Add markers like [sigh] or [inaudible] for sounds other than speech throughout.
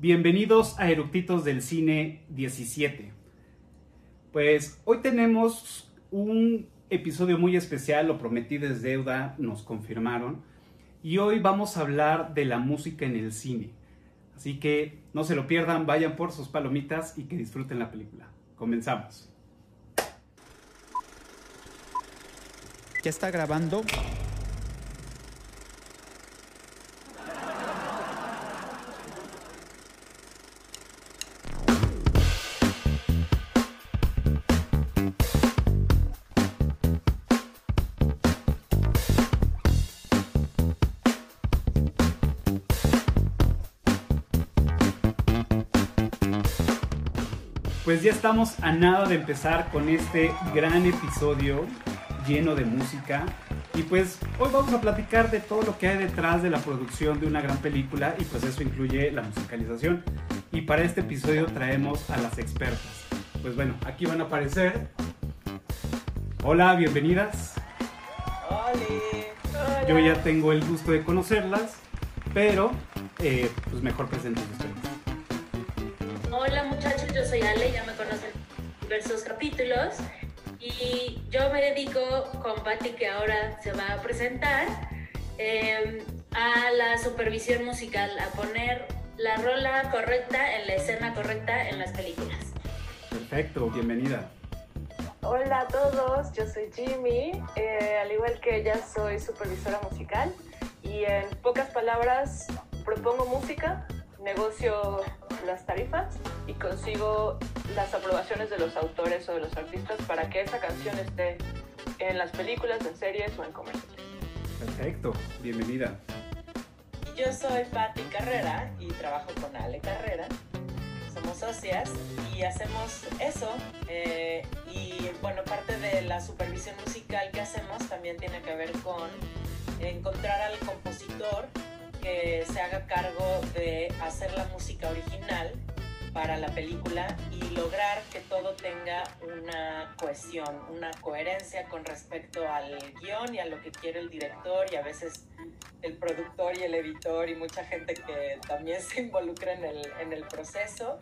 Bienvenidos a Eructitos del Cine 17. Pues hoy tenemos un episodio muy especial, lo prometí desde deuda, nos confirmaron, y hoy vamos a hablar de la música en el cine. Así que no se lo pierdan, vayan por sus palomitas y que disfruten la película. Comenzamos. ¿Ya está grabando? Pues ya estamos a nada de empezar con este gran episodio lleno de música. Y pues hoy vamos a platicar de todo lo que hay detrás de la producción de una gran película y pues eso incluye la musicalización. Y para este episodio traemos a las expertas. Pues bueno, aquí van a aparecer. Hola, bienvenidas. Hola. Yo ya tengo el gusto de conocerlas, pero eh, pues mejor presenten ustedes. Hola muchachos, soy Ale, ya me conocen diversos capítulos y yo me dedico con Patti que ahora se va a presentar eh, a la supervisión musical, a poner la rola correcta en la escena correcta en las películas. Perfecto, bienvenida. Hola a todos, yo soy Jimmy, eh, al igual que ella soy supervisora musical y en pocas palabras propongo música, negocio las tarifas y consigo las aprobaciones de los autores o de los artistas para que esa canción esté en las películas, en series o en comerciales. Perfecto, bienvenida. Yo soy Patti Carrera y trabajo con Ale Carrera. Somos socias y hacemos eso. eh, y bueno, parte de la supervisión musical que hacemos también tiene que ver con encontrar al compositor que se haga cargo de hacer la música original para la película y lograr que todo tenga una cohesión, una coherencia con respecto al guion y a lo que quiere el director y a veces el productor y el editor y mucha gente que también se involucra en el, en el proceso.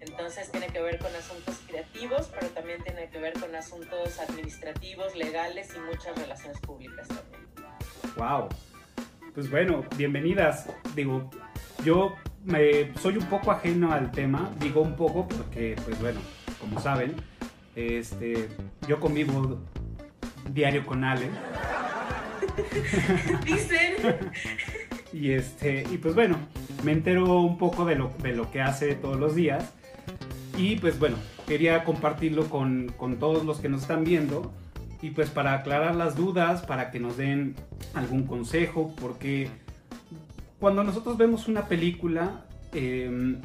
Entonces tiene que ver con asuntos creativos, pero también tiene que ver con asuntos administrativos, legales y muchas relaciones públicas también. Wow. Pues bueno, bienvenidas. Digo, yo me, soy un poco ajeno al tema, digo un poco porque, pues bueno, como saben, este, yo convivo diario con Ale. [laughs] Dicen, [laughs] Y este, y pues bueno, me entero un poco de lo, de lo que hace todos los días. Y pues bueno, quería compartirlo con, con todos los que nos están viendo. Y pues para aclarar las dudas, para que nos den algún consejo, porque cuando nosotros vemos una película, eh,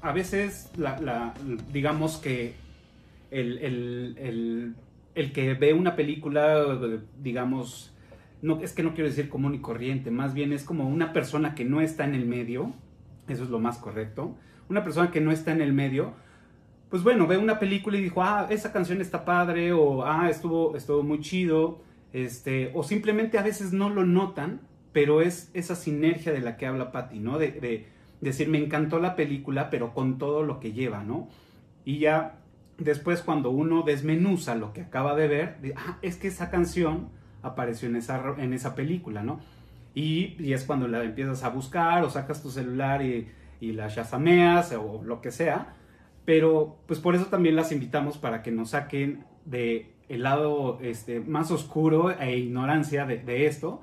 a veces digamos que el, el- el- el que ve una película, digamos, no, es que no quiero decir común y corriente, más bien es como una persona que no está en el medio, eso es lo más correcto, una persona que no está en el medio, pues bueno, ve una película y dijo, ah, esa canción está padre, o ah, estuvo, estuvo muy chido, este, o simplemente a veces no lo notan, pero es esa sinergia de la que habla Patty, ¿no? De, de decir, me encantó la película, pero con todo lo que lleva, ¿no? Y ya después cuando uno desmenuza lo que acaba de ver, de, ah, es que esa canción apareció en esa, en esa película, ¿no? Y, y es cuando la empiezas a buscar o sacas tu celular y, y la shazameas o lo que sea. Pero pues por eso también las invitamos para que nos saquen de el lado este, más oscuro e ignorancia de, esto,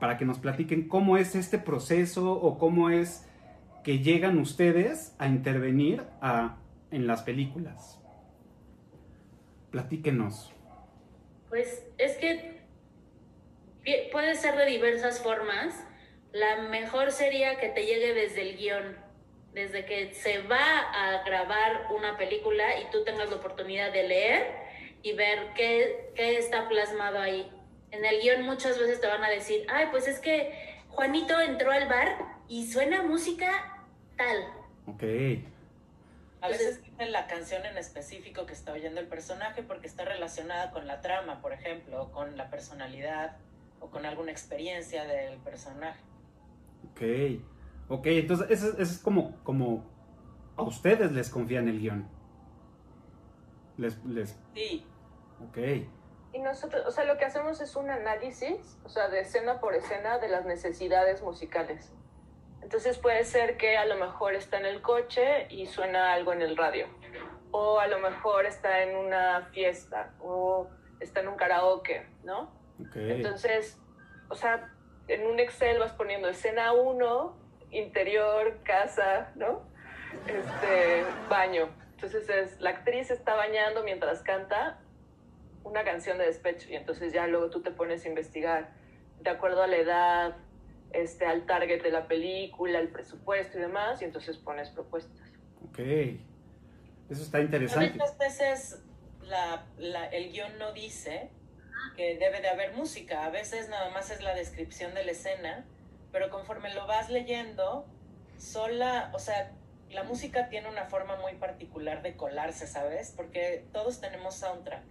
para que nos platiquen cómo es este proceso o cómo es que llegan ustedes a intervenir en las películas. Platíquenos. pues es que puede ser de diversas formas. La mejor sería que te llegue desde el guion, desde que se va a grabar una película y tú tengas la oportunidad de leer y ver qué, qué está plasmado ahí. En el guion muchas veces te van a decir, ay, pues es que Juanito entró al bar y suena música tal. Ok. A veces dicen la canción en específico que está oyendo el personaje porque está relacionada con la trama, por ejemplo, o con la personalidad o con alguna experiencia del personaje. Ok. Ok, entonces esa es como, como a ustedes les confían el guion. Les, les... Sí. Ok. Y nosotros, o sea, lo que hacemos es un análisis, o sea, de escena por escena de las necesidades musicales. Entonces puede ser que a lo mejor está en el coche y suena algo en el radio. O a lo mejor está en una fiesta. O está en un karaoke, ¿no? Ok. Entonces, o sea, en un Excel vas poniendo escena 1, interior, casa, ¿no? Este, baño. Entonces es, la actriz está bañando mientras canta una canción de despecho y entonces ya luego tú te pones a investigar de acuerdo a la edad, este, al target de la película, al presupuesto y demás, y entonces pones propuestas. Ok. Eso está interesante. Muchas veces la, la- el guion no dice que debe de haber música. A veces nada más es la descripción de la escena, pero conforme lo vas leyendo, sola, o sea, la música tiene una forma muy particular de colarse, ¿sabes? Porque todos tenemos soundtrack.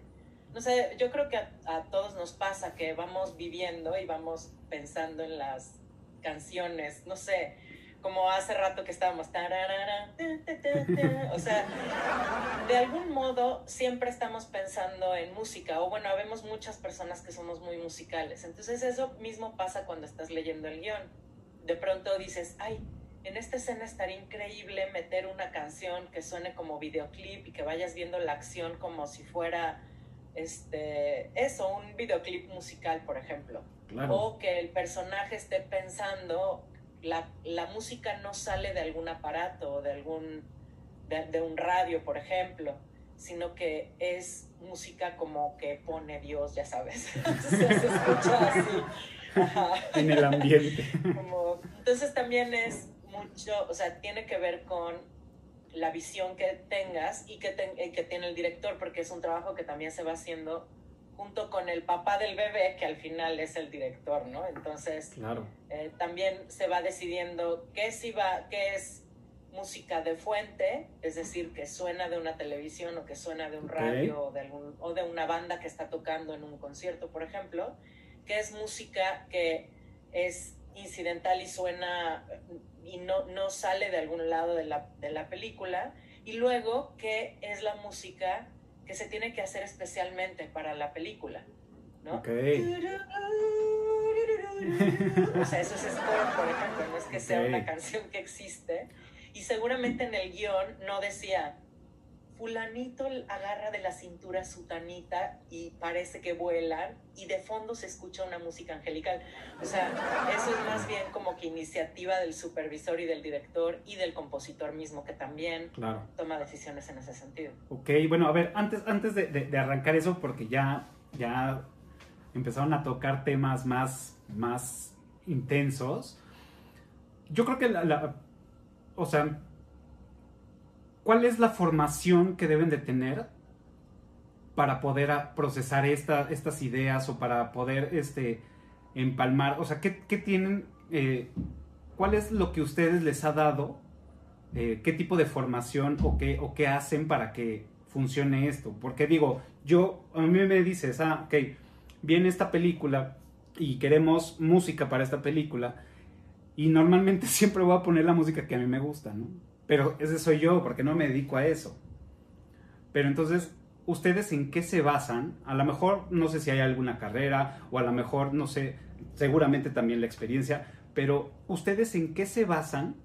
No sé, yo creo que a, a todos nos pasa que vamos viviendo y vamos pensando en las canciones, no sé, como hace rato que estábamos, tararara, ta, ta, ta, ta. o sea, de algún modo siempre estamos pensando en música, o bueno, habemos muchas personas que somos muy musicales, entonces eso mismo pasa cuando estás leyendo el guion. De pronto dices, ay, en esta escena estaría increíble meter una canción que suene como videoclip y que vayas viendo la acción como si fuera, este, eso, un videoclip musical, por ejemplo Claro. o que el personaje esté pensando, la, la música no sale de algún aparato o de algún, de, de un radio, por ejemplo, sino que es música como que pone Dios, ya sabes. [laughs] Entonces se escucha así. Ajá. En el ambiente. Como- entonces también es mucho, o sea, tiene que ver con la visión que tengas y que, ten- y que tiene el director, porque es un trabajo que también se va haciendo junto con el papá del bebé, que al final es el director, ¿no? Entonces, Claro. eh, también se va decidiendo qué, va, qué es música de fuente, es decir, que suena de una televisión o que suena de un Ok. radio o, de algún, o de una banda que está tocando en un concierto, por ejemplo, que es música que es incidental y suena y no, no sale de algún lado de la, de la película, y luego que es la música que se tiene que hacer especialmente para la película, ¿no? Ok. [laughs] O sea, eso es score, por ejemplo, no es que sea una canción que existe. Y seguramente en el guion no decía, fulanito agarra de la cintura a sutanita y parece que vuelan y de fondo se escucha una música angelical. O sea, eso es más bien como que iniciativa del supervisor y del director y del compositor mismo que también Claro. toma decisiones en ese sentido. Ok, bueno, a ver, antes, antes de, de- de arrancar eso, porque ya, ya empezaron a tocar temas más, más intensos, yo creo que la, la- o sea, ¿cuál es la formación que deben de tener para poder procesar esta- estas ideas o para poder este, empalmar? O sea, ¿qué, qué tienen, eh, cuál es lo que ustedes les ha dado eh, qué tipo de formación o qué, o qué hacen para que funcione esto. Porque digo, yo, a mí me dices, ah, ok, viene esta película y queremos música para esta película y normalmente [laughs] siempre voy a poner la música que a mí me gusta, ¿no? Pero ese soy yo, porque no me dedico a eso. Pero entonces, ¿ustedes en qué se basan? A lo mejor, no sé si hay alguna carrera o a lo mejor, no sé, seguramente también la experiencia, pero ¿ustedes en qué se basan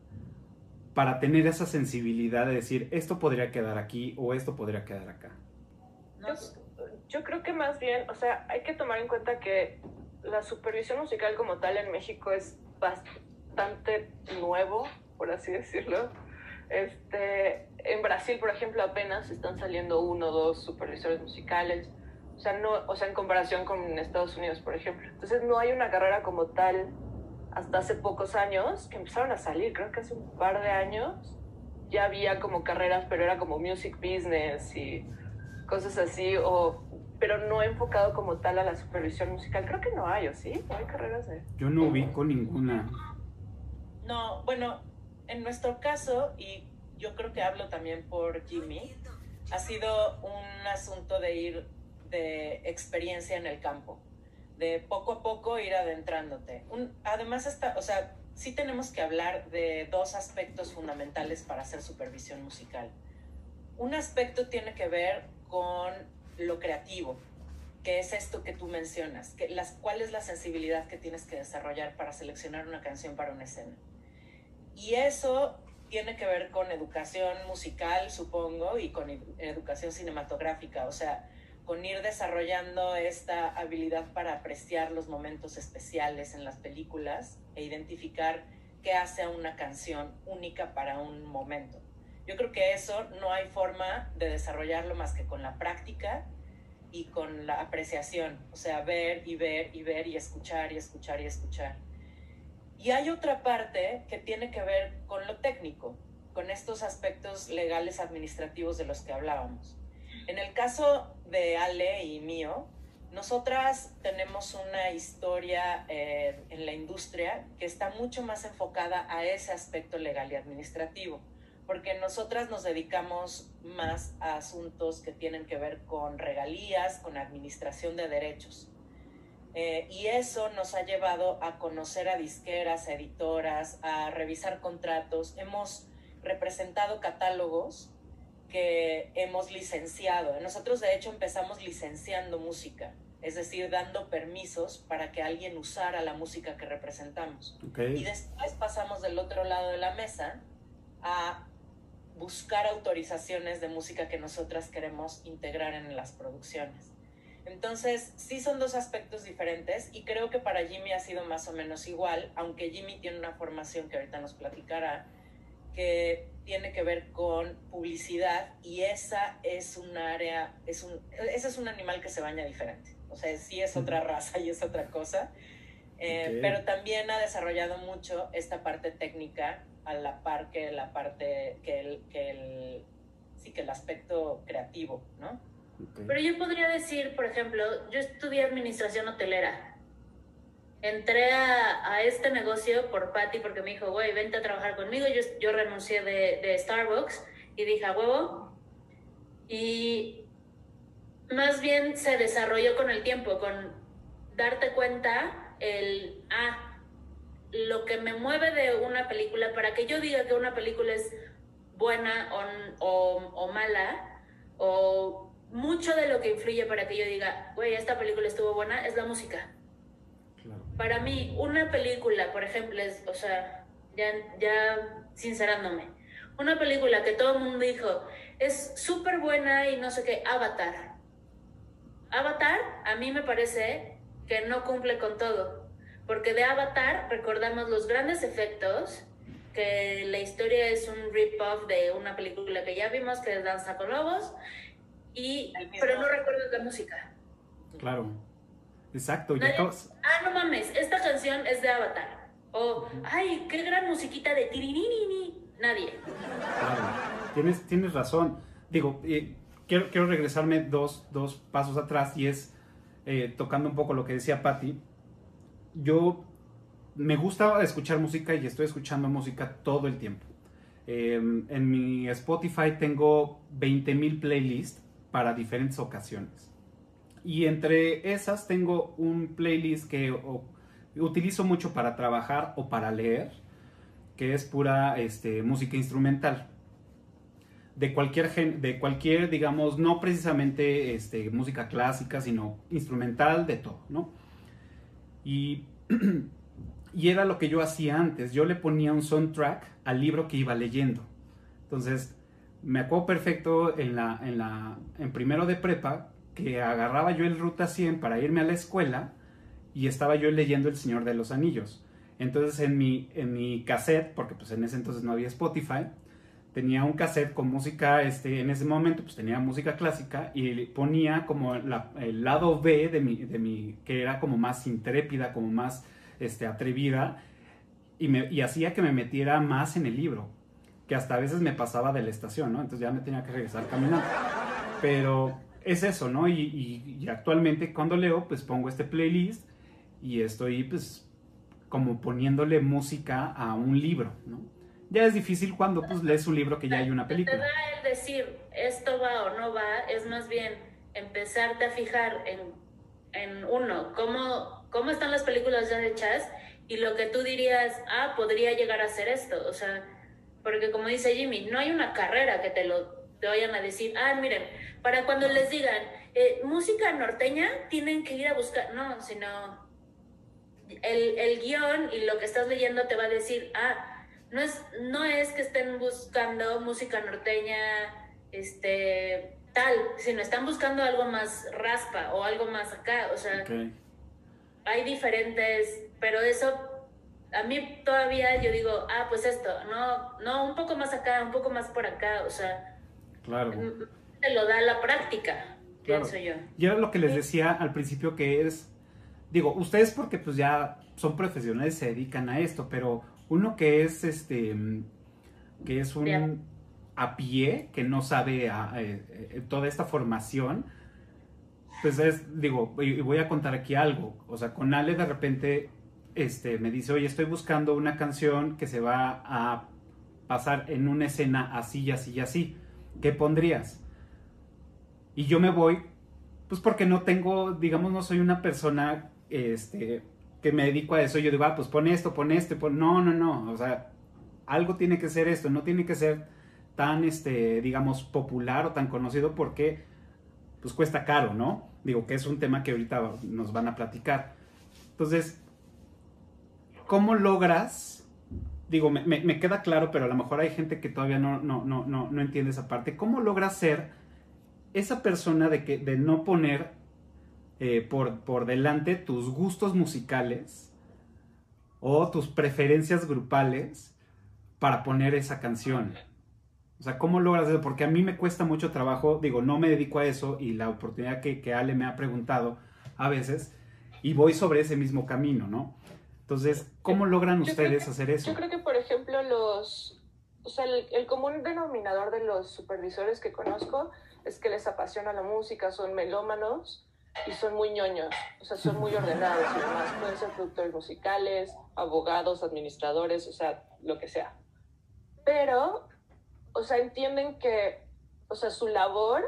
para tener esa sensibilidad de decir esto podría quedar aquí o esto podría quedar acá. Yo creo que más bien, o sea, hay que tomar en cuenta que la supervisión musical como tal en México es bastante nuevo, por así decirlo. Este, en Brasil, por ejemplo, apenas están saliendo uno o dos supervisores musicales. O sea, no, o sea, en comparación con Estados Unidos, por ejemplo. Entonces no hay una carrera como tal hasta hace pocos años que empezaron a salir, creo que hace un par de años ya había como carreras, pero era como music business y cosas así, o, pero no enfocado como tal a la supervisión musical. Creo que no hay, ¿o sí? No hay carreras de... Yo no ubico ninguna. No, bueno, en nuestro caso, y yo creo que hablo también por Jimmy, ha sido un asunto de ir de experiencia en el campo, de poco a poco ir adentrándote. Un, además, está, o sea, sí tenemos que hablar de dos aspectos fundamentales para hacer supervisión musical. Un aspecto tiene que ver con lo creativo, que es esto que tú mencionas, que las, cuál es la sensibilidad que tienes que desarrollar para seleccionar una canción para una escena. Y eso tiene que ver con educación musical, supongo, y con educación cinematográfica, o sea, con ir desarrollando esta habilidad para apreciar los momentos especiales en las películas e identificar qué hace a una canción única para un momento. Yo creo que eso no hay forma de desarrollarlo más que con la práctica y con la apreciación, o sea, ver y ver y ver y escuchar y escuchar y escuchar. Y hay otra parte que tiene que ver con lo técnico, con estos aspectos legales administrativos de los que hablábamos. En el caso de Ale y mío, nosotras tenemos una historia eh, en la industria que está mucho más enfocada a ese aspecto legal y administrativo, porque nosotras nos dedicamos más a asuntos que tienen que ver con regalías, con administración de derechos. Eh, y eso nos ha llevado a conocer a disqueras, a editoras, a revisar contratos. Hemos representado catálogos que hemos licenciado. Nosotros de hecho empezamos licenciando música, es decir, dando permisos para que alguien usara la música que representamos. Y después pasamos del otro lado de la mesa a buscar autorizaciones de música que nosotras queremos integrar en las producciones. Entonces, sí son dos aspectos diferentes y creo que para Jimmy ha sido más o menos igual, aunque Jimmy tiene una formación que ahorita nos platicará, que tiene que ver con publicidad y esa es un área, es un, ese es un animal que se baña diferente. O sea, sí es otra raza y es otra cosa, eh, pero también ha desarrollado mucho esta parte técnica a la par que la parte, que el, que el, sí, que el aspecto creativo, ¿no? Pero yo podría decir, por ejemplo, yo estudié administración hotelera. Entré a, a este negocio por Patty porque me dijo, güey, vente a trabajar conmigo. Yo, yo renuncié de, de Starbucks y dije, huevo. Y más bien se desarrolló con el tiempo, con darte cuenta el, ah, lo que me mueve de una película, para que yo diga que una película es buena o, o, o mala, o mucho de lo que influye para que yo diga, güey, esta película estuvo buena, es la música. Para mí, una película, por ejemplo, es, o sea, ya, ya sincerándome, una película que todo el mundo dijo, es súper buena y no sé qué, Avatar. Avatar, a mí me parece que no cumple con todo, porque de Avatar recordamos los grandes efectos, que la historia es un rip-off de una película que ya vimos, que es Danza con Lobos, y, pero no recuerdo la música. Claro. Exacto. ah, no mames, esta canción es de Avatar. O, ay, qué gran musiquita de tiririnini. Nadie. Claro. Tienes, tienes razón. Digo, eh, quiero, quiero regresarme dos, dos, pasos atrás y es eh, tocando un poco lo que decía Patti. Yo me gusta escuchar música y estoy escuchando música todo el tiempo. Em, en mi Spotify tengo 20.000 playlists para diferentes ocasiones. Y entre esas tengo un playlist que utilizo mucho para trabajar o para leer, que es pura este, música instrumental. De cualquier, de cualquier, digamos, no precisamente este, música clásica, sino instrumental, de todo, [clears throat] y era lo que yo hacía antes. Yo le ponía un soundtrack al libro que iba leyendo. Entonces, me acuerdo perfecto en, la, en, la, en primero de prepa que agarraba yo el Ruta 100 para irme a la escuela y estaba yo leyendo El Señor de los Anillos. Entonces en mi, en mi cassette, porque pues en ese entonces no había Spotify, tenía un cassette con música, este, en ese momento pues tenía música clásica y ponía como el lado B de mi, de mi, que era como más intrépida, como más este, atrevida y, me, y hacía que me metiera más en el libro que hasta a veces me pasaba de la estación, ¿no? Entonces ya me tenía que regresar caminando. Pero es eso, ¿no? Y, actualmente cuando leo, pues pongo este playlist y estoy pues como poniéndole música a un libro, ¿no? Ya es difícil cuando pues lees un libro que ya hay una película. Te da el decir esto va o no va, es más bien empezarte a fijar en, en uno, cómo, cómo están las películas ya hechas y lo que tú dirías, ah, podría llegar a ser esto, o sea, porque como dice Jimmy, no hay una carrera que te lo te vayan a decir, ah, miren, para cuando les digan eh, música norteña, tienen que ir a buscar, no, sino el, el guion y lo que estás leyendo te va a decir, ah, no es, no es que estén buscando música norteña, este, tal, sino están buscando algo más raspa o algo más acá, o sea, hay diferentes, pero eso a mí todavía yo digo, ah, pues esto, no, no, un poco más acá, un poco más por acá, o sea, claro. te lo da la práctica, pienso yo. Y era lo que les decía al principio que es, digo, ustedes porque pues ya son profesionales, se dedican a esto, pero uno que es este, que es un a pie, que no sabe eh, eh, toda esta formación, pues es, digo, y voy a contar aquí algo, o sea, con Ale de repente este, me dice, oye, estoy buscando una canción que se va a pasar en una escena así y así y así, ¿qué pondrías? Y yo me voy, pues porque no tengo, digamos, no soy una persona, este, que me dedico a eso, yo digo, ah, pues pon esto, pon esto, pon... no, no, no, o sea, algo tiene que ser esto, no tiene que ser tan, este, digamos, popular o tan conocido porque, pues cuesta caro, ¿no? Digo, que es un tema que ahorita nos van a platicar. Entonces, ¿cómo logras? Digo, me, queda claro, pero a lo mejor hay gente que todavía no, no, no, no, no entiende esa parte. ¿Cómo logras ser esa persona de, que, de no poner eh, por, por delante tus gustos musicales o tus preferencias grupales para poner esa canción? O sea, ¿cómo logras eso? Porque a mí me cuesta mucho trabajo, digo, no me dedico a eso y la oportunidad que, que Ale me ha preguntado a veces y voy sobre ese mismo camino, ¿no? Entonces, ¿cómo logran ustedes hacer eso? Yo creo que, por ejemplo, los, o sea, el, el, común denominador de los supervisores que conozco es que les apasiona la música, son melómanos y son muy ñoños, o sea, son muy ordenados y demás. Pueden ser productores musicales, abogados, administradores, o sea, lo que sea. Pero o sea, entienden que, o sea, su labor,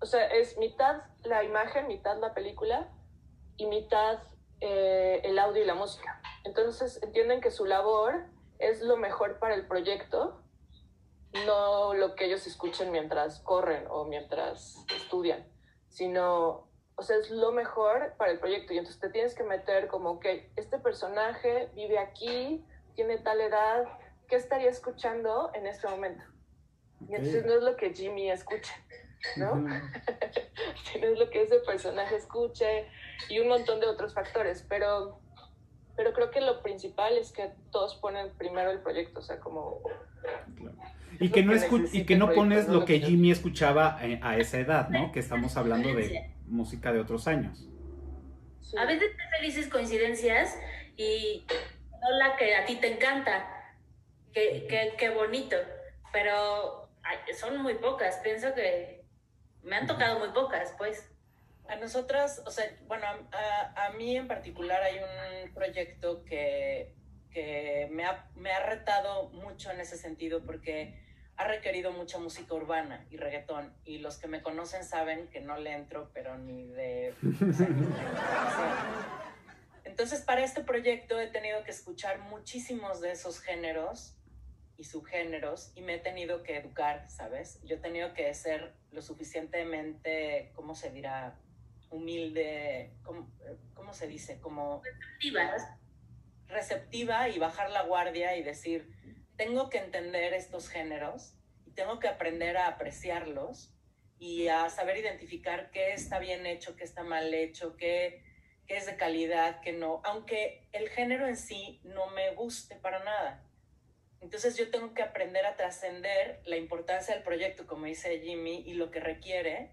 o sea, es mitad la imagen, mitad la película y mitad eh, el audio y la música. Entonces entienden que su labor es lo mejor para el proyecto, no lo que ellos escuchen mientras corren o mientras estudian, sino, o sea, es lo mejor para el proyecto. Y entonces te tienes que meter como, que este personaje vive aquí, tiene tal edad, ¿qué estaría escuchando en este momento? Y entonces no es lo que Jimmy escucha, ¿no? Sino [laughs] es lo que ese personaje escuche y un montón de otros factores, pero, pero creo que lo principal es que todos ponen primero el proyecto, o sea, como... Y que, no y que no pones lo que Jimmy escuchaba eh, a esa edad, ¿no? Que estamos hablando de música de otros años. A veces te felices coincidencias y no la que a ti te encanta qué, bonito, pero son muy pocas, pienso que me han tocado muy pocas, pues. A nosotras, o sea, bueno, a, mí en particular hay un proyecto que, que me, ha, me ha retado mucho en ese sentido porque ha requerido mucha música urbana y reggaetón. Y los que me conocen saben que no le entro, pero ni de... Entonces, para este proyecto he tenido que escuchar muchísimos de esos géneros y subgéneros y me he tenido que educar, ¿sabes? Yo he tenido que ser lo suficientemente, ¿cómo se dirá? Humilde, ¿cómo, cómo se dice? Como... Receptiva. Receptiva y bajar la guardia y decir, tengo que entender estos géneros y tengo que aprender a apreciarlos y a saber identificar qué está bien hecho, qué está mal hecho, qué, qué es de calidad, qué no, aunque el género en sí no me guste para nada entonces yo tengo que aprender a trascender la importancia del proyecto, como dice Jimmy, y lo que requiere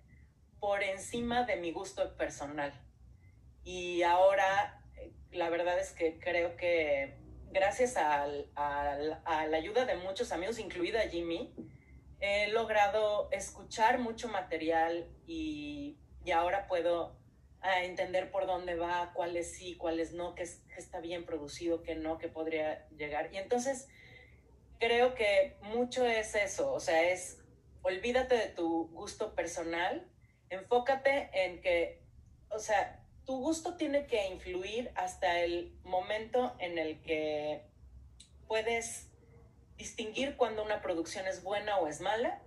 por encima de mi gusto personal. Y ahora, eh, la verdad es que creo que gracias a, la ayuda de muchos amigos, incluida Jimmy, he logrado escuchar mucho material y, ahora puedo ah, entender por dónde va, cuáles sí, cuáles no, qué está bien producido, qué no, qué podría llegar. Y entonces creo que mucho es eso, o sea, es olvídate de tu gusto personal, enfócate en que, o sea, tu gusto tiene que influir hasta el momento en el que puedes distinguir cuando una producción es buena o es mala,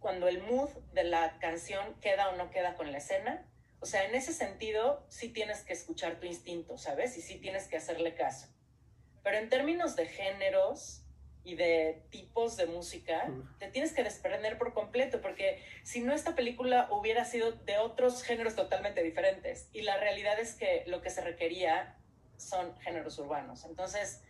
cuando el mood de la canción queda o no queda con la escena. O sea, en ese sentido, sí tienes que escuchar tu instinto, ¿sabes? Y sí tienes que hacerle caso. Pero en términos de géneros y de tipos de música, te tienes que desprender por completo, porque si no, esta película hubiera sido de otros géneros totalmente diferentes. Y la realidad es que lo que se requería son géneros urbanos. Entonces,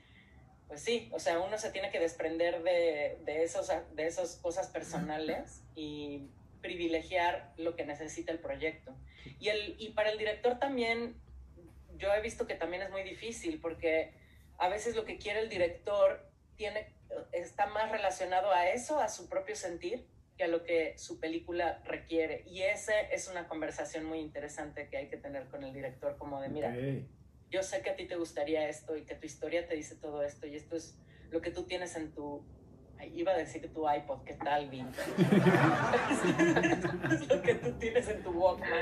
pues sí, o sea, uno se tiene que desprender de, de, esos, de esas cosas personales y privilegiar lo que necesita el proyecto. Y, el, y para el director también, yo he visto que también es muy difícil porque a veces lo que quiere el director tiene, está más relacionado a eso, a su propio sentir, que a lo que su película requiere. Y esa es una conversación muy interesante que hay que tener con el director, como de, mira, yo sé que a ti te gustaría esto y que tu historia te dice todo esto y esto es lo que tú tienes en tu... Iba a decir tu iPod, ¿qué tal, Vinto? [laughs] es lo que tú tienes en tu Walkman.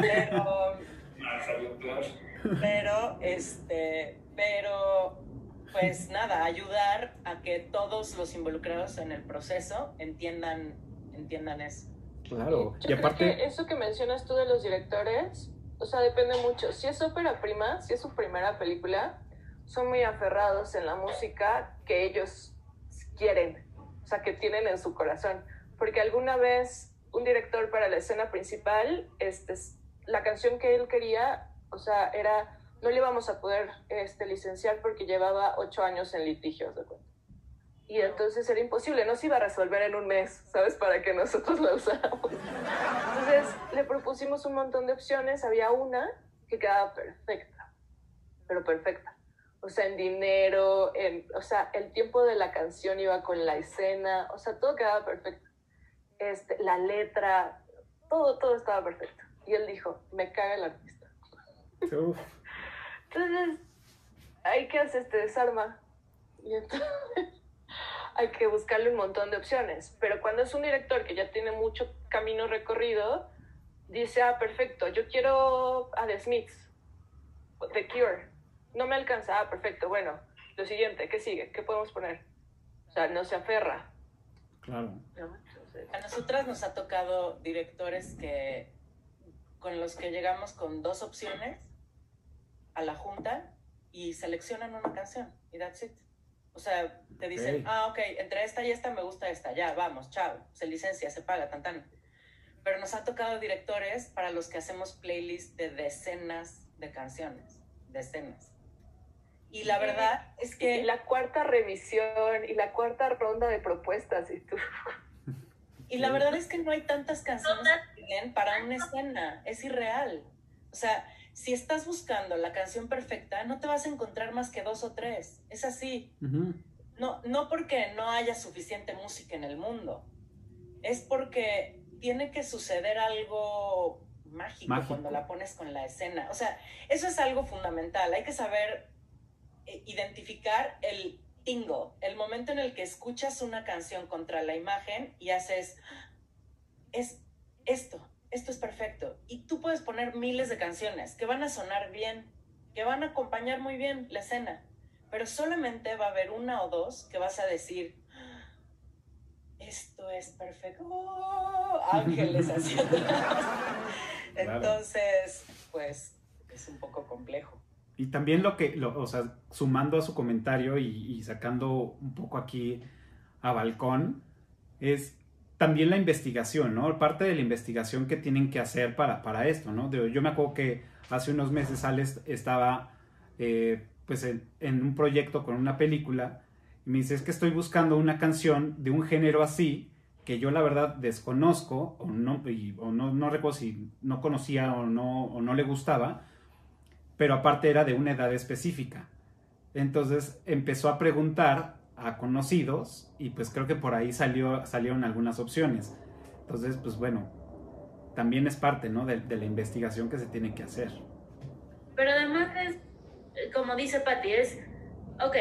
Pero... Pero, este, pero, pues [laughs] nada, ayudar a que todos los involucrados en el proceso entiendan, entiendan eso. Claro, y aparte... eso que mencionas tú de los directores, o sea, depende mucho. Si es ópera prima, si es su primera película, son muy aferrados en la música que ellos quieren, o sea, que tienen en su corazón. Porque alguna vez un director para la escena principal, este, la canción que él quería, o sea, era, no le íbamos a poder este, licenciar porque llevaba ocho años en litigios, ¿de acuerdo? Y entonces era imposible, no se iba a resolver en un mes, ¿sabes? Para que nosotros la usáramos. Entonces le propusimos un montón de opciones, había una que quedaba perfecta, pero perfecta. O sea, en dinero, en, o sea, el tiempo de la canción iba con la escena, o sea, todo quedaba perfecto. Este, la letra, todo, todo estaba perfecto. Y él dijo, me caga el artista. Entonces, ¿ahí qué haces? Te desarma. Y entonces [laughs] hay que buscarle un montón de opciones. Pero cuando es un director que ya tiene mucho camino recorrido, dice, ah, perfecto, yo quiero a The Smiths, The Cure. No me alcanza, ah, perfecto, bueno, lo siguiente, ¿qué sigue? ¿Qué podemos poner? O sea, no se aferra. Claro. A nosotras nos ha tocado directores que con los que llegamos con dos opciones a la junta y seleccionan una canción y that's it. O sea, te dicen, ah, ok, entre esta y esta me gusta esta, ya, vamos, chao, se licencia, se paga, tan, tan. Pero nos ha tocado directores para los que hacemos playlists de decenas de canciones, decenas. Y la verdad es que... Y la cuarta revisión y la cuarta ronda de propuestas y tú... Y la verdad es que no hay tantas canciones para una escena, es irreal. O sea, si estás buscando la canción perfecta, no te vas a encontrar más que dos o tres. Es así. no, no porque no haya suficiente música en el mundo. Es porque tiene que suceder algo mágico, cuando la pones con la escena. O sea, eso es algo fundamental. Hay que saber eh, identificar el tingo, el momento en el que escuchas una canción contra la imagen y haces, es esto, esto es perfecto. Y tú puedes poner miles de canciones que van a sonar bien, que van a acompañar muy bien la escena, pero solamente va a haber una o dos que vas a decir, esto es perfecto, ¡Oh! ángeles [laughs] haciendo. [laughs] Entonces, pues es un poco complejo. Y también lo que, o sea, sumando a su comentario y, y sacando un poco aquí a balcón, es también la investigación, ¿no? Parte de la investigación que tienen que hacer para, para esto, ¿no? Yo me acuerdo que hace unos meses Alex estaba eh, pues en, un proyecto con una película y me dice, es que estoy buscando una canción de un género así que yo la verdad desconozco o no, o no, no recuerdo si no conocía o no, o no le gustaba, pero aparte era de una edad específica. Entonces empezó a preguntar a conocidos y pues creo que por ahí salió, salieron algunas opciones. Entonces, pues bueno, también es parte, ¿no? De, la investigación que se tiene que hacer. Pero además es, como dice Patti, es, ok,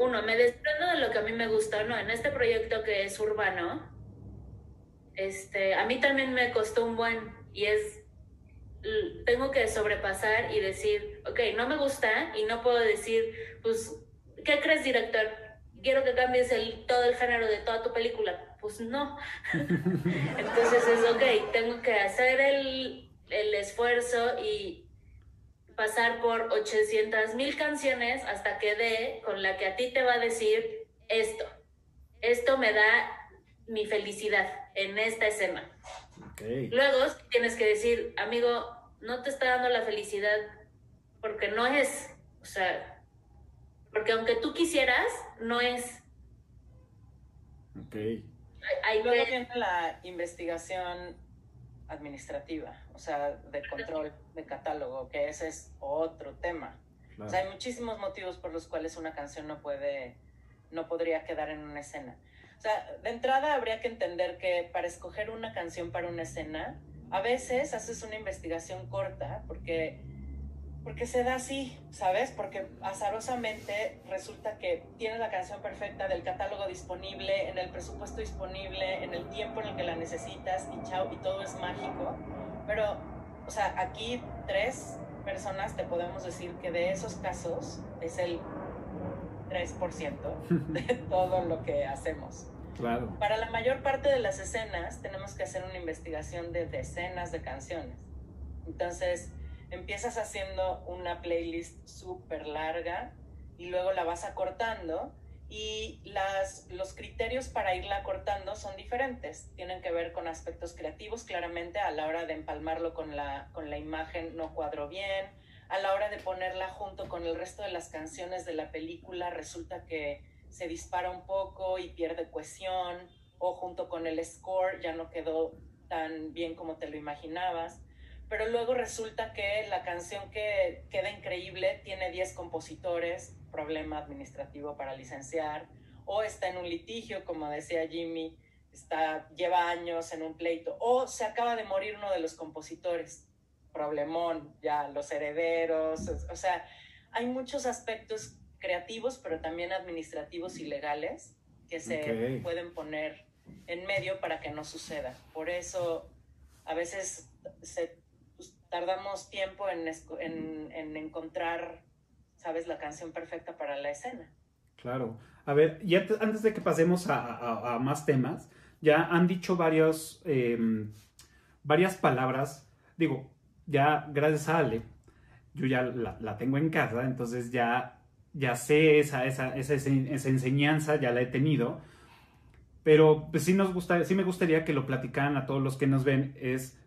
uno, me desprendo de lo que a mí me gusta, ¿no? En este proyecto que es urbano, este, a mí también me costó un buen, y es tengo que sobrepasar y decir, ok, no me gusta y no puedo decir, pues, ¿qué crees, director? Quiero que cambies el, todo el género de toda tu película. Pues no. [laughs] Entonces es, ok, tengo que hacer el, el esfuerzo y pasar por 800 mil canciones hasta que dé con la que a ti te va a decir esto. Esto me da mi felicidad en esta escena. Luego tienes que decir, amigo, no te está dando la felicidad porque no es, o sea, porque aunque tú quisieras, no es. Ok. Hay Luego que- viene la investigación administrativa, o sea, de control de catálogo, que ese es otro tema. O sea, hay Claro. muchísimos motivos por los cuales una canción no puede, no podría quedar en una escena. O sea, de entrada habría que entender que para escoger una canción para una escena, a veces haces una investigación corta porque, porque se da así, ¿sabes? Porque azarosamente resulta que tienes la canción perfecta del catálogo disponible, en el presupuesto disponible, en el tiempo en el que la necesitas y chao, y todo es mágico. Pero, o sea, aquí tres personas te podemos decir que de esos casos es el 3% de [laughs] todo lo que hacemos. Claro. Para la mayor parte de las escenas tenemos que hacer una investigación de decenas de canciones. Entonces, empiezas haciendo una playlist súper larga y luego la vas acortando y las, los criterios para irla acortando son diferentes. Tienen que ver con aspectos creativos, claramente a la hora de empalmarlo con la, con la imagen no cuadro bien, a la hora de ponerla junto con el resto de las canciones de la película resulta que se dispara un poco y pierde cohesión, o junto con el score ya no quedó tan bien como te lo imaginabas. Pero luego resulta que la canción que queda increíble tiene 10 compositores, problema administrativo para licenciar, o está en un litigio, como decía Jimmy, está, lleva años en un pleito, o se acaba de morir uno de los compositores, problemón, ya los herederos, o sea, hay muchos aspectos creativos, pero también administrativos y legales que se Ok. pueden poner en medio para que no suceda. Por eso a veces se, tardamos tiempo en, en- en encontrar, sabes, la canción perfecta para la escena. Claro. A ver, y ante- antes de que pasemos a, a- a más temas, ya han dicho varios, eh, varias palabras. Digo, ya gracias a Ale, yo ya la, la tengo en casa, entonces ya, ya sé esa, esa, esa, esa enseñanza, ya la he tenido. Pero pues sí, nos gusta, sí me gustaría que lo platicaran a todos los que nos ven. Es,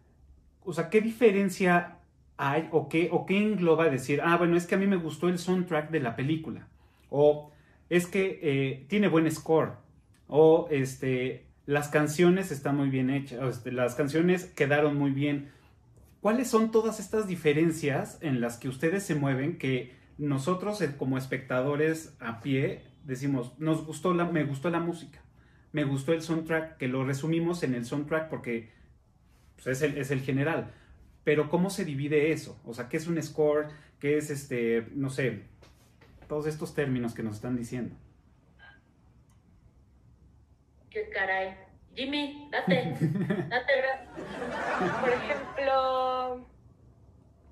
o sea, ¿qué diferencia hay o qué, o qué engloba decir, ah, bueno, es que a mí me gustó el soundtrack de la película? O es que eh, tiene buen score. O este, las canciones están muy bien hechas. o, este, las canciones quedaron muy bien. ¿Cuáles son todas estas diferencias en las que ustedes se mueven que nosotros eh, como espectadores a pie decimos, nos gustó la, me gustó la música, me gustó el soundtrack, que lo resumimos en el soundtrack porque pues, es, el, es el general. Pero ¿cómo se divide eso? O sea, ¿qué es un score? ¿Qué es este, no sé, todos estos términos que nos están diciendo? Qué caray. Jimmy, date, date. Por ejemplo,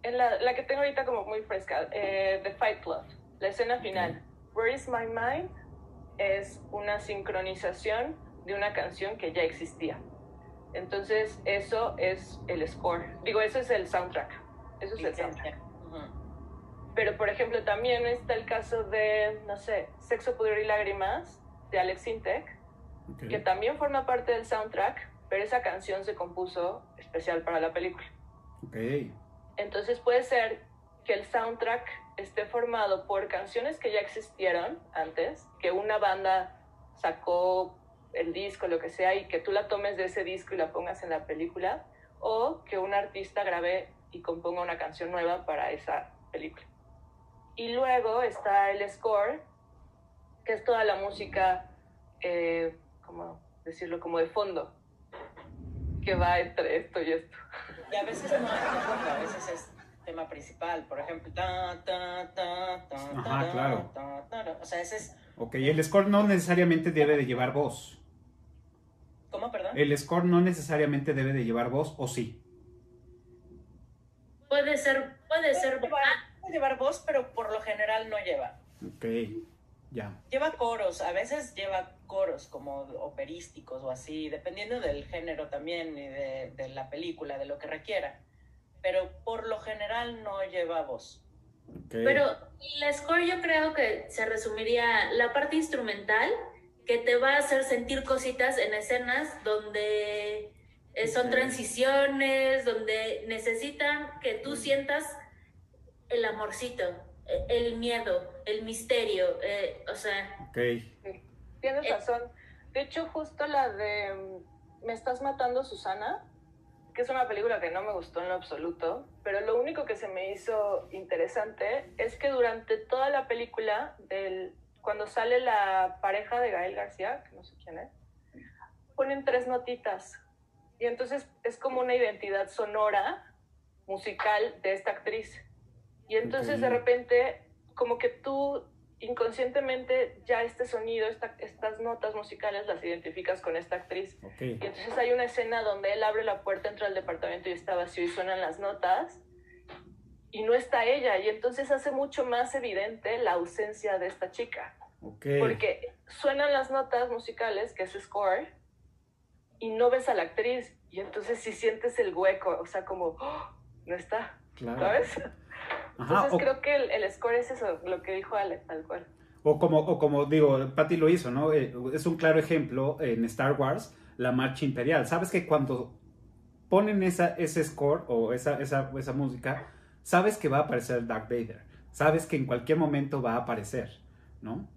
en la, la que tengo ahorita como muy fresca, eh, The Fight Club, la escena final, Where is My Mind, es una sincronización de una canción que ya existía. Entonces, eso es el score. Digo, eso es el soundtrack. Eso es el soundtrack. Pero, por ejemplo, también está el caso de, no sé, Sexo, Poder y Lágrimas, de Alex Intec, Ok. que también forma parte del soundtrack, pero esa canción se compuso especial para la película. Ok. Entonces puede ser que el soundtrack esté formado por canciones que ya existieron antes, que una banda sacó el disco, lo que sea, y que tú la tomes de ese disco y la pongas en la película, o que un artista grabe y componga una canción nueva para esa película. Y luego está el score, que es toda la música, eh, ¿cómo decirlo? Como de fondo, que va entre esto y esto. Y a veces no hay fondo, a veces es tema principal, por ejemplo, ta, ta, ta, ta, Ajá, ta, claro. ta, ta, ta. o sea, ese es, Ok, el score no necesariamente debe de llevar voz. ¿Cómo, perdón? El score no necesariamente debe de llevar voz, o sí. Puede ser, puede ser llevar, puede llevar voz, pero por lo general no lleva. Ok, ya. Lleva coros, a veces lleva coros como operísticos o así, dependiendo del género también y de, de la película, de lo que requiera. Pero por lo general no lleva voz. ok. Pero el score yo creo que se resumiría la parte instrumental que te va a hacer sentir cositas en escenas donde eh, son transiciones, donde necesitan que tú sientas el amorcito, eh, el miedo, el misterio, eh, o sea, Ok, Tienes Eh. razón. De hecho, justo la de mm, Me estás matando, Susana, que es una película que no me gustó en lo absoluto, pero lo único que se me hizo interesante es que durante toda la película, del, cuando sale la pareja de Gael García, que no sé quién es, ponen tres notitas. Y entonces es como una identidad sonora, musical de esta actriz. Y entonces de repente, como que tú inconscientemente ya este sonido, esta- estas notas musicales las identificas con esta actriz. ok. Y entonces hay una escena donde él abre la puerta, entra al departamento y está vacío y suenan las notas y no está ella. Y entonces hace mucho más evidente la ausencia de esta chica. Porque suenan las notas musicales, que es score, y no ves a la actriz. Y entonces si sientes el hueco, o sea, como, ¡oh! no está, Claro. ¿sabes? Ajá, Entonces o, creo que el, el score es eso, lo que dijo Ale, tal cual. o como, o como digo, Patty lo hizo, ¿no? Eh, Es un claro ejemplo en Star Wars, la marcha imperial. ¿Sabes que cuando ponen esa, ese score o esa, esa, esa música, sabes que va a aparecer Darth Vader? Sabes que en cualquier momento va a aparecer, ¿no?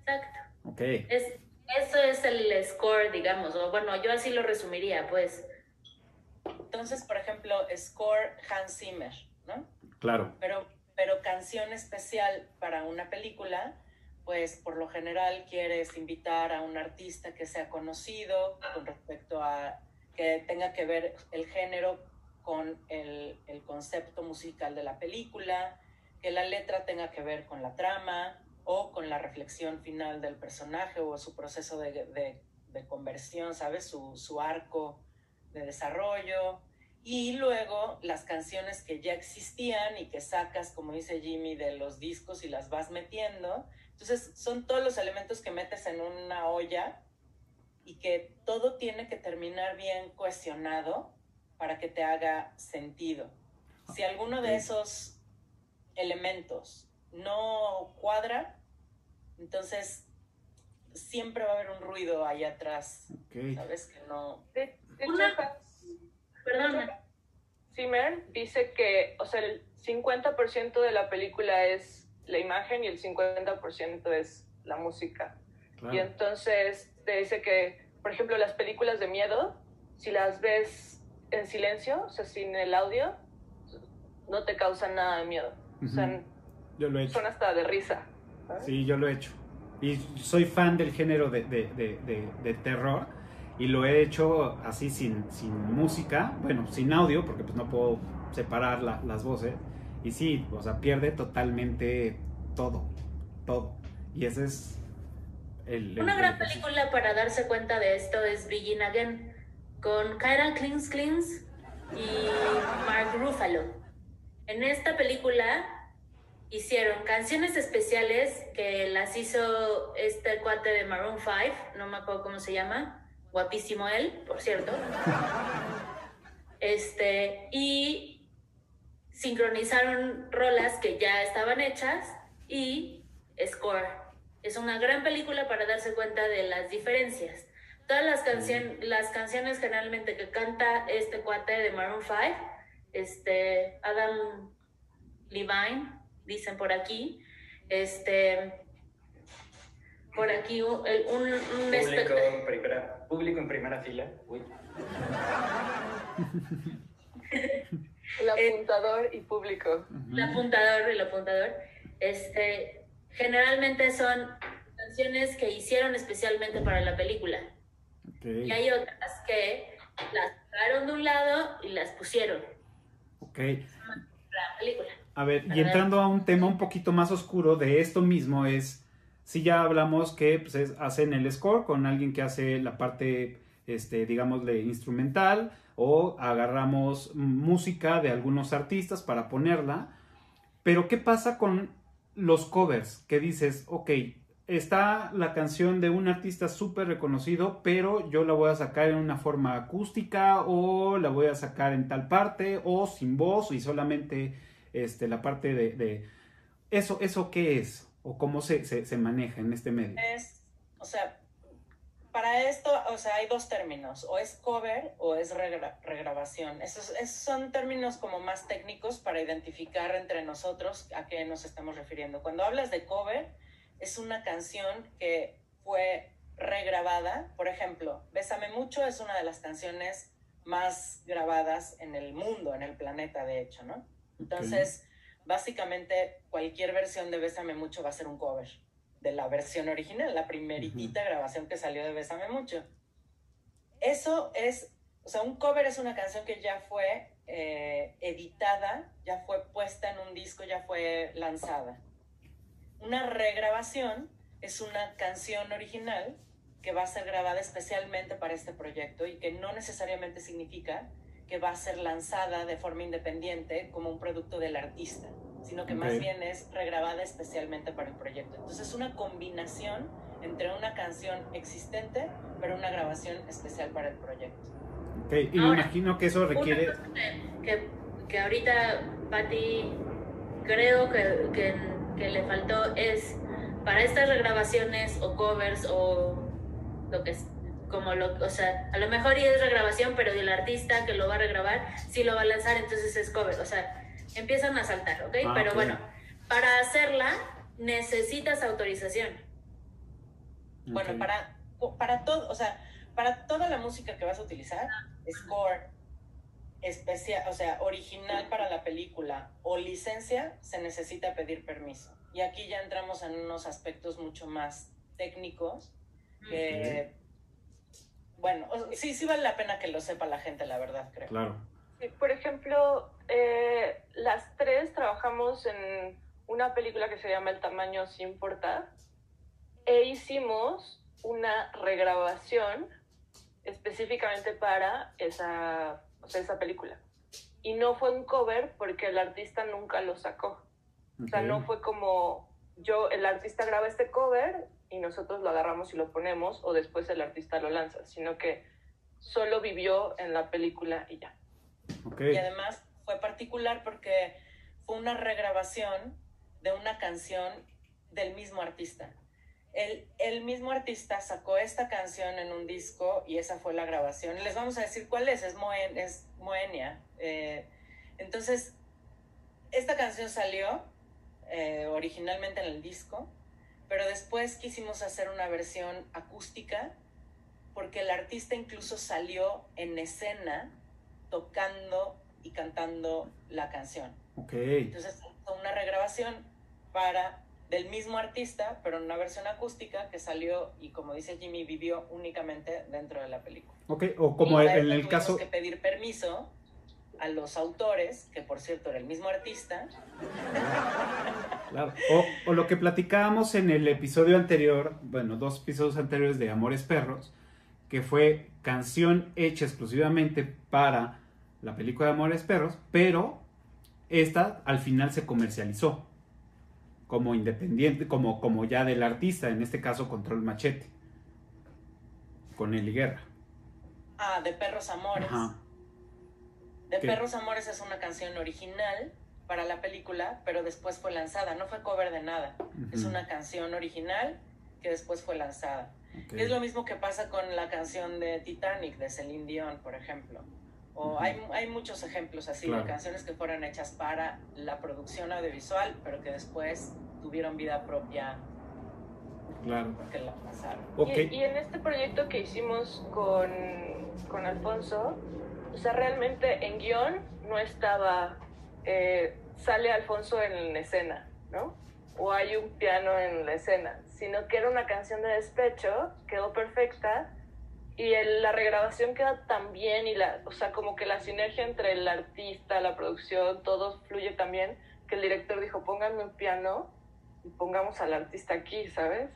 exacto. Ok. Es, eso es el score, digamos, o bueno, yo así lo resumiría, pues. Entonces, por ejemplo, score Hans Zimmer, ¿no? Claro. Pero, pero canción especial para una película, pues por lo general quieres invitar a un artista que sea conocido con respecto a que tenga que ver el género con el, el concepto musical de la película, que la letra tenga que ver con la trama o con la reflexión final del personaje o su proceso de, de- conversión, ¿sabes? Su, su arco de desarrollo. Y luego las canciones que ya existían y que sacas, como dice Jimmy, de los discos y las vas metiendo. Entonces son todos los elementos que metes en una olla y que todo tiene que terminar bien cohesionado para que te haga sentido. Si alguno de esos elementos no cuadra, entonces siempre va a haber un ruido ahí atrás, Ok. ¿sabes? Que no... De, de Una- hecho, Perdón, Zimmer dice que, o sea, el 50% de la película es la imagen y el 50% es la música. Y Claro. entonces te dice que, por ejemplo, las películas de miedo, si las ves en silencio, o sea, sin el audio, no te causan nada de miedo. O sea. Yo lo he hecho. son hasta de risa. ¿sabes? Sí, yo lo he hecho. Y soy fan del género de, de- de- de- de terror. Y lo he hecho así sin, sin música, bueno, sin audio, porque pues no puedo separar la- las voces. Y sí, o sea, pierde totalmente todo, todo. Y ese es el... el- Una gran el- película para darse cuenta de esto es Begin Again, con Kyra Klins Klins y Mark Ruffalo. En esta película hicieron canciones especiales que las hizo este cuate de Maroon 5, no me acuerdo cómo se llama, guapísimo él, por cierto. Este, y sincronizaron rolas que ya estaban hechas y score. Es una gran película para darse cuenta de las diferencias. Todas las, cancion- las canciones generalmente que canta este cuate de Maroon 5, este, Adam Levine, dicen por aquí, este, por aquí un, el- un, un Público en primera, público en primera fila. Uy. El Eh, apuntador y público. El apuntador, el apuntador, este, generalmente son canciones que hicieron especialmente para la película. Y hay otras que las sacaron de un lado y las pusieron ok. la película. A ver, y entrando a un tema un poquito más oscuro de esto mismo es, si ya hablamos que pues, es- hacen el score con alguien que hace la parte este, digámosle, instrumental o agarramos música de algunos artistas para ponerla. Pero ¿qué pasa con los covers? Que dices, ok, está la canción de un artista súper reconocido, pero yo la voy a sacar en una forma acústica o la voy a sacar en tal parte o sin voz y solamente este, la parte de, ¿Eso, ¿Eso qué es? ¿O cómo se, se, maneja en este medio? Es, o sea, para esto, o sea, hay dos términos, o es cover o es regrabación. Esos, esos, son términos como más técnicos para identificar entre nosotros a qué nos estamos refiriendo. Cuando hablas de cover, es una canción que fue regrabada. Por ejemplo, Bésame mucho es una de las canciones más grabadas en el mundo, en el planeta, de hecho, ¿no? Entonces, básicamente cualquier versión de Bésame mucho va a ser un cover de la versión original, la primeritita grabación que salió de Bésame mucho. Eso es, o sea, un cover es una canción que ya fue eh, editada, ya fue puesta en un disco, ya fue lanzada. Una regrabación es una canción original que va a ser grabada especialmente para este proyecto y que no necesariamente significa que va a ser lanzada de forma independiente como un producto del artista, sino que más bien es regrabada especialmente para el proyecto. Entonces es una combinación entre una canción existente, pero una grabación especial para el proyecto. Ok, y me imagino que eso requiere... Que, que ahorita, Patti, creo que, que que le faltó es para estas regrabaciones o covers o lo que es como lo, o sea, a lo mejor y es regrabación, pero el artista que lo va a regrabar sí lo va a lanzar, entonces es cover, o sea, empiezan a saltar, ¿ok? Ah, pero bueno, para hacerla necesitas autorización. Bueno, para, para todo, o sea, para toda la música que vas a utilizar, score, especial, o sea, original para la película o licencia, se necesita pedir permiso. Y aquí ya entramos en unos aspectos mucho más técnicos que, bueno, sí, sí vale la pena que lo sepa la gente, la verdad, creo. Claro. por ejemplo, eh, las tres trabajamos en una película que se llama El tamaño sin importar e hicimos una regrabación específicamente para esa esa película. Y no fue un cover porque el artista nunca lo sacó. O sea, no fue como yo, el artista graba este cover y nosotros lo agarramos y lo ponemos o después el artista lo lanza, sino que solo vivió en la película y ya. Y además fue particular porque fue una regrabación de una canción del mismo artista el, mismo artista sacó esta canción en un disco y esa fue la grabación. Les vamos a decir cuál es, es, Moenia. Eh, entonces, esta canción salió eh, originalmente en el disco, pero después quisimos hacer una versión acústica porque el artista incluso salió en escena tocando y cantando la canción. Okay. Entonces, una regrabación para del mismo artista, pero en una versión acústica que salió y como dice Jimmy, vivió únicamente dentro de la película. Ok, o como en el caso... que pedir permiso a los autores, que por cierto era el mismo artista. Claro. O, o, lo que platicábamos en el episodio anterior, bueno, dos episodios anteriores de Amores Perros, que fue canción hecha exclusivamente para la película de Amores Perros, pero esta al final se comercializó como independiente, como, como ya del artista, en este caso Control Machete, con Eli Guerra. Ah, de Perros Amores. De Perros Amores es una canción original para la película, pero después fue lanzada, no fue cover de nada, es una canción original que después fue lanzada. Es lo mismo que pasa con la canción de Titanic de Celine Dion, por ejemplo. O hay, hay, muchos ejemplos así de canciones que fueron hechas para la producción audiovisual, pero que después tuvieron vida propia. Claro. Que la pasaron. Y, en este proyecto que hicimos con, con Alfonso, o sea, realmente en guion no estaba, eh, sale Alfonso en la escena, ¿no? O hay un piano en la escena, sino que era una canción de despecho, quedó perfecta y la regrabación queda tan bien y la, o sea, como que la sinergia entre el artista, la producción, todo fluye tan bien que el director dijo, pónganme un piano y pongamos al artista aquí, ¿sabes?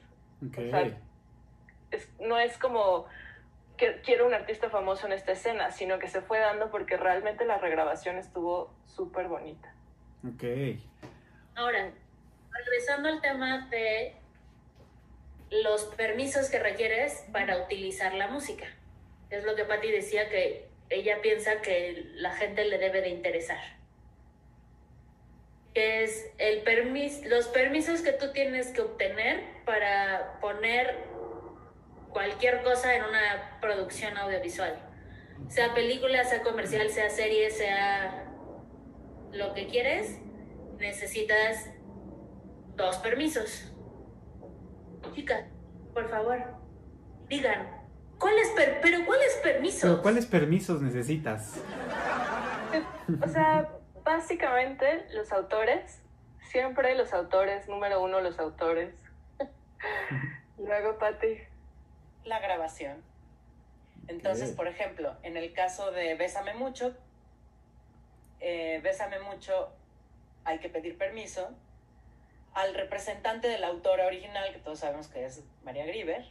Okay. O sea, no es como que quiero un artista famoso en esta escena, sino que se fue dando porque realmente la regrabación estuvo súper bonita. Ok. Ahora, regresando al tema de los permisos que requieres para utilizar la música. Es lo que Patti decía que ella piensa que la gente le debe de interesar. Es el permis, los permisos que tú tienes que obtener para poner cualquier cosa en una producción audiovisual. Sea película, sea comercial, sea serie, sea lo que quieres, necesitas dos permisos. Chicas, por favor, digan, ¿cuáles per pero cuáles permisos? Pero ¿cuáles permisos necesitas? O sea, básicamente los autores, siempre los autores, número uno los autores. Luego, Pati. La grabación. Entonces, por ejemplo, en el caso de Bésame mucho, eh, Bésame mucho, hay que pedir permiso al representante de la autora original, que todos sabemos que es María Grieber,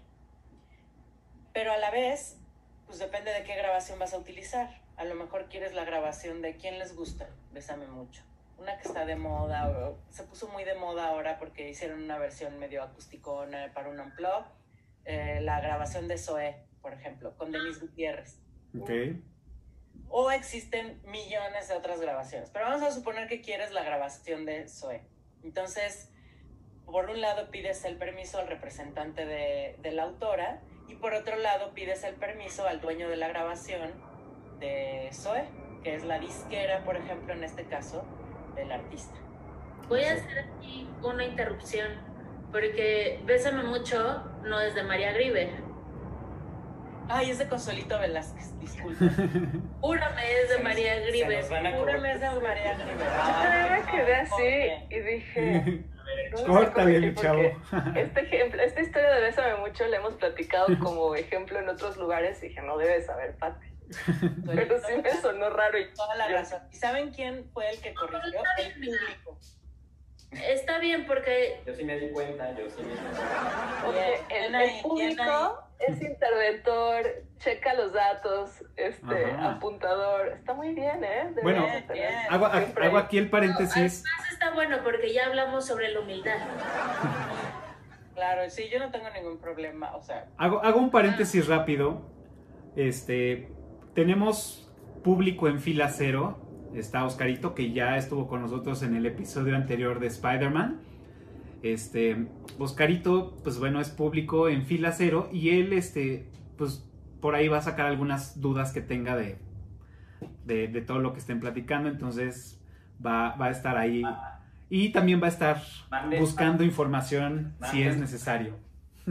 pero a la vez, pues depende de qué grabación vas a utilizar. A lo mejor quieres la grabación de quién les gusta, Bésame mucho. Una que está de moda, o se puso muy de moda ahora porque hicieron una versión medio acusticona para un unplug. Eh, la grabación de Zoé, por ejemplo, con Denise Gutiérrez. Ok. O existen millones de otras grabaciones. Pero vamos a suponer que quieres la grabación de Zoe. Entonces, por un lado pides el permiso al representante de, de la autora y por otro lado pides el permiso al dueño de la grabación de Zoe, que es la disquera, por ejemplo, en este caso, del artista. Voy a hacer aquí una interrupción, porque Bésame mucho no es de María Griver. Ay, es de Consolito Velázquez, disculpa. [laughs] Júrame es de María a Júrame es de María Grieber. Yo también me quedé así y dije. [laughs] no sé Córtale, mi chavo. porque [laughs] Este ejemplo, esta historia de Bésame mucho la hemos platicado como ejemplo en otros lugares y dije, no debes saber, Pati. Pero sí me sonó raro y Toda la razón. ¿Y saben quién fue el que corrigió? El público. Está bien porque Yo sí me di cuenta, yo sí me di cuenta. El, público es interventor, checa los datos, este, Ajá. apuntador. Está muy bien, ¿eh? Bueno, de tener bien. Hago, siempre- hago aquí el paréntesis. además está bueno porque ya hablamos sobre la humildad. Claro, sí, yo no tengo ningún problema, o sea, Hago, hago un paréntesis rápido. Este, tenemos público en fila cero. Está Oscarito, que ya estuvo con nosotros en el episodio anterior de Spider-Man. Este, Oscarito, pues bueno, es público en fila cero y él, este, pues por ahí va a sacar algunas dudas que tenga de, de, de todo lo que estén platicando. Entonces va, va a estar ahí y también va a estar Mande- buscando información si es necesario. [laughs]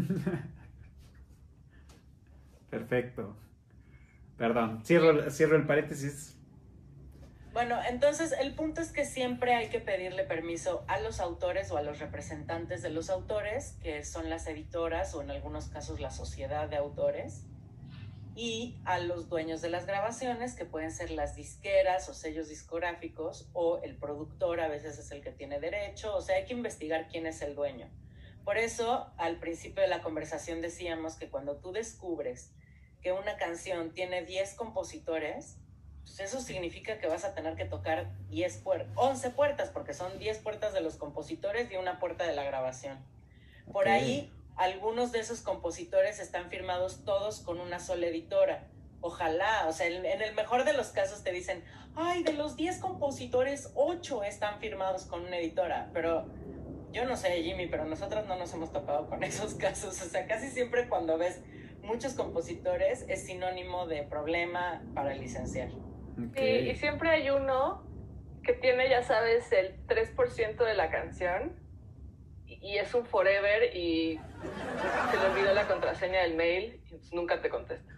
Perfecto. Perdón, cierro, cierro el paréntesis. Bueno, entonces el punto es que siempre hay que pedirle permiso a los autores o a los representantes de los autores, que son las editoras o en algunos casos la sociedad de autores, y a los dueños de las grabaciones, que pueden ser las disqueras o sellos discográficos, o el productor a veces es el que tiene derecho, o sea, hay que investigar quién es el dueño. Por eso, al principio de la conversación decíamos que cuando tú descubres que una canción tiene 10 compositores, pues eso significa que vas a tener que tocar 10 puertas, 11 puertas, porque son 10 puertas de los compositores y una puerta de la grabación. Por Ok. ahí, algunos de esos compositores están firmados todos con una sola editora. Ojalá, o sea, en, en el mejor de los casos te dicen, ay, de los 10 compositores, 8 están firmados con una editora, pero yo no sé, Jimmy, pero nosotros no nos hemos topado con [laughs] esos casos. O sea, casi siempre cuando ves muchos compositores es sinónimo de problema para licenciar. Ok. Sí, y siempre hay uno que tiene, ya sabes, el 3% de la canción y y es un forever y se le olvidó la contraseña del mail y pues nunca te contesta.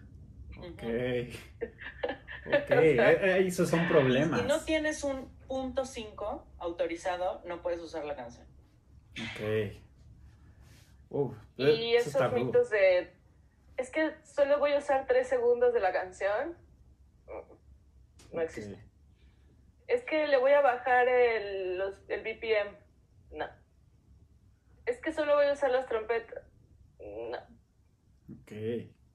Ok. [laughs] Ok, eh, eh, esos son problemas. Si no tienes un punto 5 autorizado, no puedes usar la canción. Ok. Uf, Y eh, esos mitos de, es que solo voy a usar 3 segundos de la canción, no existe. Es que le voy a bajar el, los, el BPM. No. Es que solo voy a usar las trompetas. No. Ok.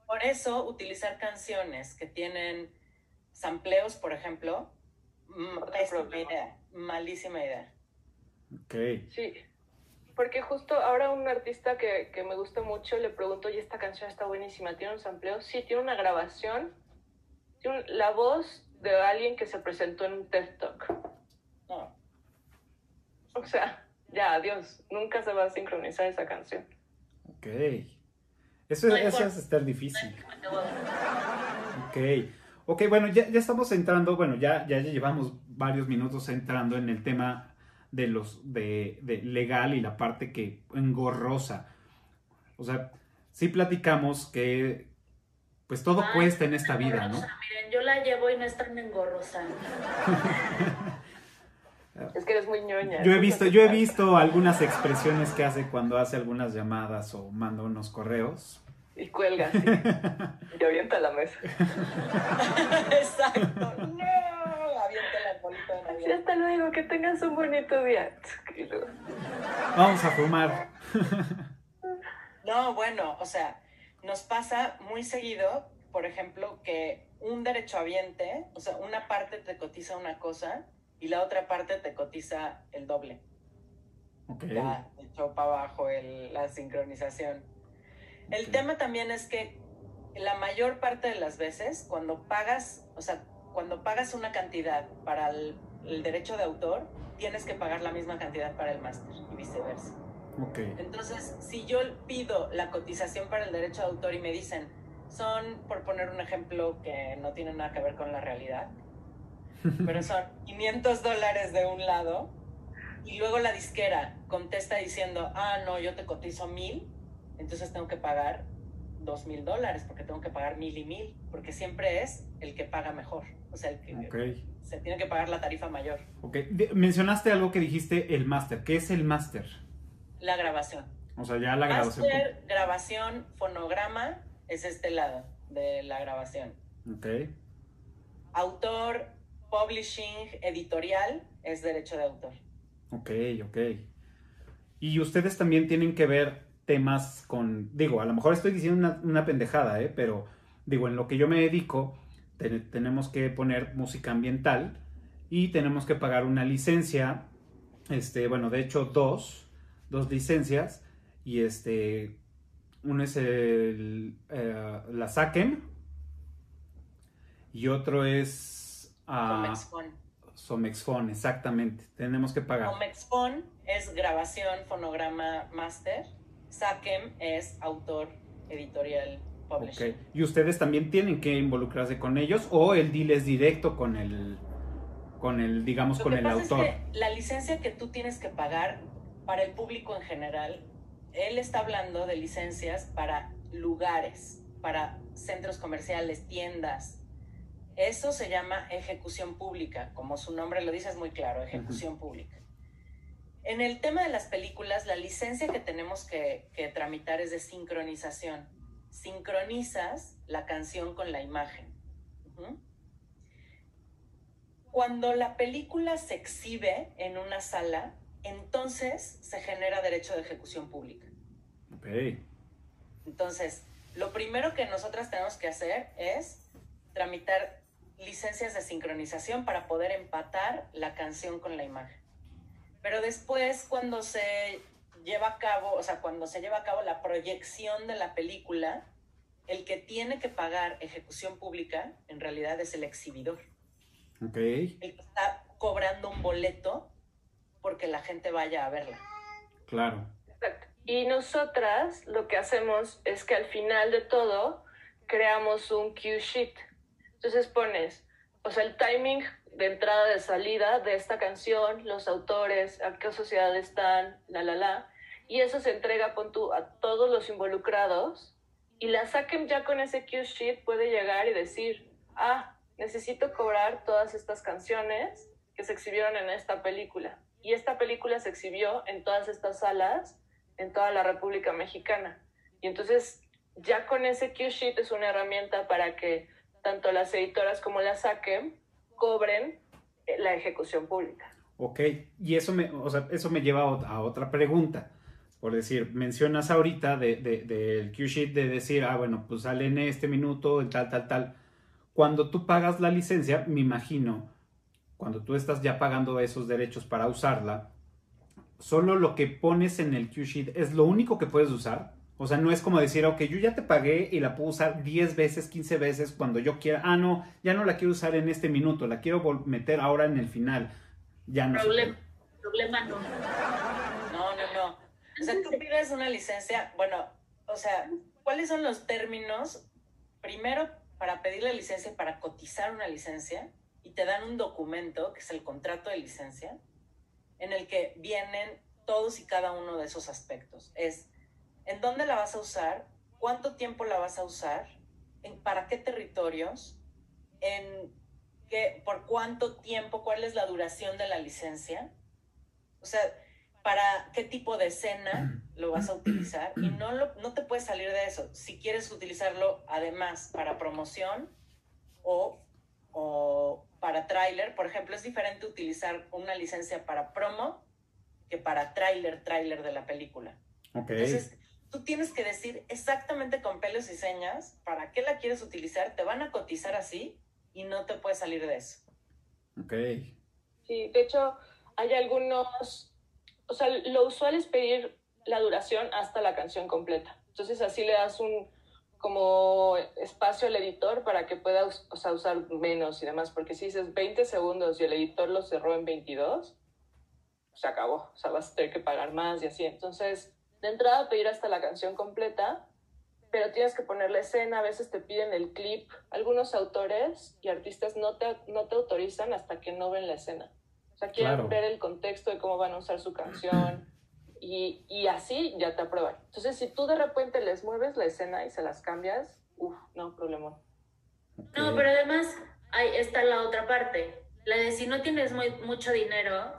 Por eso, utilizar canciones que tienen sampleos, por ejemplo, pésima idea, malísima idea. Ok. Sí, porque justo ahora un artista que, que me gusta mucho le pregunto, y esta canción está buenísima, ¿tiene un sampleo? Sí, tiene una grabación, tiene un- la voz de alguien que se presentó en un TED Talk. No, O sea, ya, adiós, nunca se va a sincronizar esa canción. Ok. Eso, No eso es estar difícil. Ok. Ok, bueno, ya, ya estamos entrando, bueno, ya, ya llevamos varios minutos entrando en el tema de los de, de legal y la parte que engorrosa. O sea, sí platicamos que pues todo Ay, cuesta en esta vida, ¿no? Miren, yo la llevo y no es tan engorrosa. [laughs] Es que eres muy ñoña. Yo he visto, yo he visto algunas expresiones que hace cuando hace algunas llamadas o manda unos correos. Y cuelga, sí. [laughs] y avienta la mesa. [laughs] Exacto. No, avienta la bolita de Sí, hasta luego, que tengas un bonito día. Vamos a fumar. No, bueno, o sea, nos pasa muy seguido, por ejemplo, que un derechohabiente, o sea, una parte te cotiza una cosa y la otra parte te cotiza el doble. Ok. Ya, echó para abajo el- la sincronización. El tema también es que la mayor parte de las veces, cuando pagas, o sea, cuando pagas una cantidad para el, el derecho de autor, tienes que pagar la misma cantidad para el máster y viceversa. Ok. Entonces, si yo pido la cotización para el derecho de autor y me dicen, son, por poner un ejemplo que no tiene nada que ver con la realidad, [laughs] pero son 500 dólares de un lado, y luego la disquera contesta diciendo, ah, no, yo te cotizo mil, entonces tengo que pagar dos mil dólares, porque tengo que pagar mil y mil, porque siempre es el que paga mejor, o sea, el que Ok. se tiene que pagar la tarifa mayor, Ok. Mencionaste algo que dijiste, el máster. ¿Qué es el máster? La grabación. O sea, ya la grabación. Máster, grabación, fonograma es este lado de la grabación. Ok. Autor, publishing, editorial es derecho de autor. Ok, ok. Y ustedes también tienen que ver temas con, digo, a lo mejor estoy diciendo una, una pendejada, ¿eh? Pero digo, en lo que yo me dedico, te- tenemos que poner música ambiental y tenemos que pagar una licencia, este, bueno, de hecho dos, dos licencias y este, uno es el, eh, la SACEM y otro es ah, Comexfon. Somexfon, exactamente, tenemos que pagar. Comexfon es grabación, fonograma, máster. SACEM es autor, editorial, Ok. publishing. Y ustedes también tienen que involucrarse con ellos o el deal es directo con el, con el, digamos, Lo con que el pasa autor. es que la licencia que tú tienes que pagar para el público en general, él está hablando de licencias para lugares, para centros comerciales, tiendas. Eso se llama ejecución pública, como su nombre lo dice es muy claro, ejecución pública. En el tema de las películas, la licencia que tenemos que, que tramitar es de sincronización. Sincronizas la canción con la imagen. Cuando la película se exhibe en una sala, entonces se genera derecho de ejecución pública. Ok. Entonces, lo primero que nosotras tenemos que hacer es tramitar licencias de sincronización para poder empatar la canción con la imagen. Pero después, cuando se lleva a cabo, o sea, cuando se lleva a cabo la proyección de la película, el que tiene que pagar ejecución pública en realidad es el exhibidor. Ok. el que está cobrando un boleto porque la gente vaya a verla. Claro. Exacto. Y nosotras lo que hacemos es que al final de todo creamos un cue sheet. Entonces pones, o sea, el timing de entrada de salida de esta canción, los autores, a qué sociedad están, la la la, y eso se entrega pon tú, a todos los involucrados y la saquen ya con ese cue sheet puede llegar y decir, ah, necesito cobrar todas estas canciones que se exhibieron en esta película. Y esta película se exhibió en todas estas salas en toda la República Mexicana. Y entonces ya con ese cue sheet es una herramienta para que tanto las editoras como la saquen cobren eh, la ejecución pública. Ok. Y eso me, o sea, eso me lleva a ot- a otra pregunta. por decir, mencionas ahorita del de, del Q-Sheet de decir, ah, bueno, pues sale en este minuto, en tal, tal, tal. Cuando tú pagas la licencia, me imagino, cuando tú estás ya pagando esos derechos para usarla, solo lo que pones en el Q-Sheet es lo único que puedes usar. O sea, no es como decir, ok, yo ya te pagué y la puedo usar 10 veces, 15 veces cuando yo quiera. Ah, no, ya no la quiero usar en este minuto, la quiero meter ahora en el final. Ya no. Problema, problema no. No, no, no. O sea, tú pides una licencia, bueno, o sea, ¿cuáles son los términos? Primero, para pedir la licencia, para cotizar una licencia, y te dan un documento, que es el contrato de licencia, en el que vienen todos y cada uno de esos aspectos. Es en dónde la vas a usar, cuánto tiempo la vas a usar, en para qué territorios, en qué, por cuánto tiempo, cuál es la duración de la licencia. O sea, para qué tipo de escena lo vas a utilizar y no, lo, no te puedes salir de eso. Si quieres utilizarlo además para promoción o, o para tráiler, por ejemplo, es diferente utilizar una licencia para promo que para tráiler, tráiler de la película. Okay. Entonces, tú tienes que decir exactamente con pelos y señas para qué la quieres utilizar, te van a cotizar así y no te puedes salir de eso. Ok. Sí, de hecho, hay algunos, o sea, lo usual es pedir la duración hasta la canción completa. Entonces así le das un como espacio al editor para que pueda o sea, usar menos y demás, porque si dices 20 segundos y el editor lo cerró en 22, se acabó, o sea, vas a tener que pagar más y así. Entonces, de entrada pedir hasta la canción completa, pero tienes que poner la escena, a veces te piden el clip. Algunos autores y artistas no te, no te autorizan hasta que no ven la escena. O sea, quieren Claro. ver el contexto de cómo van a usar su canción y, y así ya te aprueban. Entonces, si tú de repente les mueves la escena y se las cambias, uff, no, problema. No, pero además ahí está la otra parte. La de si no tienes muy, mucho dinero,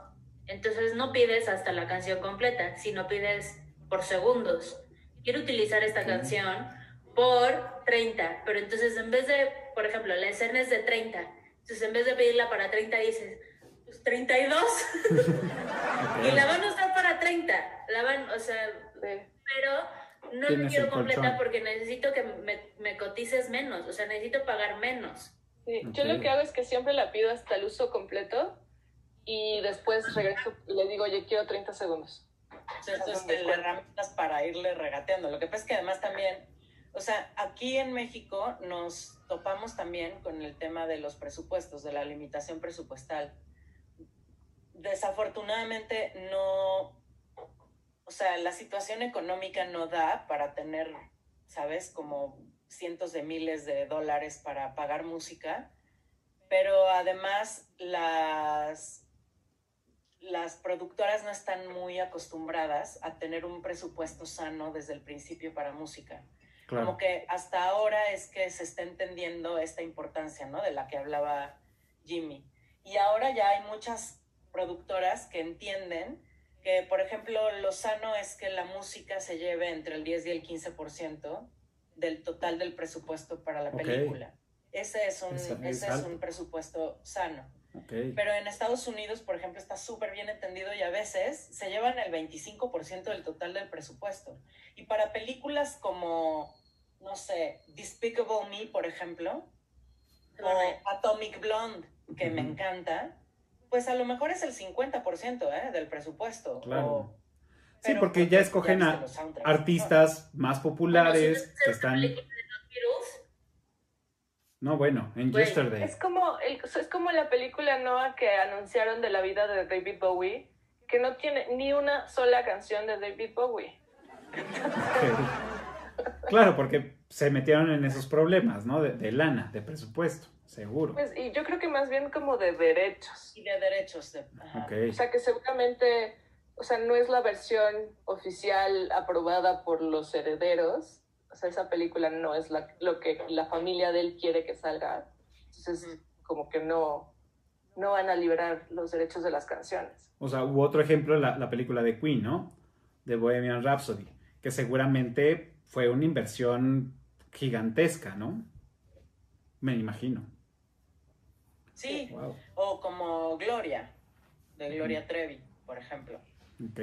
entonces no pides hasta la canción completa, sino pides por segundos. Quiero utilizar esta canción por 30, pero entonces en vez de, por ejemplo, la escena es de 30, entonces en vez de pedirla para 30 dices, pues 32, y la van a usar para 30, la van, o sea, Sí. pero no la quiero completa colchón. porque necesito que me, me cotices menos, o sea, necesito pagar menos. Sí, Yo lo que hago es que siempre la pido hasta el uso completo y después regreso y le digo, oye, quiero 30 segundos. Entonces, te le herramientas para irle regateando. Lo que pasa es que además también, o sea, aquí en México nos topamos también con el tema de los presupuestos, de la limitación presupuestal. Desafortunadamente no, o sea, la situación económica no da para tener, ¿sabes? Como cientos de miles de dólares para pagar música, pero además las las productoras no están muy acostumbradas a tener un presupuesto sano desde el principio para música. Claro. Como que hasta ahora es que se está entendiendo esta importancia, ¿no? De la que hablaba Jimmy. Y ahora ya hay muchas productoras que entienden que, por ejemplo, lo sano es que la música se lleve entre el 10 y el 15% del total del presupuesto para la Ok. película. Ese es un, Es- es ese es un presupuesto sano. Ok. Pero en Estados Unidos, por ejemplo, está súper bien entendido y a veces se llevan el 25% del total del presupuesto. Y para películas como, no sé, Despicable Me, por ejemplo, o Atomic Blonde, que me Ujú. encanta, pues a lo mejor es el 50% ¿eh? del presupuesto. Claro. O- Sí, porque ya escogen a Artistas más populares Bueno, que están... de los No, bueno, en Yesterday. Es como, el, es como la película Noah que anunciaron de la vida de David Bowie, que no tiene ni una sola canción de David Bowie. Claro, porque se metieron en esos problemas, ¿no? De, de lana, de presupuesto, seguro. Pues, y yo creo que más bien como de derechos. Y de derechos. De. O sea, que seguramente, o sea, no es la versión oficial aprobada por los herederos. O sea, esa película no es la- lo que la familia de él quiere que salga. Entonces, como que no, no van a liberar los derechos de las canciones. O sea, hubo otro ejemplo, la, la película de Queen, ¿no? De Bohemian Rhapsody, que seguramente fue una inversión gigantesca, ¿no? Me imagino. Sí, Wow. o como Gloria, de Gloria Trevi, por ejemplo. Ok.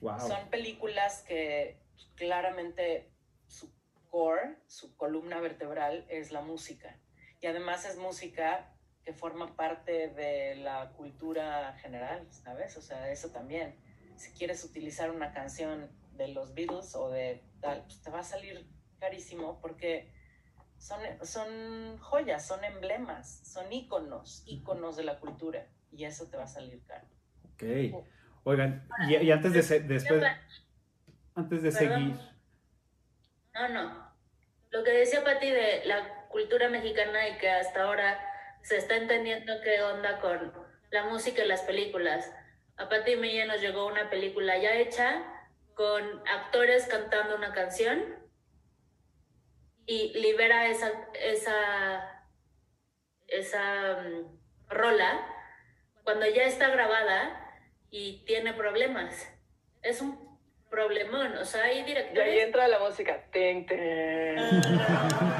Wow. Son películas que claramente su core, su columna vertebral es la música. Y además es música que forma parte de la cultura general, ¿sabes? O sea, eso también. Si quieres utilizar una canción de los Beatles o de tal, pues te va a salir carísimo porque son, son joyas, son emblemas, son íconos, íconos de la cultura. Y eso te va a salir caro. Ok. Oigan, y, y antes de se- después, antes de Perdón. seguir, No, no. Lo que decía Pati de la cultura mexicana y que hasta ahora se está entendiendo qué onda con la música y las películas. A Pati y Milla nos llegó una película ya hecha con actores cantando una canción y libera esa, esa, esa mm, rola cuando ya está grabada y tiene problemas. Es un problemón, o sea, hay Y ahí directores... entra la música. Ten, ten. [laughs]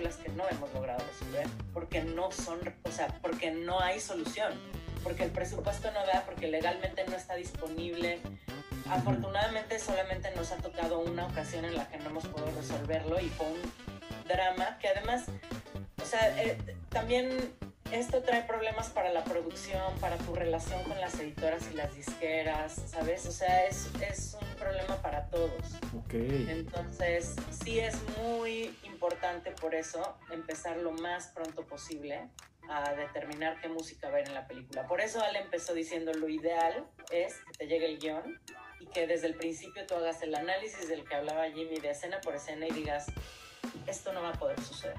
películas que no hemos logrado resolver porque no son, o sea, porque no hay solución, porque el presupuesto no da, porque legalmente no está disponible. Afortunadamente solamente nos ha tocado una ocasión en la que no hemos podido resolverlo y fue un drama que además, o sea, eh, también esto trae problemas para la producción, para tu relación con las editoras y las disqueras, ¿sabes? O sea, es, es un problema para todos. ok. Entonces, sí es muy importante por eso empezar lo más pronto posible a determinar qué música va a ir en la película. Por eso Ale empezó diciendo lo ideal es que te llegue el guion y que desde el principio tú hagas el análisis del que hablaba Jimmy de escena por escena y digas, esto no va a poder suceder.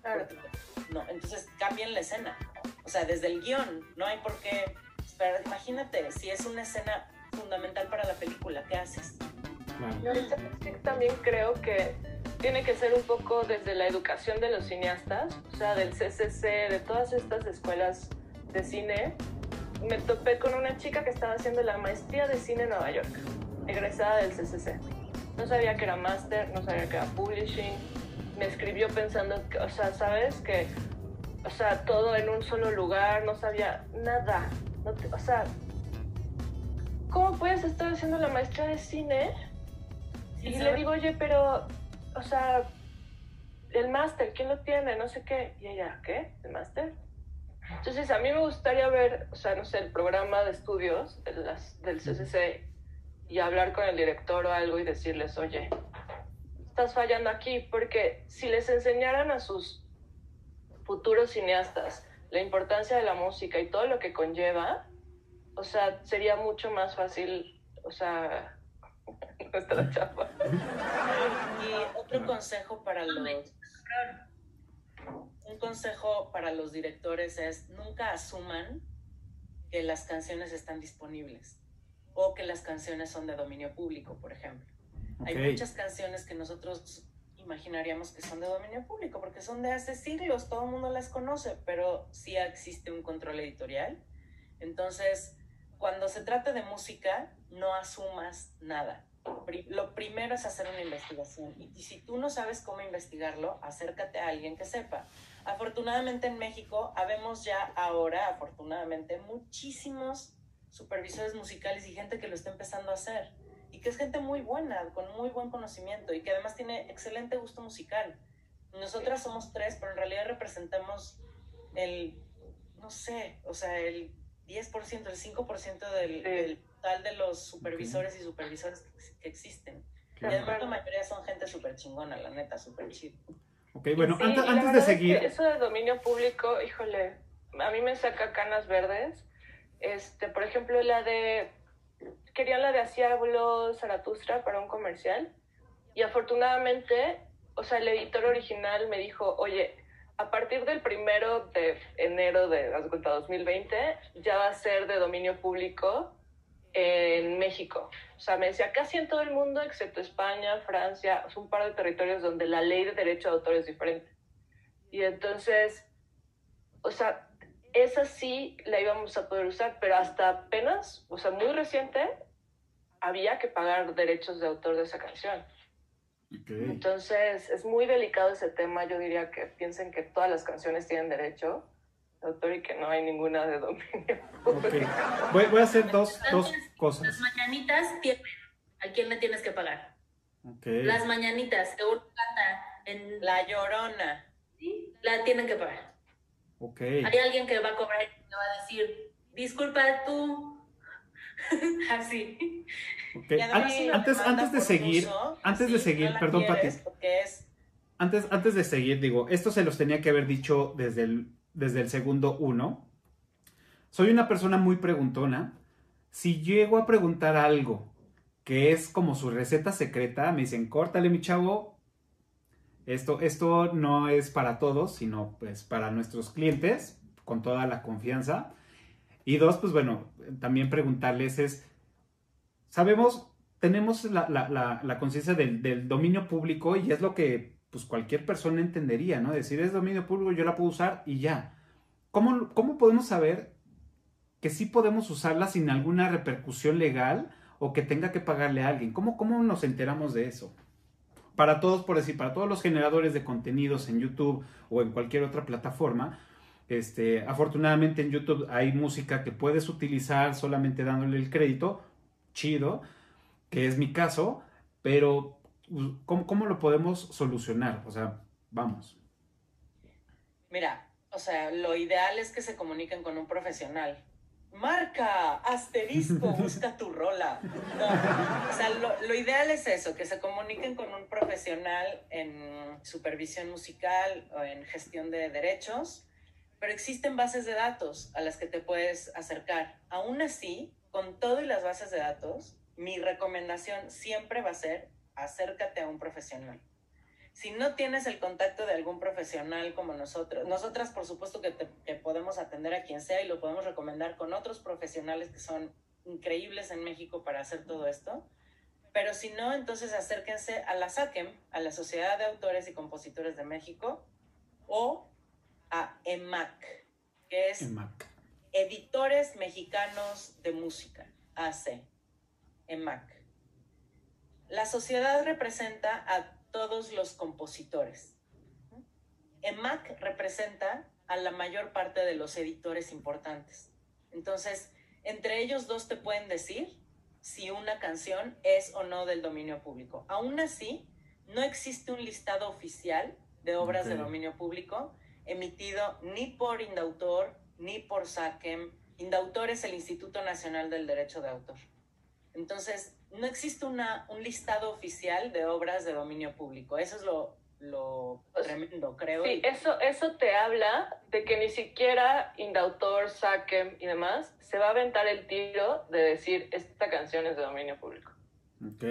Claro. No, entonces cambien la escena. O sea, desde el guion, no hay por qué esperar. Imagínate, si es una escena fundamental para la película, ¿qué haces? Claro. No, y sabes que también creo que tiene que ser un poco desde la educación de los cineastas, o sea, del CCC, de todas estas escuelas de cine. Me topé con una chica que estaba haciendo la maestría de cine en Nueva York, egresada del CCC. No sabía que era máster, no sabía que era publishing. Me escribió pensando, que, o sea, ¿sabes? Que, o sea, todo en un solo lugar, no sabía nada. No te- o sea, ¿cómo puedes estar haciendo la maestría de cine y le digo, oye, pero, o sea, el máster, ¿quién lo tiene? No sé qué. Y ella, ¿qué? ¿El máster? Entonces, a mí me gustaría ver, o sea, no sé, el programa de estudios de las- del CCC y hablar con el director o algo y decirles, oye, estás fallando aquí, porque si les enseñaran a sus futuros cineastas la importancia de la música y todo lo que conlleva, o sea, sería mucho más fácil, o sea, [laughs] nuestra chapa. Y otro consejo para los un consejo para los directores es nunca asuman que las canciones están disponibles o que las canciones son de dominio público, por ejemplo. Hay muchas canciones que nosotros imaginaríamos que son de dominio público porque son de hace siglos, todo el mundo las conoce, pero sí existe un control editorial. Entonces, cuando se trata de música, no asumas nada. Lo primero es hacer una investigación y, y si tú no sabes cómo investigarlo, acércate a alguien que sepa. Afortunadamente en México habemos ya ahora, afortunadamente, muchísimos supervisores musicales y gente que lo está empezando a hacer y que es gente muy buena, con muy buen conocimiento y que además tiene excelente gusto musical. Nosotras somos tres, pero en realidad representamos el, no sé, o sea, el 10%, el 5% del, Sí. del total de los supervisores y supervisores que, que existen. Y De además la mayoría son gente súper chingona, la neta, súper chido. Ok, bueno, Sí, antes, antes de verdad es que seguir, eso de dominio público, híjole, a mí me saca canas verdes. Este, por ejemplo, la de. Querían la de Así Zaratustra para un comercial. Y afortunadamente, o sea, el editor original me dijo: Oye, a partir del primero de enero de haz de cuenta, 2020, ya va a ser de dominio público en México. O sea, me decía casi en todo el mundo, excepto España, Francia, es un par de territorios donde la ley de derecho de autor es diferente. Y entonces, o sea, esa sí la íbamos a poder usar, pero hasta apenas, o sea, muy reciente, había que pagar derechos de autor de esa canción. Entonces, es muy delicado ese tema. Yo diría que piensen que todas las canciones tienen derecho de autor y que no hay ninguna de dominio Ok. público. Voy, voy a hacer dos, dos Las cosas. mañanitas tienen. ¿A quién le tienes que pagar? Las mañanitas, canta en La llorona. sí, la tienen que pagar. Ok. Hay alguien que va a cobrar y te va a decir, disculpa tú. [laughs] Así. ok. Y además, An- si la Antes, antes de seguir, uso, antes de seguir, no perdón, Pati. es Antes, antes de seguir, digo, esto se los tenía que haber dicho desde el, desde el segundo uno. Soy una persona muy preguntona. Si llego a preguntar algo que es como su receta secreta, me dicen, córtale, mi chavo. Esto, esto no es para todos, sino pues para nuestros clientes, con toda la confianza. Y dos, pues bueno, también preguntarles es, sabemos, tenemos la, la- conciencia del, del dominio público y es lo que pues cualquier persona entendería, ¿no? Decir, es dominio público, yo la puedo usar y ya. ¿Cómo, cómo podemos saber que sí podemos usarla sin alguna repercusión legal o que tenga que pagarle a alguien? ¿Cómo, cómo nos enteramos de eso? Para todos, por decir, para todos los generadores de contenidos en YouTube o en cualquier otra plataforma, este, afortunadamente en YouTube hay música que puedes utilizar solamente dándole el crédito, chido, que es mi caso, pero pues, ¿cómo, cómo lo podemos solucionar? O sea, vamos. Mira, o sea, lo ideal es que se comuniquen con un profesional. Marca, asterisco, [laughs] busca tu rola. No, o sea, lo, lo ideal es eso, que se comuniquen con un profesional en supervisión musical o en gestión de derechos, pero existen bases de datos a las que te puedes acercar. Aún así, con todo y las bases de datos, mi recomendación siempre va a ser acércate a un profesional si no tienes el contacto de algún profesional como nosotros, nosotras por supuesto que, te, podemos atender a quien sea y lo podemos recomendar con otros profesionales que son increíbles en México para hacer todo esto, pero si no, entonces acérquense a la SACEM, a la Sociedad de Autores y Compositores de México, o a EMAC, que es En Mac. Editores Mexicanos de Música, AC, EMAC. La sociedad representa a todos los compositores. EMAC representa a la mayor parte de los editores importantes. Entonces, entre ellos dos te pueden decir si una canción es o no del dominio público. Aún así, no existe un listado oficial de obras de dominio público emitido ni por Indautor ni por SACEM. Indautor es el Instituto Nacional del Derecho de Autor. Entonces, no existe una, un listado oficial de obras de dominio público. Eso es lo, lo Pues, tremendo, creo. Sí, y- eso, eso te habla de que ni siquiera Indautor, Sakem y demás se va a aventar el tiro de decir esta canción es de dominio público. Ok.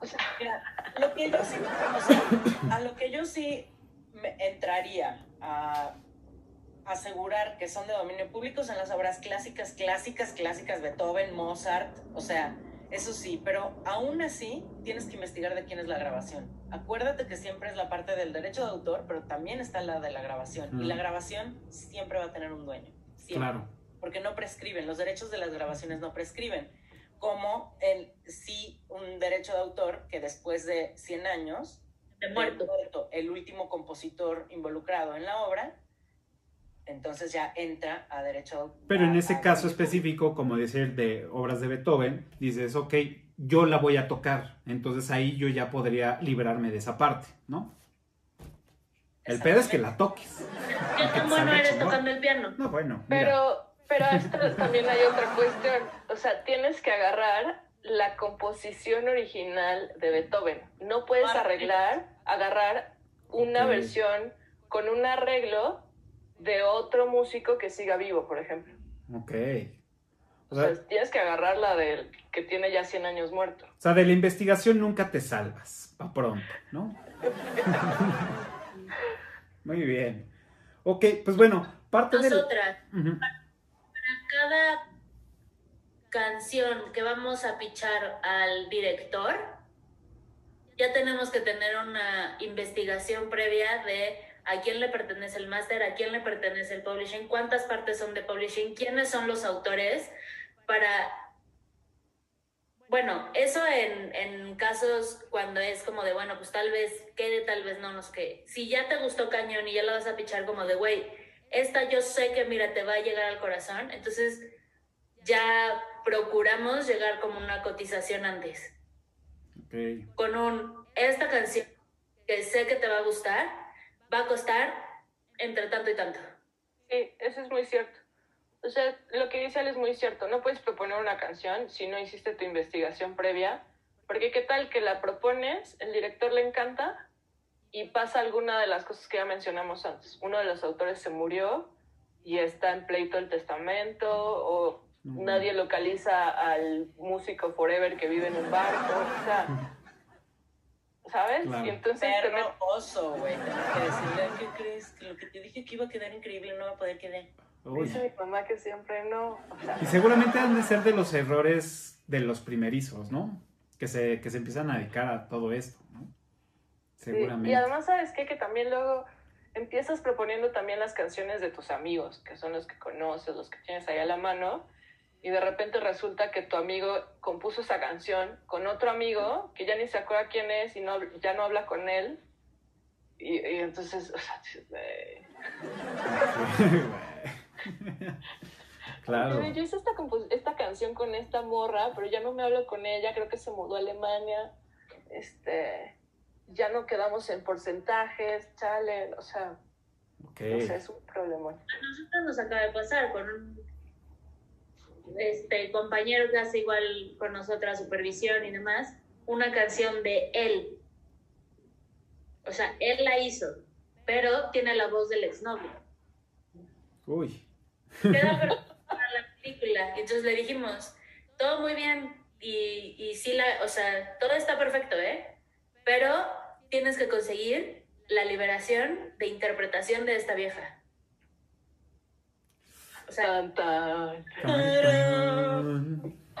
O sea, Mira, lo que yo sí, o sea, a lo que yo sí me entraría a asegurar que son de dominio público son las obras clásicas, clásicas, clásicas, Beethoven, Mozart, o sea, eso sí, pero aún así tienes que investigar de quién es la grabación. Acuérdate que siempre es la parte del derecho de autor, pero también está la de la grabación. Y Mm. la grabación siempre va a tener un dueño. Siempre Claro. porque no prescriben, los derechos de las grabaciones no prescriben, como el sí un derecho de autor que después de 100 años, De de muerto. muerto el último compositor involucrado en la obra, entonces ya entra a derecho Pero en ese caso específico, como decir de obras de Beethoven, dices, ok, yo la voy a tocar. Entonces ahí yo ya podría librarme de esa parte, ¿no? El pedo es que la toques. ¿Qué tan bueno eres tocando el piano? No, bueno, mira. pero, Pero esto también hay otra cuestión. O sea, tienes que agarrar la composición original de Beethoven. No puedes arreglar, agarrar una versión con un arreglo de otro músico que siga vivo, por ejemplo. Ok. O O sea, tienes que agarrar la del que tiene ya 100 años muerto. o sea, de la investigación nunca te salvas, pa' pronto, ¿no? [laughs] Muy bien. Ok, pues bueno, parte del... Nosotras, Ujú. cada canción que vamos a pichar al director, ya tenemos que tener una investigación previa de a quién le pertenece el máster, a quién le pertenece el publishing, cuántas partes son de publishing, quiénes son los autores, para... Bueno, eso en, en casos cuando es como de, bueno, pues tal vez quede, tal vez no nos quede. Si ya te gustó Cañón y ya la vas a pichar como de, güey, esta yo sé que, mira, te va a llegar al corazón, entonces ya procuramos llegar como una cotización antes, Ok. con un, esta canción que sé que te va a gustar, va a costar entre tanto y tanto. Sí, eso es muy cierto. O sea, lo que dice él es muy cierto. No puedes proponer una canción si no hiciste tu investigación previa, porque qué tal que la propones, el director le encanta y pasa alguna de las cosas que ya mencionamos antes. Uno de los autores se murió y está en pleito el testamento o nadie localiza al músico forever que vive en un barco, o sea, ¿sabes? Claro. Y entonces met- Perro oso, güey. Tengo que decirle, ¿qué crees? Que lo que te dije que iba a quedar increíble no va a poder quedar. Uy. dice mi mamá que siempre no, o sea, Y seguramente han de ser de los errores de los primerizos, ¿no? Que se, que se empiezan a dedicar a todo esto, ¿no? Sí, Seguramente. Y además, ¿sabes qué? Que también luego empiezas proponiendo también las canciones de tus amigos, que son los que conoces, los que tienes ahí a la mano, y de repente resulta que tu amigo compuso esa canción con otro amigo que ya ni se acuerda quién es y no, ya no habla con él. Y, y entonces, o sea, [laughs] claro. yo hice esta, compos- esta canción con esta morra, pero ya no me hablo con ella, creo que se mudó a Alemania, este, ya no quedamos en porcentajes, chale, o sea, Ok. no sé, es un problemón. A nosotros nos acaba de pasar con un este, compañero que hace igual con nosotras supervisión y demás, una canción de él. O sea, él la hizo, pero tiene la voz del exnovio. Uy. Queda [laughs] perfecto para la película. Entonces le dijimos, todo muy bien, y, y sí, la, o sea, todo está perfecto, ¿eh? Pero tienes que conseguir la liberación de interpretación de esta vieja.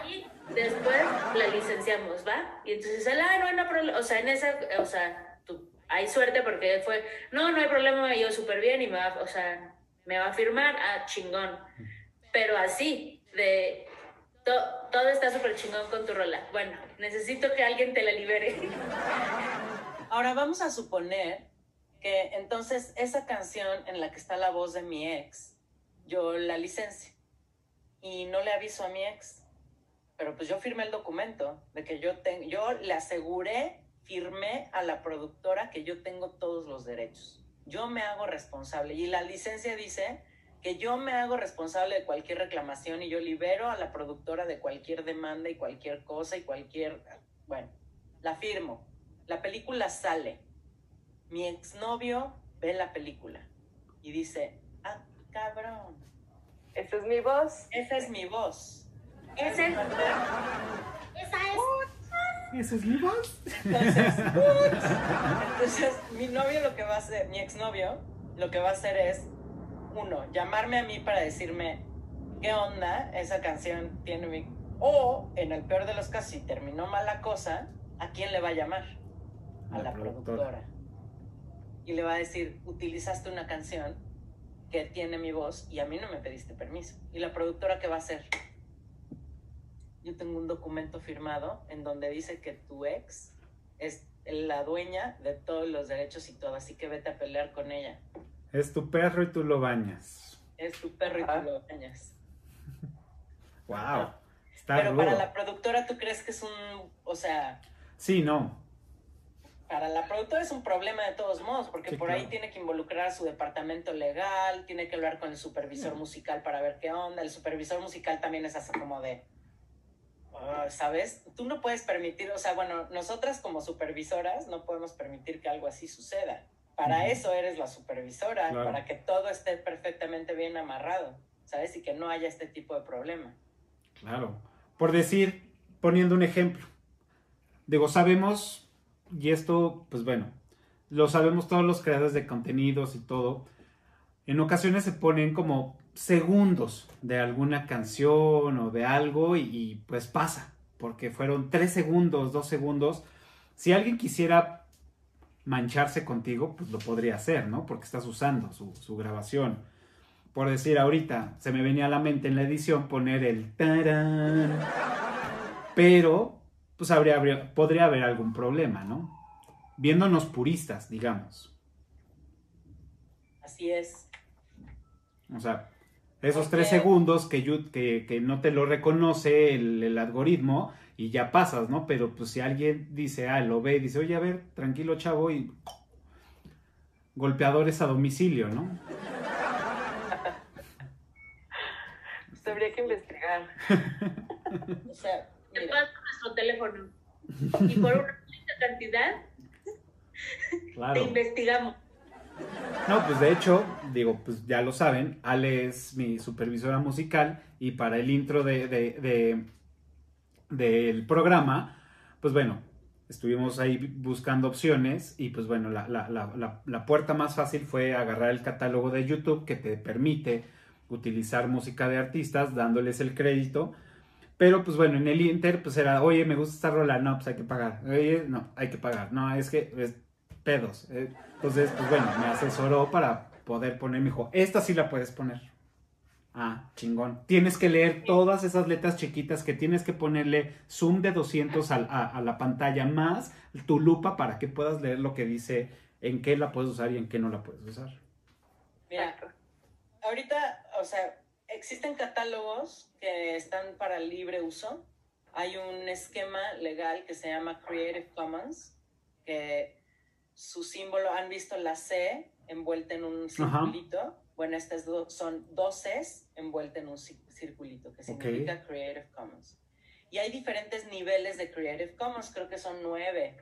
Y después la licenciamos, ¿va? Y entonces él, ah, no hay no problema, o sea, en esa, o sea, tú, hay suerte porque fue, no, no hay problema, yo súper bien y me va, o sea, me va a firmar, ah, chingón. Pero así, de, to- todo está súper chingón con tu rola. Bueno, necesito que alguien te la libere. [laughs] Ahora vamos a suponer que entonces esa canción en la que está la voz de mi ex, yo la licencio y no le aviso a mi ex. Pero pues yo firmé el documento de que yo tengo, yo le aseguré, firmé a la productora que yo tengo todos los derechos. Yo me hago responsable y la licencia dice que yo me hago responsable de cualquier reclamación y yo libero a la productora de cualquier demanda y cualquier cosa y cualquier, bueno, la firmo. La película sale. Mi exnovio ve la película y dice, cabrón, Esa es mi voz. esa es mi voz. Ese, esa es. ¿Esa es mi voz? Entonces, [laughs] entonces, mi novio lo que va a hacer, mi exnovio, lo que va a hacer es, uno, llamarme a mí para decirme, ¿qué onda? Esa canción tiene mi... O, en el peor de los casos, si terminó mal la cosa, ¿a quién le va a llamar? A la, productora. Y le va a decir, utilizaste una canción que tiene mi voz y a mí no me pediste permiso. ¿Y la productora qué va a hacer? Yo tengo un documento firmado en donde dice que tu ex es la dueña de todos los derechos y todo, así que vete a pelear con ella. Es tu perro y tú lo bañas. Es tu perro y tú lo bañas. [laughs] Wow. Está Pero rudo. para la productora, ¿tú crees que es un, o sea, Sí, no. Para la productora es un problema de todos modos, porque Sí, por ahí claro. tiene que involucrar a su departamento legal, tiene que hablar con el supervisor musical para ver qué onda. El supervisor musical también es así como de, ah, ¿sabes? Tú no puedes permitir, o sea, bueno, nosotras como supervisoras no podemos permitir que algo así suceda. Para Ujú. eso eres la supervisora, Claro. para que todo esté perfectamente bien amarrado, ¿sabes? Y que no haya este tipo de problema. Claro. Por decir, poniendo un ejemplo. Digo, sabemos, y esto, pues bueno, lo sabemos todos los creadores de contenidos y todo. En ocasiones se ponen como segundos de alguna canción o de algo y, pues pasa, porque fueron tres segundos, dos segundos. Si alguien quisiera mancharse contigo, pues lo podría hacer, ¿no? Porque estás usando su, su grabación por decir ahorita, se me venía a la mente en la edición poner el tarán. Pero, pues habría, habría- podría haber algún problema, ¿no? Viéndonos puristas, digamos. Así es. O sea, esos tres segundos que, que, que no te lo reconoce el, el algoritmo y ya pasas, ¿no? Pero pues si alguien dice, ah, lo ve y dice, oye, a ver, tranquilo chavo y golpeadores a domicilio, ¿no? [laughs] Pues habría que investigar. [laughs] O sea, Te paso nuestro teléfono. Y por una cantidad te investigamos. No, pues de hecho, digo, pues ya lo saben, Ale es mi supervisora musical y para el intro de, de- de- del programa, pues bueno, estuvimos ahí buscando opciones y pues bueno, la, la- la- la- la puerta más fácil fue agarrar el catálogo de YouTube que te permite utilizar música de artistas dándoles el crédito. Pero pues bueno, en el Inter pues era, oye, me gusta esta rola, no, pues hay que pagar. Oye, no, hay que pagar. No, es que es pedos. eh, entonces, pues bueno, me asesoró para poder poner, me dijo, esta sí la puedes poner. Ah, chingón. Tienes que leer todas esas letras chiquitas que tienes que ponerle zoom de 200 al- a, a la pantalla más tu lupa para que puedas leer lo que dice en qué la puedes usar y en qué no la puedes usar. mira, ahorita, o sea, existen catálogos que están para libre uso. Hay un esquema legal que se llama Creative Commons, que su símbolo, han visto la C envuelta en un circulito. Bueno, estas do- son dos Cs envueltas en un ci- circulito, que significa Creative Commons. Y hay diferentes niveles de Creative Commons, creo que son nueve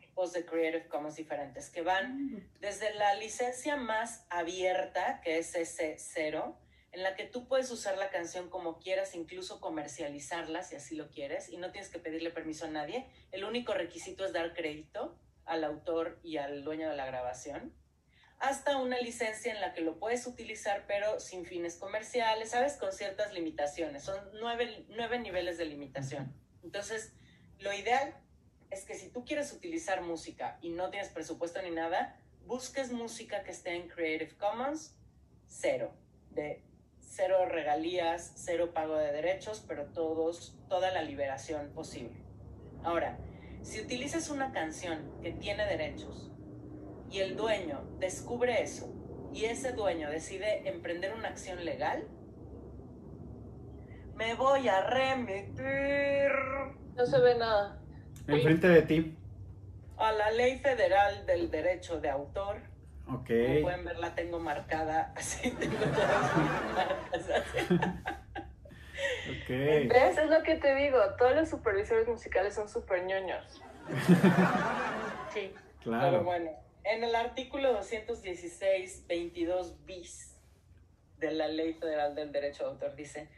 tipos de Creative Commons diferentes, que van desde la licencia más abierta, que es S0, en la que tú puedes usar la canción como quieras, incluso comercializarla si así lo quieres, y no tienes que pedirle permiso a nadie. El único requisito es dar crédito al autor y al dueño de la grabación. Hasta una licencia en la que lo puedes utilizar, pero sin fines comerciales, ¿sabes? Con ciertas limitaciones. Son nueve, nueve niveles de limitación. Entonces, lo ideal es que si tú quieres utilizar música y no tienes presupuesto ni nada, busques música que esté en Creative Commons cero, de cero regalías, cero pago de derechos, pero todos, toda la liberación posible. Ahora, si utilizas una canción que tiene derechos y el dueño descubre eso y ese dueño decide emprender una acción legal, me voy a remitir No se ve nada. Enfrente de ti. a la ley federal del derecho de autor. Ok. Como pueden ver, la tengo marcada así, tengo todas mis marcas así. [laughs] Ok. ¿Ves? Es lo que te digo. Todos los supervisores musicales son súper ñoños. [laughs] Sí. Pero Claro. bueno, en el artículo 216, 22 bis de la Ley Federal del Derecho de Autor dice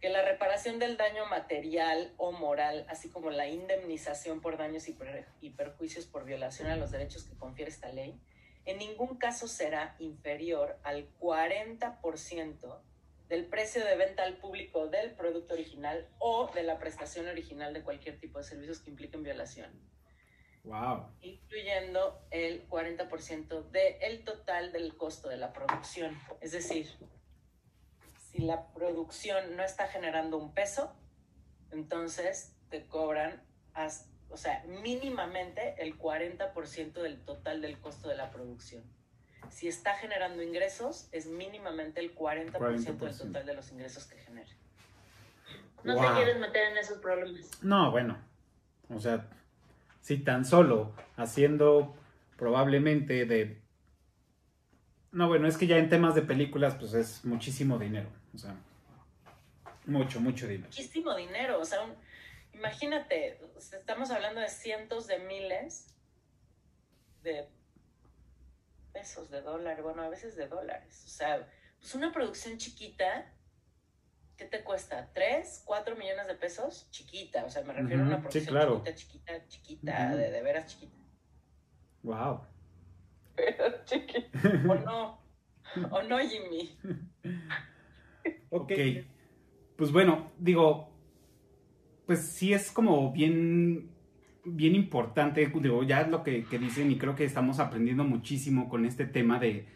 que la reparación del daño material o moral, así como la indemnización por daños y, per- y perjuicios por violación a los derechos que confiere esta ley, en ningún caso será inferior al 40% del precio de venta al público del producto original o de la prestación original de cualquier tipo de servicios que impliquen violación Wow. incluyendo el 40% del total del costo de la producción. Es decir, si la producción no está generando un peso, entonces te cobran, as- o sea, mínimamente el 40% del total del costo de la producción. Si está generando ingresos, es mínimamente el 40%, del 40%. total de los ingresos que genere. No Wow. te quieres meter en esos problemas. No, bueno. O sea, si tan solo haciendo probablemente de... No, bueno, es que ya en temas de películas pues es muchísimo dinero. O sea, mucho, mucho dinero. Muchísimo dinero. O sea, un- imagínate, estamos hablando de cientos de miles de pesos, de dólares, bueno, a veces de dólares. O sea, pues una producción chiquita, ¿qué te cuesta? ¿Tres, cuatro millones de pesos? Chiquita, o sea, me refiero a una sí, producción claro. chiquita, chiquita, chiquita, de, de veras chiquita. Wow. Pero chiquito. ¿O no? ¿O no, Jimmy? [laughs] Ok. Pues bueno, digo, pues sí es como bien, bien importante, digo, ya es lo que, dicen y creo que estamos aprendiendo muchísimo con este tema de,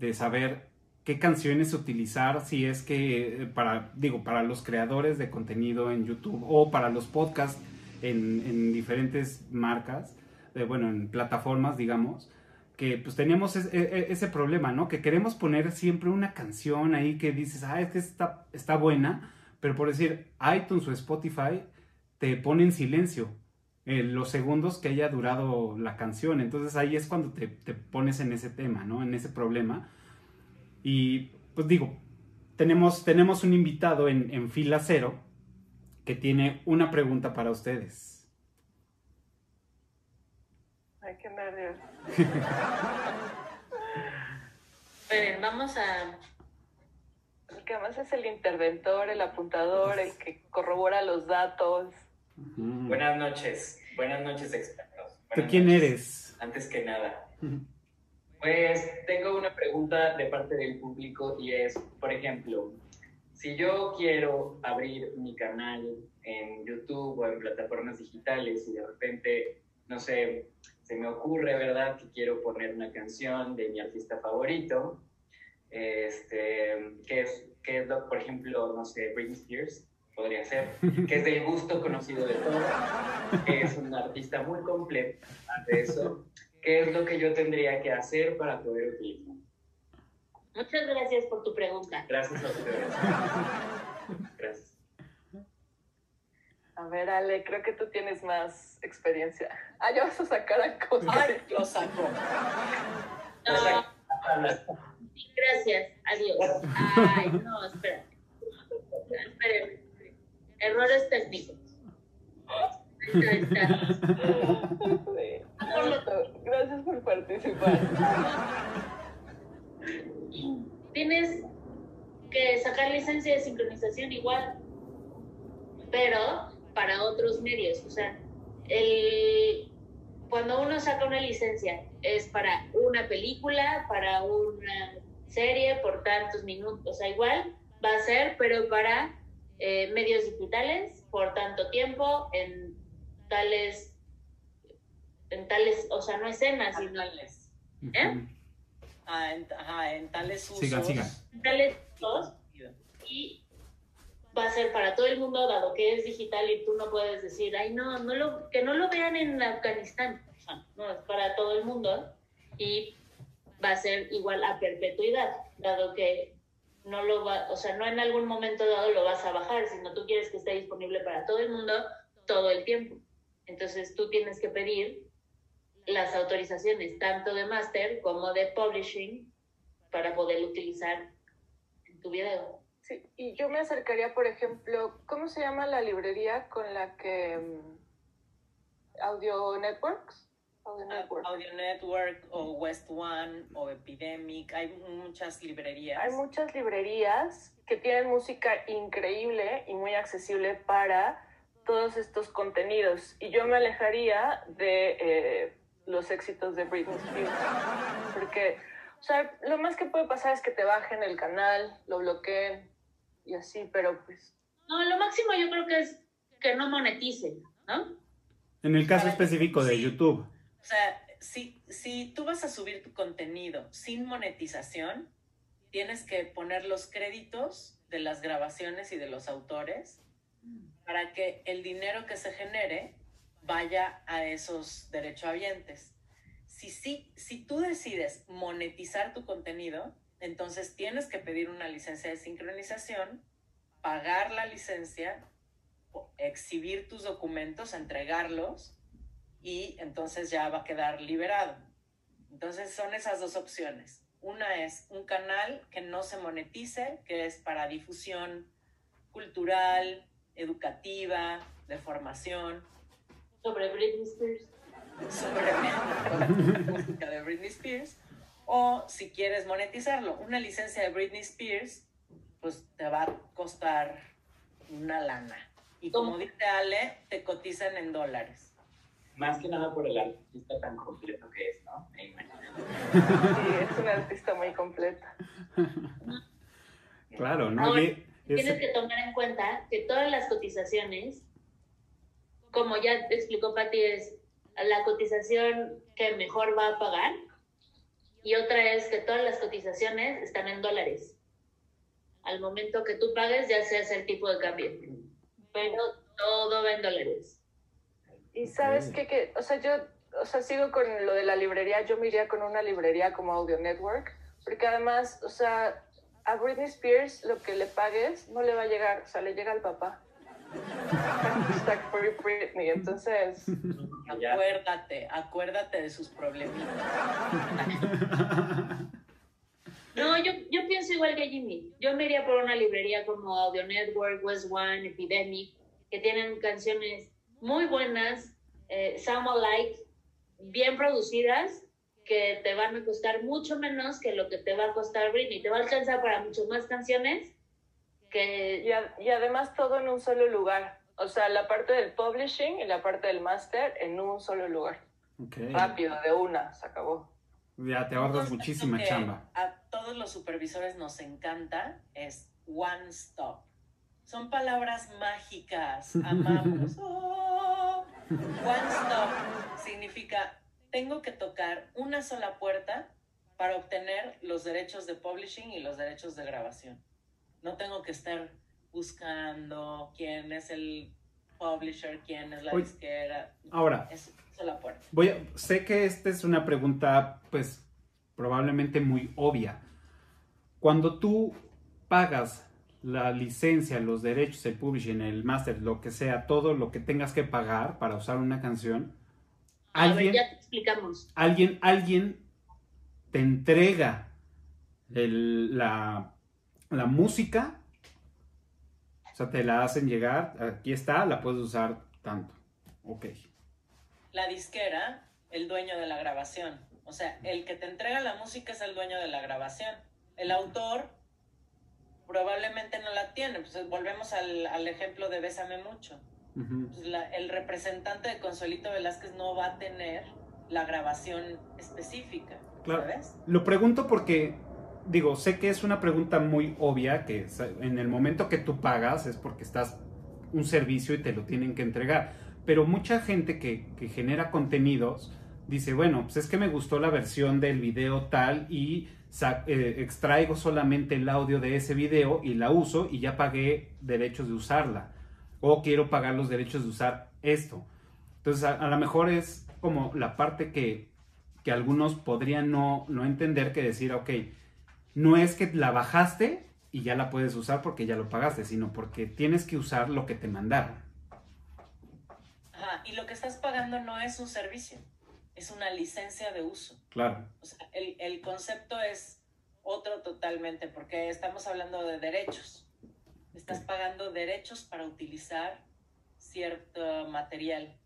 de saber qué canciones utilizar, si es que para, digo, para los creadores de contenido en YouTube o para los podcasts en, en diferentes marcas, eh, bueno, en plataformas, digamos, que pues teníamos es- e- e- ese problema, ¿no? Que queremos poner siempre una canción ahí que dices, ah, es que está, está buena, pero por decir, iTunes o Spotify te pone en silencio eh, los segundos que haya durado la canción. Entonces ahí es cuando te, te pones en ese tema, ¿no? En ese problema. Y pues digo, tenemos, tenemos un invitado en, en fila cero que tiene una pregunta para ustedes. Ay, qué nervios. [laughs] Miren, vamos a... El que además es el interventor, el apuntador, el que corrobora los datos. Buenas noches, buenas noches expertos. ¿Tú Buenas quién noches. eres? Antes que nada, pues tengo una pregunta de parte del público y es, por ejemplo, si yo quiero abrir mi canal en YouTube o en plataformas digitales y de repente, no sé, se me ocurre, ¿verdad?, que quiero poner una canción de mi artista favorito, este, que es, que es lo, por ejemplo, no sé, Britney Spears, podría ser, que es del gusto conocido de todos, que es un artista muy completo de eso. ¿Qué es lo que yo tendría que hacer para poder utilizar? Muchas gracias por tu pregunta. Gracias a ustedes. Gracias. A ver, Ale, creo que tú tienes más experiencia. Ah, ya vas a sacar a cosas. ¡Ay, lo sacó! No, sí, gracias. Adiós. [laughs] Ay, no, espera. Esperen. Errores técnicos. Ahí está, ahí está. Gracias por participar. Tienes que sacar licencia de sincronización igual, pero para otros medios. O sea, el, cuando uno saca una licencia es para una película, para una serie, por tantos minutos. O sea, igual va a ser, pero para eh, medios digitales, por tanto tiempo, en tales, en tales, o sea, no escenas, sino. ¿Eh? Ah, en, ajá, en tales usos. Sigan, sigan. en tales usos, y va a ser para todo el mundo, dado que es digital y tú no puedes decir, ay, no, no lo, que no lo vean en Afganistán. O sea, no, es para todo el mundo y va a ser igual a perpetuidad, dado que no lo va, o sea, no en algún momento dado lo vas a bajar, sino tú quieres que esté disponible para todo el mundo todo el tiempo. Entonces tú tienes que pedir las autorizaciones tanto de master como de publishing para poder utilizar tu video. Sí, y yo me acercaría, por ejemplo, ¿cómo se llama la librería con la que mm, Audio Networks? Audio Network. Audio Network o West One o Epidemic, hay muchas librerías. Hay muchas librerías que tienen música increíble y muy accesible para todos estos contenidos. Y yo me alejaría de eh, los éxitos de Britney Spears. Porque, o sea, lo más que puede pasar es que te bajen el canal, lo bloqueen y así, pero pues No, lo máximo yo creo que es que no moneticen, ¿no? En el caso específico de Sí. YouTube. O sea, si, si tú vas a subir tu contenido sin monetización, tienes que poner los créditos de las grabaciones y de los autores para que el dinero que se genere vaya a esos derechohabientes. Si, si, si tú decides monetizar tu contenido, entonces tienes que pedir una licencia de sincronización, pagar la licencia, exhibir tus documentos, entregarlos y entonces ya va a quedar liberado. Entonces son esas dos opciones. Una es un canal que no se monetice, que es para difusión cultural, educativa, de formación. Sobre Britney Spears. Sobre [laughs] música de Britney Spears. O si quieres monetizarlo, una licencia de Britney Spears, pues te va a costar una lana. Y como dice Ale, te cotizan en dólares. Más que nada por el artista tan completo que es, ¿no? Sí, es una artista muy completa. Claro, ¿no? Ahora, Y es- Tienes que tomar en cuenta que todas las cotizaciones, como ya te explicó Pati, es la cotización que mejor va a pagar y otra es que todas las cotizaciones están en dólares. Al momento que tú pagues ya se hace el tipo de cambio, pero todo va en dólares. Y sabes qué, que, o sea, yo, o sea, sigo con lo de la librería, yo me iría con una librería como Audio Network, porque además, o sea, a Britney Spears lo que le pagues no le va a llegar, o sea, le llega al papá. Hashtag Free Britney, entonces. Acuérdate, acuérdate de sus problemitas. No, yo, yo pienso igual que Jimmy. Yo me iría por una librería como Audio Network, West One, Epidemic, que tienen canciones muy buenas, eh, sound alike, bien producidas, que te van a costar mucho menos que lo que te va a costar Britney. Te va a alcanzar para mucho más canciones que... y, a- y además todo en un solo lugar. O sea, la parte del publishing y la parte del master en un solo lugar. Ok. Rápido, de una, se acabó. Ya te ahorras muchísima chamba. A todos los supervisores nos encanta es one stop. Son palabras mágicas. [laughs] Amamos. Oh. One stop significa tengo que tocar una sola puerta para obtener los derechos de publishing y los derechos de grabación. No tengo que estar buscando quién es el publisher, quién es la Oye. disquera. Ahora, Es sola puerta. voy a- sé que esta es una pregunta, pues, probablemente muy obvia. Cuando tú pagas la licencia, los derechos, el publishing, el master, lo que sea, todo lo que tengas que pagar para usar una canción, A ver, alguien, ya te explicamos. alguien, alguien te entrega el- la, la música, o sea, te la hacen llegar, aquí está, la puedes usar tanto. Ok. la disquera, el dueño de la grabación. O sea, el que te entrega la música es el dueño de la grabación. El autor probablemente no la tiene. Pues volvemos al, al ejemplo de Bésame mucho. Pues la- el representante de Consuelito Velázquez no va a tener la grabación específica. Claro. ¿Sabes? Lo pregunto porque, digo, sé que es una pregunta muy obvia, que en el momento que tú pagas es porque estás un servicio y te lo tienen que entregar. Pero mucha gente que, que genera contenidos dice, bueno, pues es que me gustó la versión del video tal y eh, extraigo solamente el audio de ese video y la uso y ya pagué derechos de usarla. O quiero pagar los derechos de usar esto. Entonces, a, lo mejor es como la parte que, que algunos podrían no, no entender que decir, ok, no es que la bajaste y ya la puedes usar porque ya lo pagaste, sino porque tienes que usar lo que te mandaron. Ajá. Y lo que estás pagando no es un servicio, es una licencia de uso. Claro. O sea, el, el concepto es otro totalmente, porque estamos hablando de derechos. Estás pagando derechos para utilizar cierto material.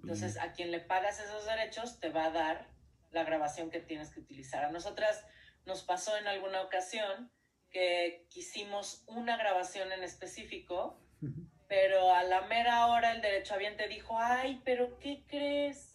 Entonces, a quien le pagas esos derechos te va a dar la grabación que tienes que utilizar. A nosotras nos pasó en alguna ocasión que quisimos una grabación en específico, pero a la mera hora el derechohabiente dijo, ay, pero ¿qué crees?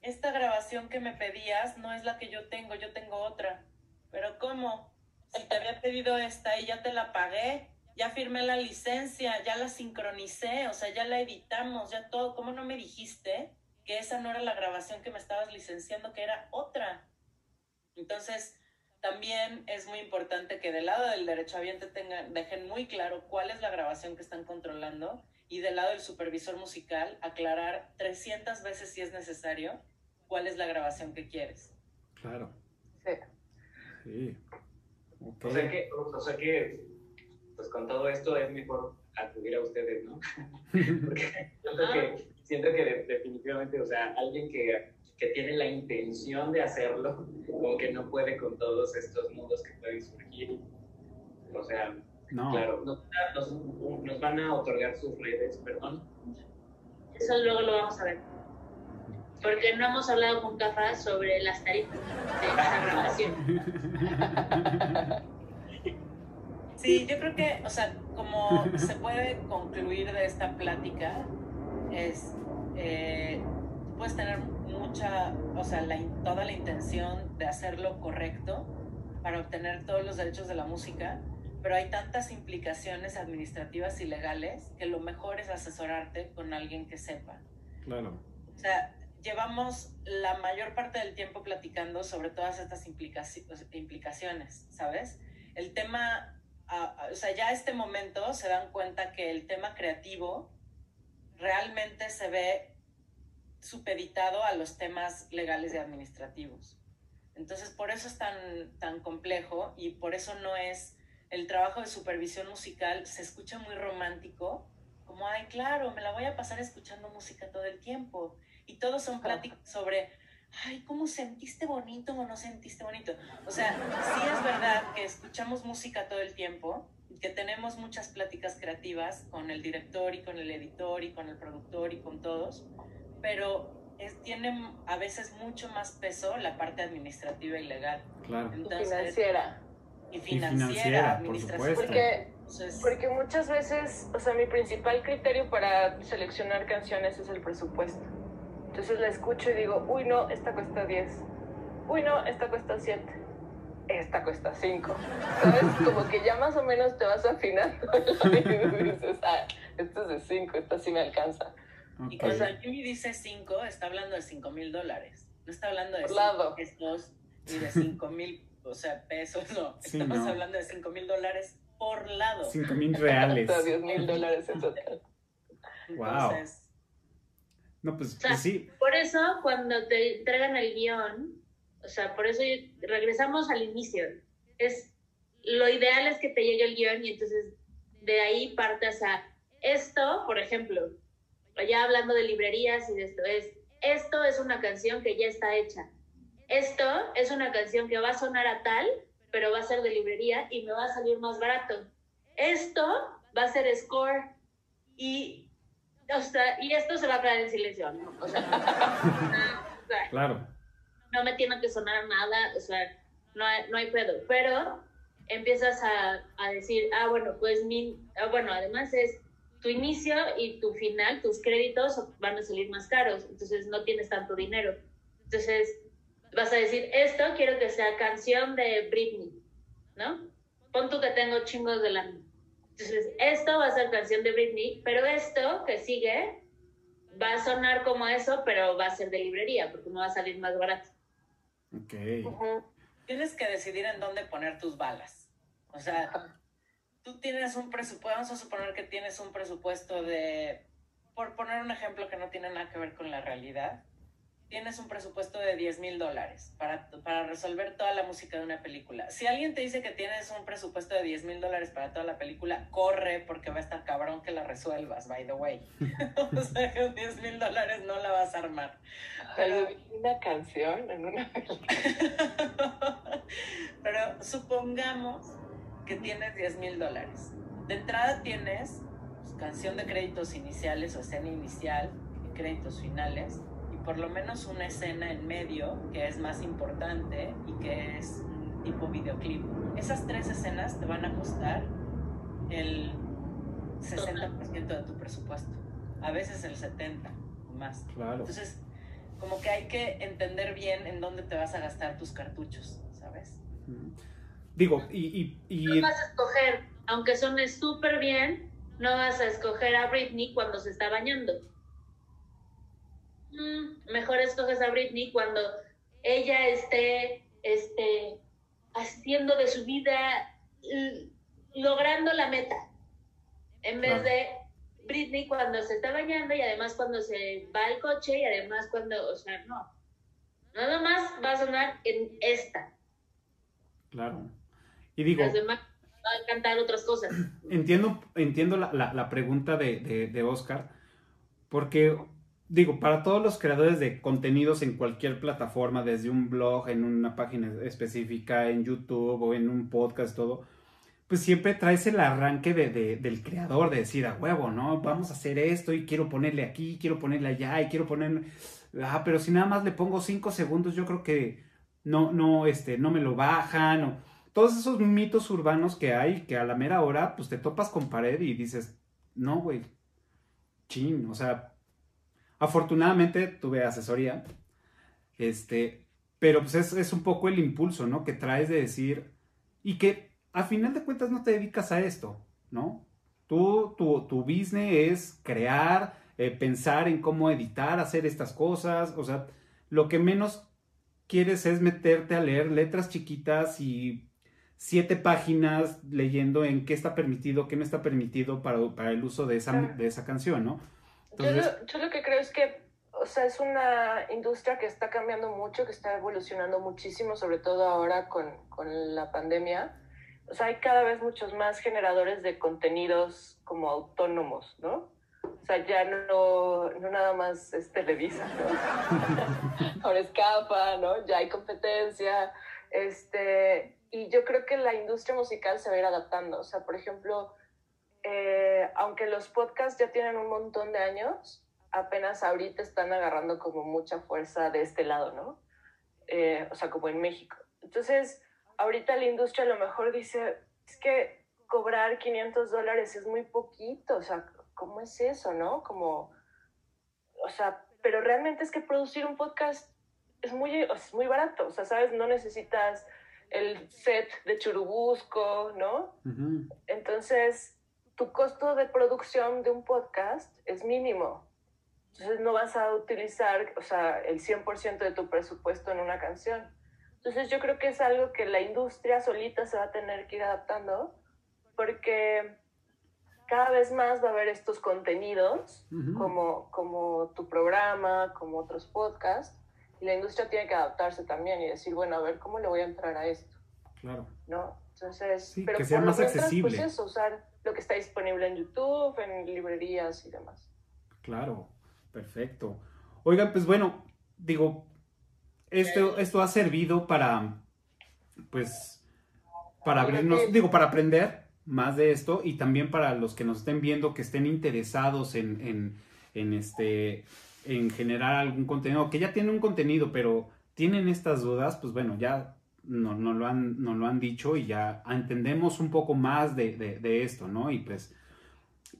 Esta grabación que me pedías no es la que yo tengo, yo tengo otra. Pero ¿cómo? Si te había pedido esta y ya te la pagué, ya firmé la licencia, ya la sincronicé, o sea, ya la editamos, ya todo. ¿Cómo no me dijiste que esa no era la grabación que me estabas licenciando, que era otra? Entonces, también es muy importante que del lado del derechohabiente tengan, dejen muy claro cuál es la grabación que están controlando y del lado del supervisor musical aclarar 300 veces si es necesario cuál es la grabación que quieres. Claro. Sí. Sí. Ok. O sea que, o sea que, pues con todo esto es mejor acudir a ustedes, ¿no? [laughs] Porque yo creo que siento que de- definitivamente, o sea, alguien que, que tiene la intención de hacerlo, como que no puede con todos estos mundos que pueden surgir. O sea, No. claro, nos, nos, nos van a otorgar sus redes, perdón. Eso luego lo vamos a ver. Porque no hemos hablado con Cafa sobre las tarifas de esa [laughs] grabación. Sí, yo creo que, o sea, como se puede concluir de esta plática, es, eh, puedes tener mucha, o sea, la toda la intención de hacerlo correcto para obtener todos los derechos de la música, pero hay tantas implicaciones administrativas y legales que lo mejor es asesorarte con alguien que sepa. Claro. O sea, llevamos la mayor parte del tiempo platicando sobre todas estas implicaci- implicaciones, ¿sabes? El tema, o sea, ya a este momento se dan cuenta que el tema creativo realmente se ve supeditado a los temas legales y administrativos. Entonces, por eso es tan, tan complejo y por eso no es el trabajo de supervisión musical, se escucha muy romántico, como, ay, claro, me la voy a pasar escuchando música todo el tiempo. Y todos son pláticas sobre, ay, ¿cómo sentiste bonito o no sentiste bonito? O sea, sí es verdad que escuchamos música todo el tiempo, que tenemos muchas pláticas creativas con el director y con el editor y con el productor y con todos, pero es, tiene a veces mucho más peso la parte administrativa y legal. Claro. Y Entonces, financiera. y financiera, financiera, por. Porque, Entonces, porque muchas veces, o sea, mi principal criterio para seleccionar canciones es el presupuesto. Entonces la escucho y digo, uy, no, esta cuesta 10. Uy, no, esta cuesta 7. Esta cuesta 5. ¿Sabes? [laughs] Como que ya más o menos te vas afinando [laughs] y dices, ah, esto es de 5, esta sí me alcanza. Y Ok. cuando Jimmy dice 5, está hablando de 5 mil dólares. No está hablando de Por 5 lado. pesos ni de 5 mil, o sea, pesos, [laughs] no. Sí, Estamos no. hablando de 5 mil dólares por lado. Cinco mil reales. [laughs] Hasta 10 mil dólares en total. [laughs] Wow. Entonces, No, pues, O sea, pues sí. Por eso, cuando te entregan el guion, o sea, por eso regresamos al inicio. Es, lo ideal es que te llegue el guion y entonces de ahí partas a esto, por ejemplo, ya hablando de librerías y de esto, es, esto es una canción que ya está hecha. Esto es una canción que va a sonar a tal, pero va a ser de librería y me va a salir más barato. Esto va a ser score y, o sea, y esto se va a quedar en silencio, ¿no? O sea, no, o sea, Claro. no me tiene que sonar nada, o sea, no hay, no hay pedo. Pero empiezas a, a decir, ah, bueno, pues mi, ah, bueno, además es tu inicio y tu final, tus créditos van a salir más caros, entonces no tienes tanto dinero. Entonces vas a decir, esto quiero que sea canción de Britney, ¿no? Pon tú que tengo chingos de la... Entonces, esto va a ser canción de Britney, pero esto que sigue va a sonar como eso, pero va a ser de librería, porque no va a salir más barato. Ok. Tienes que decidir en dónde poner tus balas. O sea, tú tienes un presupuesto, vamos a suponer que tienes un presupuesto de, por poner un ejemplo que no tiene nada que ver con la realidad, tienes un presupuesto de 10 mil dólares para, para resolver toda la música de una película. Si alguien te dice que tienes un presupuesto de 10 mil dólares para toda la película, corre porque va a estar cabrón que la resuelvas, by the way. [laughs] o sea, con 10 mil dólares no la vas a armar. Pero una canción en una [laughs] Pero supongamos que tienes 10 mil dólares. De entrada tienes pues, canción de créditos iniciales o escena inicial y créditos finales por lo menos una escena en medio que es más importante y que es un tipo videoclip. Esas tres escenas te van a costar el 60% de tu presupuesto, a veces el 70% o más. Claro. Entonces, como que hay que entender bien en dónde te vas a gastar tus cartuchos, ¿sabes? Digo, y, y, y- No vas a escoger, aunque suene súper bien, no vas a escoger a Britney cuando se está bañando. Mm, mejor escoges a Britney cuando ella esté, esté haciendo de su vida, logrando la meta. En vez de Britney cuando se está bañando y además cuando se va al coche y además cuando, o sea, no. Nada más va a sonar en esta. claro. Y digo, Las demás van a cantar otras cosas. entiendo, entiendo la, la- la pregunta de, de, de Oscar, porque digo, para todos los creadores de contenidos en cualquier plataforma, desde un blog, en una página específica, en YouTube o en un podcast, todo, pues siempre traes el arranque de, del creador, de decir, a huevo, ¿no? Vamos a hacer esto y quiero ponerle aquí, quiero ponerle allá y quiero ponerle... Ah, pero si nada más le pongo cinco segundos, yo creo que no, no, este, no me lo bajan todos esos mitos urbanos que hay, que a la mera hora, pues te topas con pared y dices, no, güey, chin, o sea, afortunadamente tuve asesoría, este, pero pues es, es un poco el impulso, ¿no? Que traes de decir, y que a final de cuentas no te dedicas a esto, ¿no? Tú, tu, tu business es crear, eh, pensar en cómo editar, hacer estas cosas, o sea, lo que menos quieres es meterte a leer letras chiquitas y siete páginas leyendo en qué está permitido, qué no está permitido para, para el uso de esa, de esa canción, ¿no? Yo, lo, yo lo que creo es que, o sea, es una industria que está cambiando mucho, que está evolucionando muchísimo, sobre todo ahora con, con la pandemia. O sea, hay cada vez muchos más generadores de contenidos como autónomos, ¿no? O sea, ya no, no nada más es Televisa, ¿no? [laughs] Ahora escapa, ¿no? Ya hay competencia. Este, y yo creo que la industria musical se va a ir adaptando. O sea, por ejemplo, eh, aunque los podcasts ya tienen un montón de años, apenas ahorita están agarrando como mucha fuerza de este lado, ¿no? Eh, o sea, como en México. Entonces, ahorita la industria a lo mejor dice, es que cobrar 500 dólares es muy poquito, o sea, ¿cómo es eso, no? Como, o sea, pero realmente es que producir un podcast es muy, es muy barato, o sea, ¿sabes? No necesitas el set de Churubusco, ¿no? Entonces, tu costo de producción de un podcast es mínimo. Entonces, no vas a utilizar, o sea, el 100% de tu presupuesto en una canción. Entonces, yo creo que es algo que la industria solita se va a tener que ir adaptando, porque cada vez más va a haber estos contenidos, como, como tu programa, como otros podcasts, y la industria tiene que adaptarse también y decir, bueno, a ver, ¿cómo le voy a entrar a esto? Claro. ¿No? Entonces, pero que sea más accesible. Pues eso, usar lo que está disponible en YouTube, en librerías y demás. Claro, perfecto. Oigan, pues bueno, digo, esto, esto ha servido para, pues, para abrirnos, digo, para aprender más de esto y también para los que nos estén viendo, que estén interesados en, en, en este, en generar algún contenido, que ya tienen un contenido, pero tienen estas dudas, pues bueno, ya no, lo, han, lo han dicho y ya entendemos un poco más de, de, esto, ¿no? Y pues,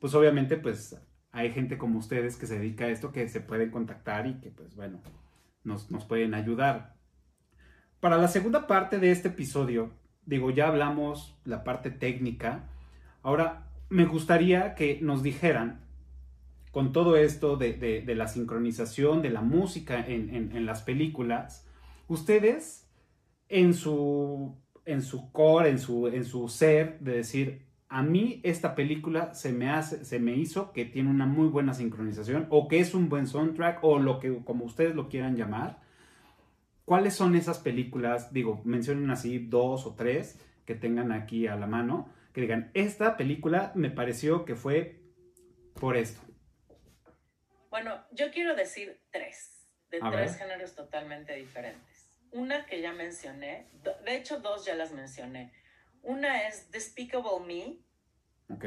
pues obviamente, pues hay gente como ustedes que se dedica a esto, que se pueden contactar y que pues bueno, nos, nos pueden ayudar. Para la segunda parte de este episodio, digo, ya hablamos la parte técnica, ahora me gustaría que nos dijeran con todo esto de, la sincronización de la música en, las películas, ustedes en su, en su core, en su, en su ser, de decir, a mí esta película se me, hace, se me hizo que tiene una muy buena sincronización o que es un buen soundtrack o lo que como ustedes lo quieran llamar. ¿Cuáles son esas películas? Digo, mencionen así dos o tres que tengan aquí a la mano, que digan, esta película me pareció que fue por esto. Bueno, yo quiero decir tres, de tres géneros totalmente diferentes. Una que ya mencioné, de hecho dos ya las mencioné. Una es Despicable Me.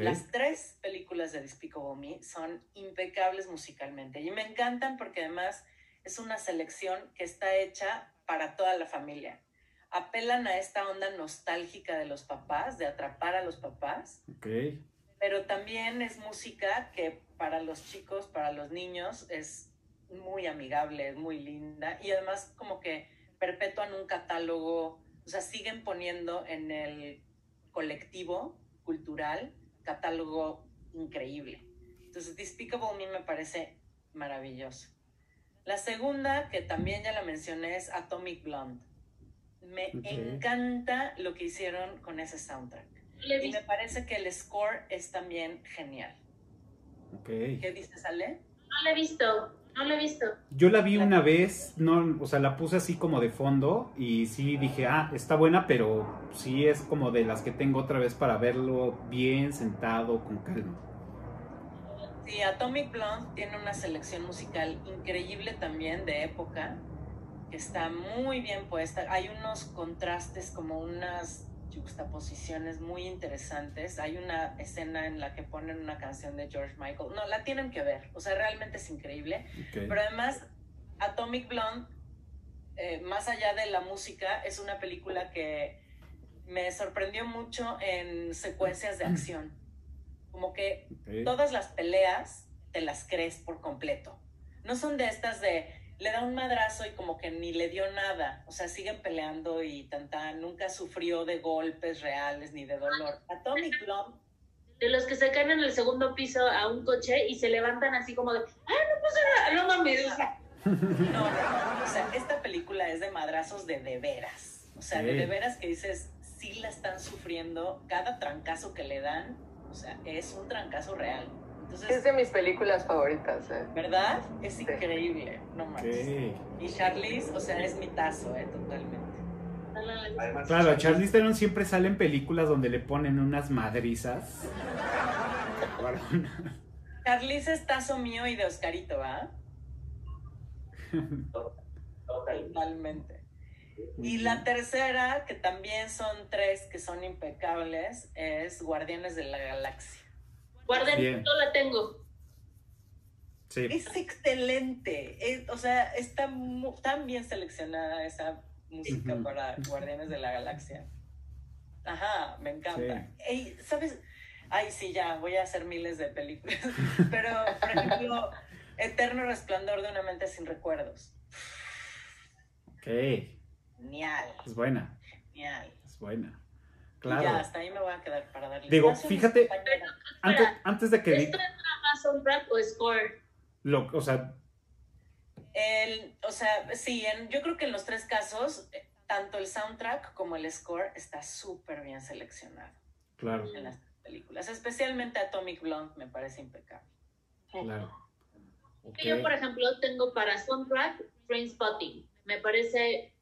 Las tres películas de Despicable Me son impecables musicalmente y me encantan porque además es una selección que está hecha para toda la familia. Apelan a esta onda nostálgica de los papás, de atrapar a los papás. Okay pero también es música que para los chicos, para los niños, es muy amigable, es muy linda y además como que perpetúan un catálogo, o sea, siguen poniendo en el colectivo cultural catálogo increíble. Entonces, Despicable Me me parece maravilloso. La segunda, que también ya la mencioné, es Atomic Blonde. Me encanta lo que hicieron con ese soundtrack. Y me parece que el score es también genial. Okay. ¿Qué dices, Ale? No la he visto, no la he visto. Yo la vi una vez, no, o sea, la puse así como de fondo y sí dije, ah, está buena, pero sí es como de las que tengo otra vez para verlo bien sentado, con calma. Sí, Atomic Blonde tiene una selección musical increíble también de época, que está muy bien puesta. Hay unos contrastes, como unas juxtaposiciones muy interesantes. Hay una escena en la que ponen una canción de George Michael. No, la tienen que ver. O sea, realmente es increíble. Ok. Pero además, Atomic Blonde, eh, más allá de la música, es una película que me sorprendió mucho en secuencias de acción. Como que Ok. todas las peleas te las crees por completo. No son de estas de le da un madrazo y como que ni le dio nada. O sea, siguen peleando y tanta nunca sufrió de golpes reales ni de dolor. Atomic Blonde De los que se caen en el segundo piso a un coche y se levantan así como de, ¡ah, no pasa nada! No mames. No, no, no. O sea, esta película es de madrazos de de veras. O sea, de de veras que dices, sí la están sufriendo. Cada trancazo que le dan, o sea, es un trancazo real. Es de mis películas favoritas. ¿eh? ¿verdad? Es increíble. No manches. Ok. Y Charlize, o sea, es mi tazo, ¿eh? Totalmente. Además, Claro, Charlize Theron siempre sale en películas donde le ponen unas madrizas. [laughs] Charlize es tazo mío y de Oscarito, ¿va? total. Totalmente. Y la tercera, que también son tres que son impecables, es Guardianes de la Galaxia. Guarden, Bien. no la tengo. Sí. Es excelente. es- o sea, está mu- tan bien seleccionada esa música para Guardianes de la Galaxia. Ajá, me encanta. Ey, ¿Sabes? Ay, sí, ya, voy a hacer miles de películas. [laughs] Pero, por ejemplo, Eterno Resplandor de una mente sin recuerdos. Ok. Es Genial, buena. genial. Es buena. Y ya, Claro. hasta ahí me voy a quedar para darle Digo, fíjate-. Antes, Espera, antes de que ¿Esto es nada más soundtrack o score? lo, o sea, El, o sea, sí, en- yo creo que en los tres casos, eh, tanto el soundtrack como el score está súper bien seleccionado claro, en las películas. Especialmente Atomic Blonde me parece impecable. claro. Yo, por ejemplo, tengo para soundtrack Trainspotting. Me parece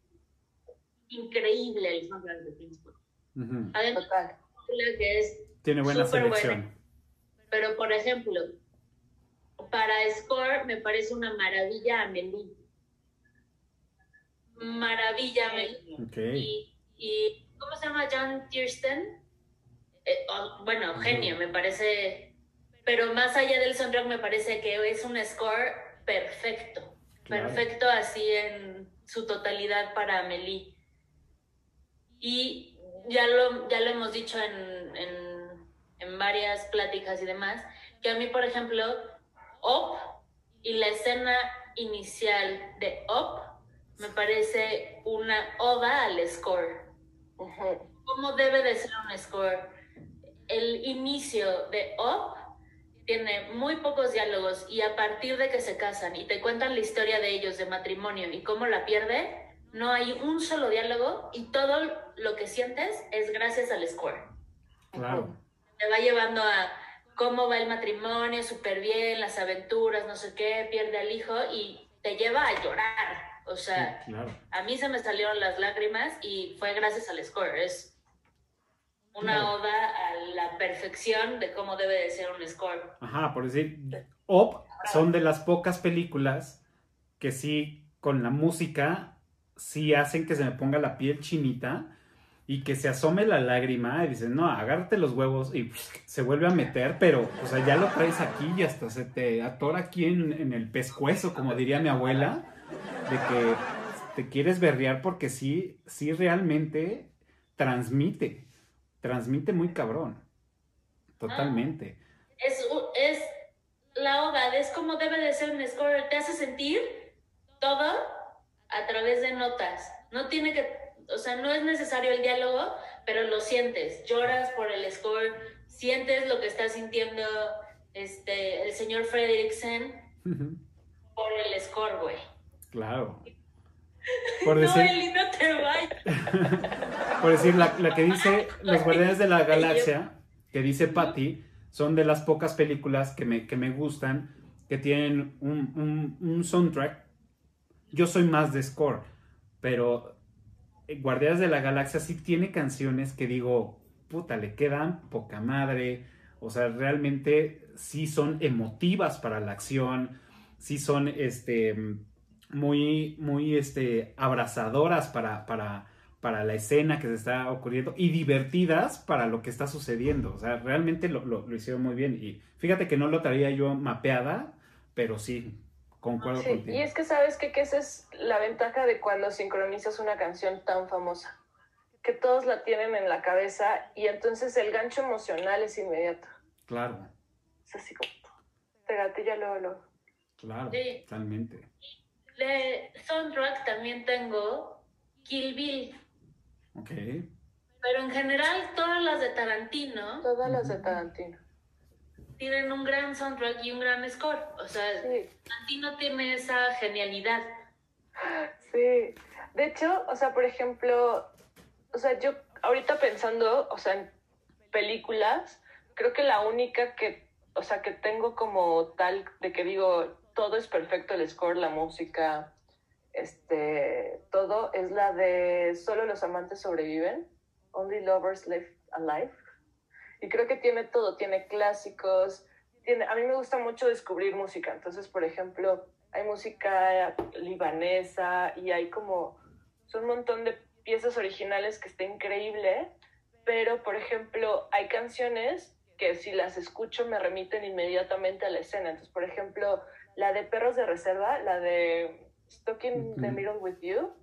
increíble el soundtrack de Trainspotting. Además, Total. película que es, Tiene buena selección. pero por ejemplo, para score me parece una maravilla Amelie. Maravilla Amelie. Y, y ¿cómo se llama? John Tiersten. Eh, oh, bueno, genio, me parece. Pero más allá del soundtrack, me parece que es un score perfecto. Claro. Perfecto así en su totalidad para Amelie. Y ya lo, ya lo hemos dicho en, en, en varias pláticas y demás, que a mí, por ejemplo, Op y la escena inicial de Op me parece una oda al score. ¿Cómo debe de ser un score? El inicio de Up tiene muy pocos diálogos y a partir de que se casan y te cuentan la historia de ellos de matrimonio y cómo la pierde, no hay un solo diálogo y todo lo que sientes es gracias al score. Claro. Te va llevando a cómo va el matrimonio, súper bien, las aventuras, no sé qué, pierde al hijo y te lleva a llorar. O sea, Sí, claro. a mí se me salieron las lágrimas y fue gracias al score. Es una Claro. oda a la perfección de cómo debe de ser un score. Ajá, por decir, Op son de las pocas películas que sí, con la música, sí hacen que se me ponga la piel chinita y que se asome la lágrima y dices, no, agárrate los huevos y se vuelve a meter, pero, o sea, ya lo traes aquí y hasta se te atora aquí en, en el pescuezo, como diría mi abuela, de que te quieres berrear porque sí, sí realmente transmite, transmite muy cabrón, totalmente. Es, u- es la oda, es como debe de ser un score. Te hace sentir todo a través de notas. No tiene que, o sea, no es necesario el diálogo, pero lo sientes. Lloras por el score, sientes lo que está sintiendo este, el señor Fredricksen por el score, güey. Claro. [laughs] Por No, decir, Eli, no te vayas. [laughs] por decir la, la que dice Los Guardianes de la Galaxia, que dice Patty, son de las pocas películas que me, que me gustan, que tienen un, un- un soundtrack. Yo soy más de score, pero eh, Guardianes de la Galaxia sí tiene canciones que digo, puta, le quedan poca madre. O sea, realmente sí son emotivas para la acción, sí son este, muy, muy este, abrazadoras para, para, para la escena que se está ocurriendo y divertidas para lo que está sucediendo. O sea, realmente lo, lo, hicieron muy bien. Y fíjate que no lo traía yo mapeada, pero sí, concuerdo sí, contigo. Y es que sabes que, que esa es la ventaja de cuando sincronizas una canción tan famosa que todos la tienen en la cabeza y entonces el gancho emocional es inmediato. Claro. Es así como, te gatilla luego, luego. Claro, Sí. totalmente. De soundtrack también tengo Kill Bill, Ok. pero en general todas las de Tarantino Todas las de Tarantino. Tienen un gran soundtrack y un gran score. O sea, Sí, Tarantino tiene esa genialidad. sí. De hecho, o sea, por ejemplo, o sea, yo ahorita pensando, o sea, en películas, creo que la única que, o sea, que tengo como tal de que digo, todo es perfecto, el score, la música, este, todo, es la de Solo los amantes sobreviven, Only Lovers Left Alive. Y creo que tiene todo, tiene clásicos, tiene, a mí me gusta mucho descubrir música, entonces, por ejemplo, hay música libanesa y hay como, son un montón de piezas originales que está increíble, pero, por ejemplo, hay canciones que si las escucho me remiten inmediatamente a la escena. Entonces, por ejemplo, la de Perros de Reserva, la de Stuck in the. Middle with You.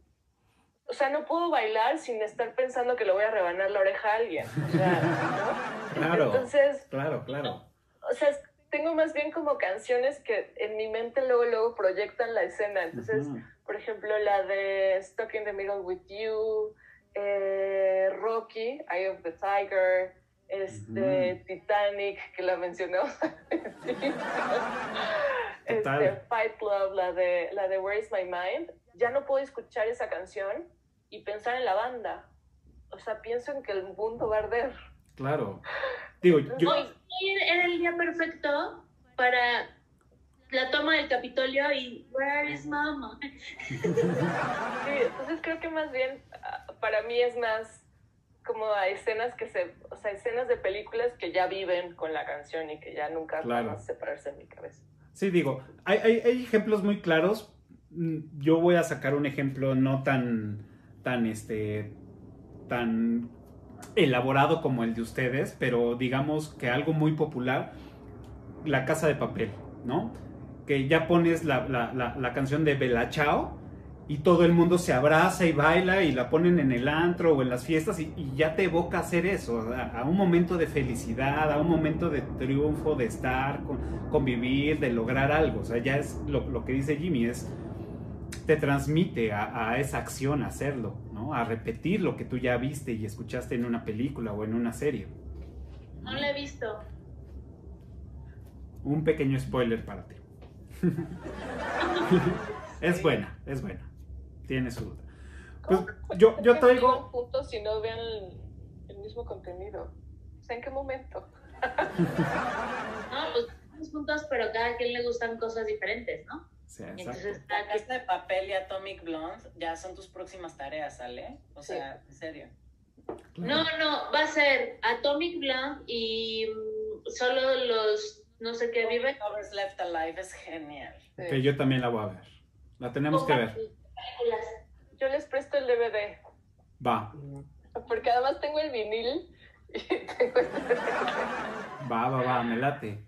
O sea, no puedo bailar sin estar pensando que le voy a rebanar la oreja a alguien. O sea, ¿no? Claro. Entonces, Claro, claro. o sea, tengo más bien como canciones que en mi mente luego, luego proyectan la escena. Entonces, por ejemplo, la de Stuck in the Middle with You, eh, Rocky, Eye of the Tiger, este. Titanic, que la mencionamos. [laughs] Este, Fight Club, la de, la de Where is My Mind. Ya no puedo escuchar esa canción y pensar en la banda. O sea, pienso en que el mundo va a arder. Claro. Digo, yo, Hoy, era el día perfecto para la toma del Capitolio y Where is Mama? Sí, entonces creo que más bien ah, para mí es más como a escenas que se, o sea, escenas de películas que ya viven con la canción y que ya nunca Claro. van a separarse en mi cabeza. Sí, digo, hay, hay, hay ejemplos muy claros. Mm, Yo voy a sacar un ejemplo no tan, tan, este, tan elaborado como el de ustedes, pero digamos que algo muy popular, La Casa de Papel, ¿no? Que ya pones la, la, la, canción de Bella Ciao y todo el mundo se abraza y baila y la ponen en el antro o en las fiestas y, ya te evoca hacer eso, a, un momento de felicidad, a un momento de triunfo, de estar, con, convivir, de lograr algo. O sea, ya es lo, lo que dice Jimmy, es te transmite a esa acción hacerlo, ¿no? A repetir lo que tú ya viste y escuchaste en una película o en una serie. No la he visto. Un pequeño spoiler para ti. [laughs] es buena, es buena. Tiene su... Pues, yo, yo ¿Por qué no traigo... juntos si no vean el, el mismo contenido? O sea, ¿en qué momento? [laughs] No, pues estamos juntos, pero cada quien le gustan cosas diferentes, ¿no? Sí, entonces La casa de papel y Atomic Blonde ya son tus próximas tareas, ¿sale? O sea, en serio. No, no, va a ser Atomic Blonde y mm, solo los no sé qué viven. Lovers Left Alive es genial. Sí. Que yo también la voy a ver. La tenemos que ver. películas. Yo les presto el DVD, Va, porque además tengo el vinil y tengo el DVD. va, va, va, me late.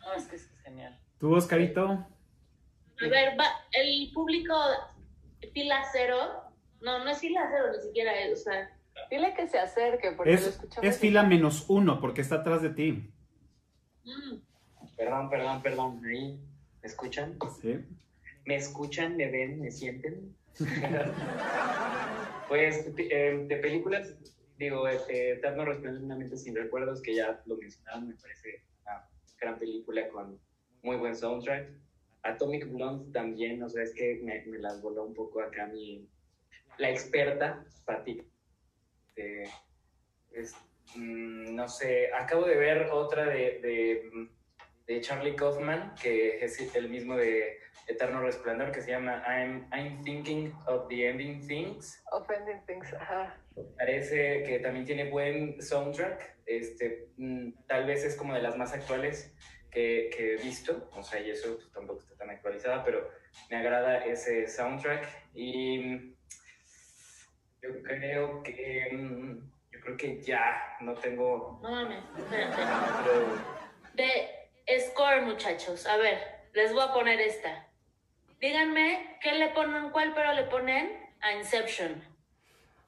No, es que es genial. ¿Tú, Oscarito? A ver, va, el público fila cero. No, no es fila cero ni siquiera, eh, o sea, Dile que se acerque, porque lo Es, escuchamos. es fila menos uno porque está atrás de ti. mm, Perdón, perdón, perdón. Ahí, ¿me escuchan? ¿Sí? ¿Me escuchan? ¿Me ven? ¿Me sienten? [laughs] pues eh, de películas, digo, este, Eterno Resplandor una mente sin recuerdos, que ya lo mencionaron, me parece una gran película con muy buen soundtrack. Atomic Blonde también, o sea, es que me, me las voló un poco acá mi, la experta, Pati. Eh, es, mm, no sé, acabo de ver otra de, de, de Charlie Kaufman, que es el mismo de Eterno Resplandor, que se llama I'm, I'm Thinking of the Ending Things. Offending Things, ajá. Parece que también tiene buen soundtrack. Este, mm, tal vez es como de las más actuales. Que, que, he visto, o sea, y eso pues, tampoco está tan actualizada, pero me agrada ese soundtrack y yo creo que, yo creo que ya, no tengo... No mames, De score, muchachos, a ver, les voy a poner esta. Díganme, ¿qué le ponen, cuál pero le ponen a Inception?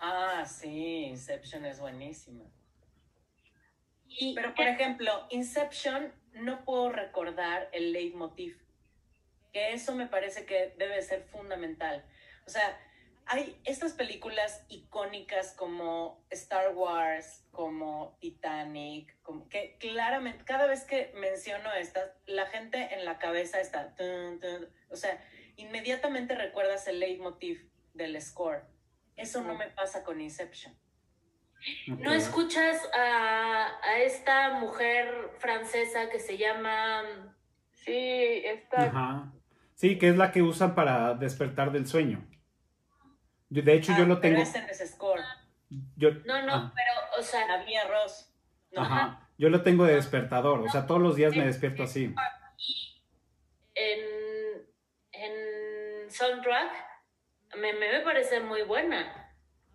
Ah, sí, Inception es buenísima. Pero, por ejemplo, Inception no puedo recordar el leitmotiv, que eso me parece que debe ser fundamental. O sea, hay estas películas icónicas como Star Wars, como Titanic, como que claramente, cada vez que menciono estas, la gente en la cabeza está, o sea, inmediatamente recuerdas el leitmotiv del score. Eso no me pasa con Inception. ¿No escuchas a, a, esta mujer francesa que se llama... Sí, esta... Sí, que es la que usan para despertar del sueño. De hecho, yo ah, lo tengo... Pero ese score. Yo... No, no, ah. pero, o sea... La mía Ross. Ajá. Yo lo tengo de despertador, o sea, todos los días me despierto así. En, en soundtrack me, me parece muy buena.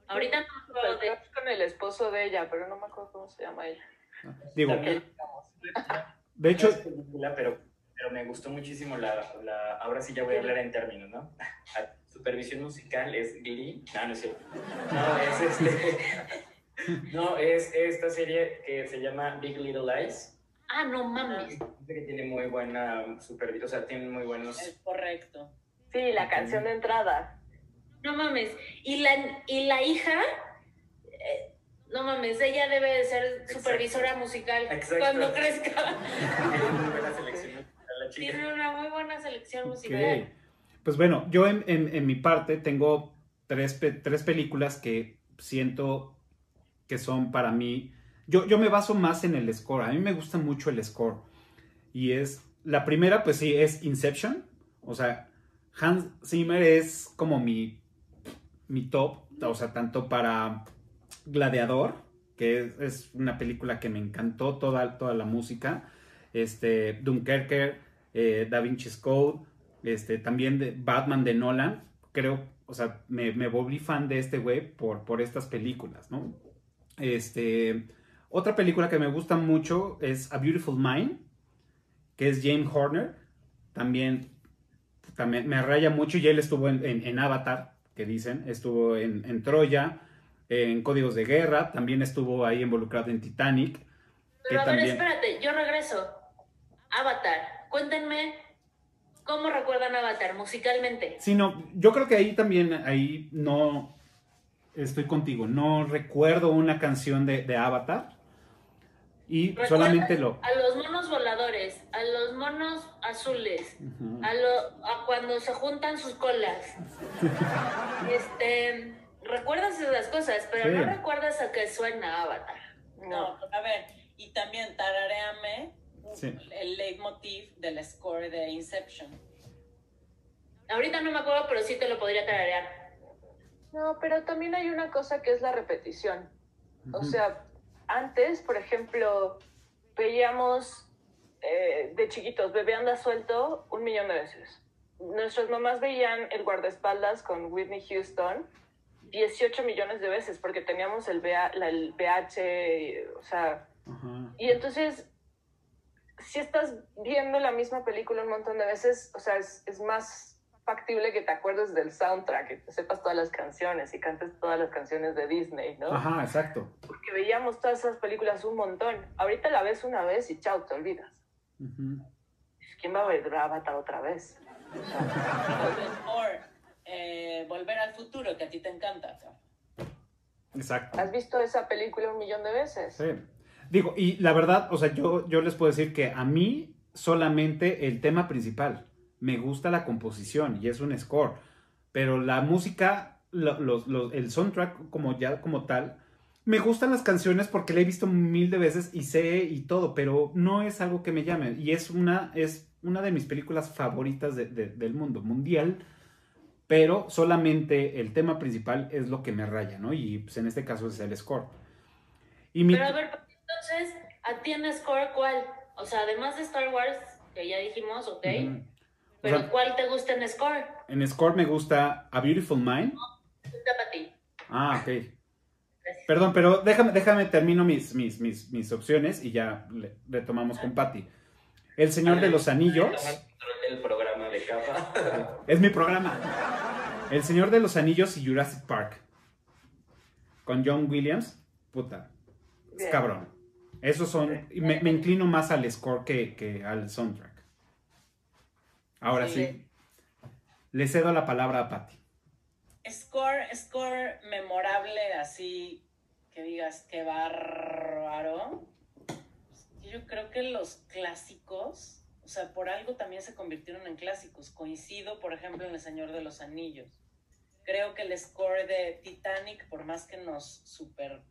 Ahorita no me acuerdo de... con el esposo de ella, pero no me acuerdo cómo se llama ella. Digo, de hecho... Pero, pero me gustó muchísimo la, la... Ahora sí ya voy a hablar en términos, ¿no? Supervisión musical es Glee. No, no es cierto. No, es este... No, es esta serie que se llama Big Little Lies. Ah, no mames. Que tiene muy buena supervisión, o sea, tiene muy buenos... Es correcto. Sí, la canción de entrada. No mames. Y la, y la hija, eh, no mames, ella debe de ser supervisora musical cuando crezca. [laughs] Tiene muy buena selección Tiene una muy buena selección musical. Pues bueno, yo en, en, mi parte tengo tres, tres películas que siento que son para mí. Yo, yo me baso más en el score. A mí me gusta mucho el score. Y es. La primera, pues sí, es Inception. O sea, Hans Zimmer es como mi mi top, o sea, tanto para Gladiador, que es, una película que me encantó toda, toda la música, este, Dunkerque, eh, Da Vinci's Code, este, también Batman de Nolan, creo, o sea, me, me volví fan de este güey por, por estas películas, ¿no? Este, otra película que me gusta mucho es A Beautiful Mind, que es James Horner, también, también me raya mucho y él estuvo en Avatar, que dicen. Estuvo en, Troya, en Códigos de Guerra, también estuvo ahí involucrado en Titanic. Pero a ver, espérate, yo regreso. Avatar, cuéntenme cómo recuerdan Avatar musicalmente. Sí, no, yo creo que ahí también, ahí no estoy contigo, no recuerdo una canción de, Avatar. Y solamente lo... A los monos a los monos azules, a, lo, a cuando se juntan sus colas. [laughs] este, recuerdas esas cosas, pero no recuerdas a qué suena Avatar. No, a ver, y también tarareame el leitmotiv del score de Inception. Ahorita no me acuerdo, pero sí te lo podría tararear. No, pero también hay una cosa que es la repetición. O sea, antes, por ejemplo, veíamos eh, de chiquitos, bebé anda suelto un millón de veces. Nuestras mamás veían el guardaespaldas con Whitney Houston 18 millones de veces porque teníamos el, el VH, o sea, y entonces, si estás viendo la misma película un montón de veces, o sea, es, es más factible que te acuerdes del soundtrack, que te sepas todas las canciones y cantes todas las canciones de Disney, ¿no? Ajá, exacto. Porque veíamos todas esas películas un montón. Ahorita la ves una vez y chao, te olvidas. ¿Quién va a ver Avatar otra vez? O eh, Volver al futuro, que a ti te encanta. Exacto. ¿Has visto esa película un millón de veces? Sí. Digo, y la verdad, o sea, yo, yo les puedo decir que a mí solamente el tema principal me gusta la composición y es un score, pero la música, el soundtrack como ya como tal, me gustan las canciones porque la he visto mil de veces y sé y todo, pero no es algo que me llame y es una, es una de mis películas favoritas del mundo mundial, pero solamente el tema principal es lo que me raya, ¿no? Y pues en este caso es el score. Y Pero a ver, entonces, ¿a ti en score cuál? O sea, además de Star Wars, que ya dijimos, ok. Ujú. Pero O sea- ¿cuál te gusta en Score? En Score me gusta A Beautiful Mind. Gusta para ti. Ah, ok. Gracias. Perdón, pero déjame, déjame termino mis, mis, mis, mis opciones y ya le- retomamos con Patty. El Señor de los Anillos. El programa de capa. [laughs] Es mi programa. El Señor de los Anillos y Jurassic Park. Con John Williams. Puta. Es Bien. cabrón. Esos son. Me, me inclino más al score que, que al soundtrack. Ahora sí. Sí. Le cedo la palabra a Patty. Score, score memorable, así que digas qué bárbaro. Yo creo que los clásicos, o sea, por algo también se convirtieron en clásicos. Coincido, por ejemplo, en El Señor de los Anillos. Creo que el score de Titanic, por más que nos super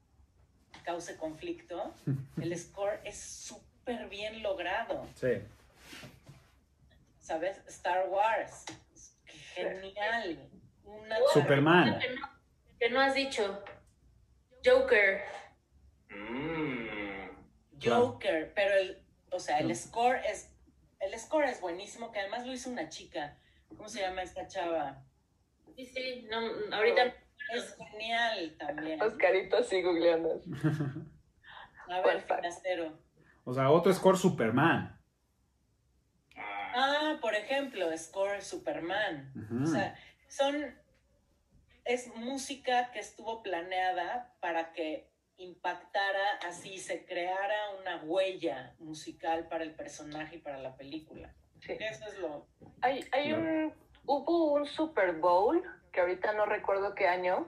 cause conflicto, [laughs] el score es súper bien logrado. Sí. ¿Sabes? Star Wars. Genial. Una Superman. Que no, que no has dicho. Joker. Mm. Joker, pero el, o sea, el No. score es, el score es buenísimo, que además lo hizo una chica. ¿Cómo se llama esta chava? Sí, sí, no, ahorita Es genial también. Oscarito así googleando. A ¿Cuál ver? Finastero. O sea, otro score Superman. Ah, por ejemplo, score Superman. O sea, son, es música que estuvo planeada para que impactara, así se creara una huella musical para el personaje y para la película. Sí. Eso es lo... Hay, hay un, hubo un Super Bowl, que ahorita no recuerdo qué año,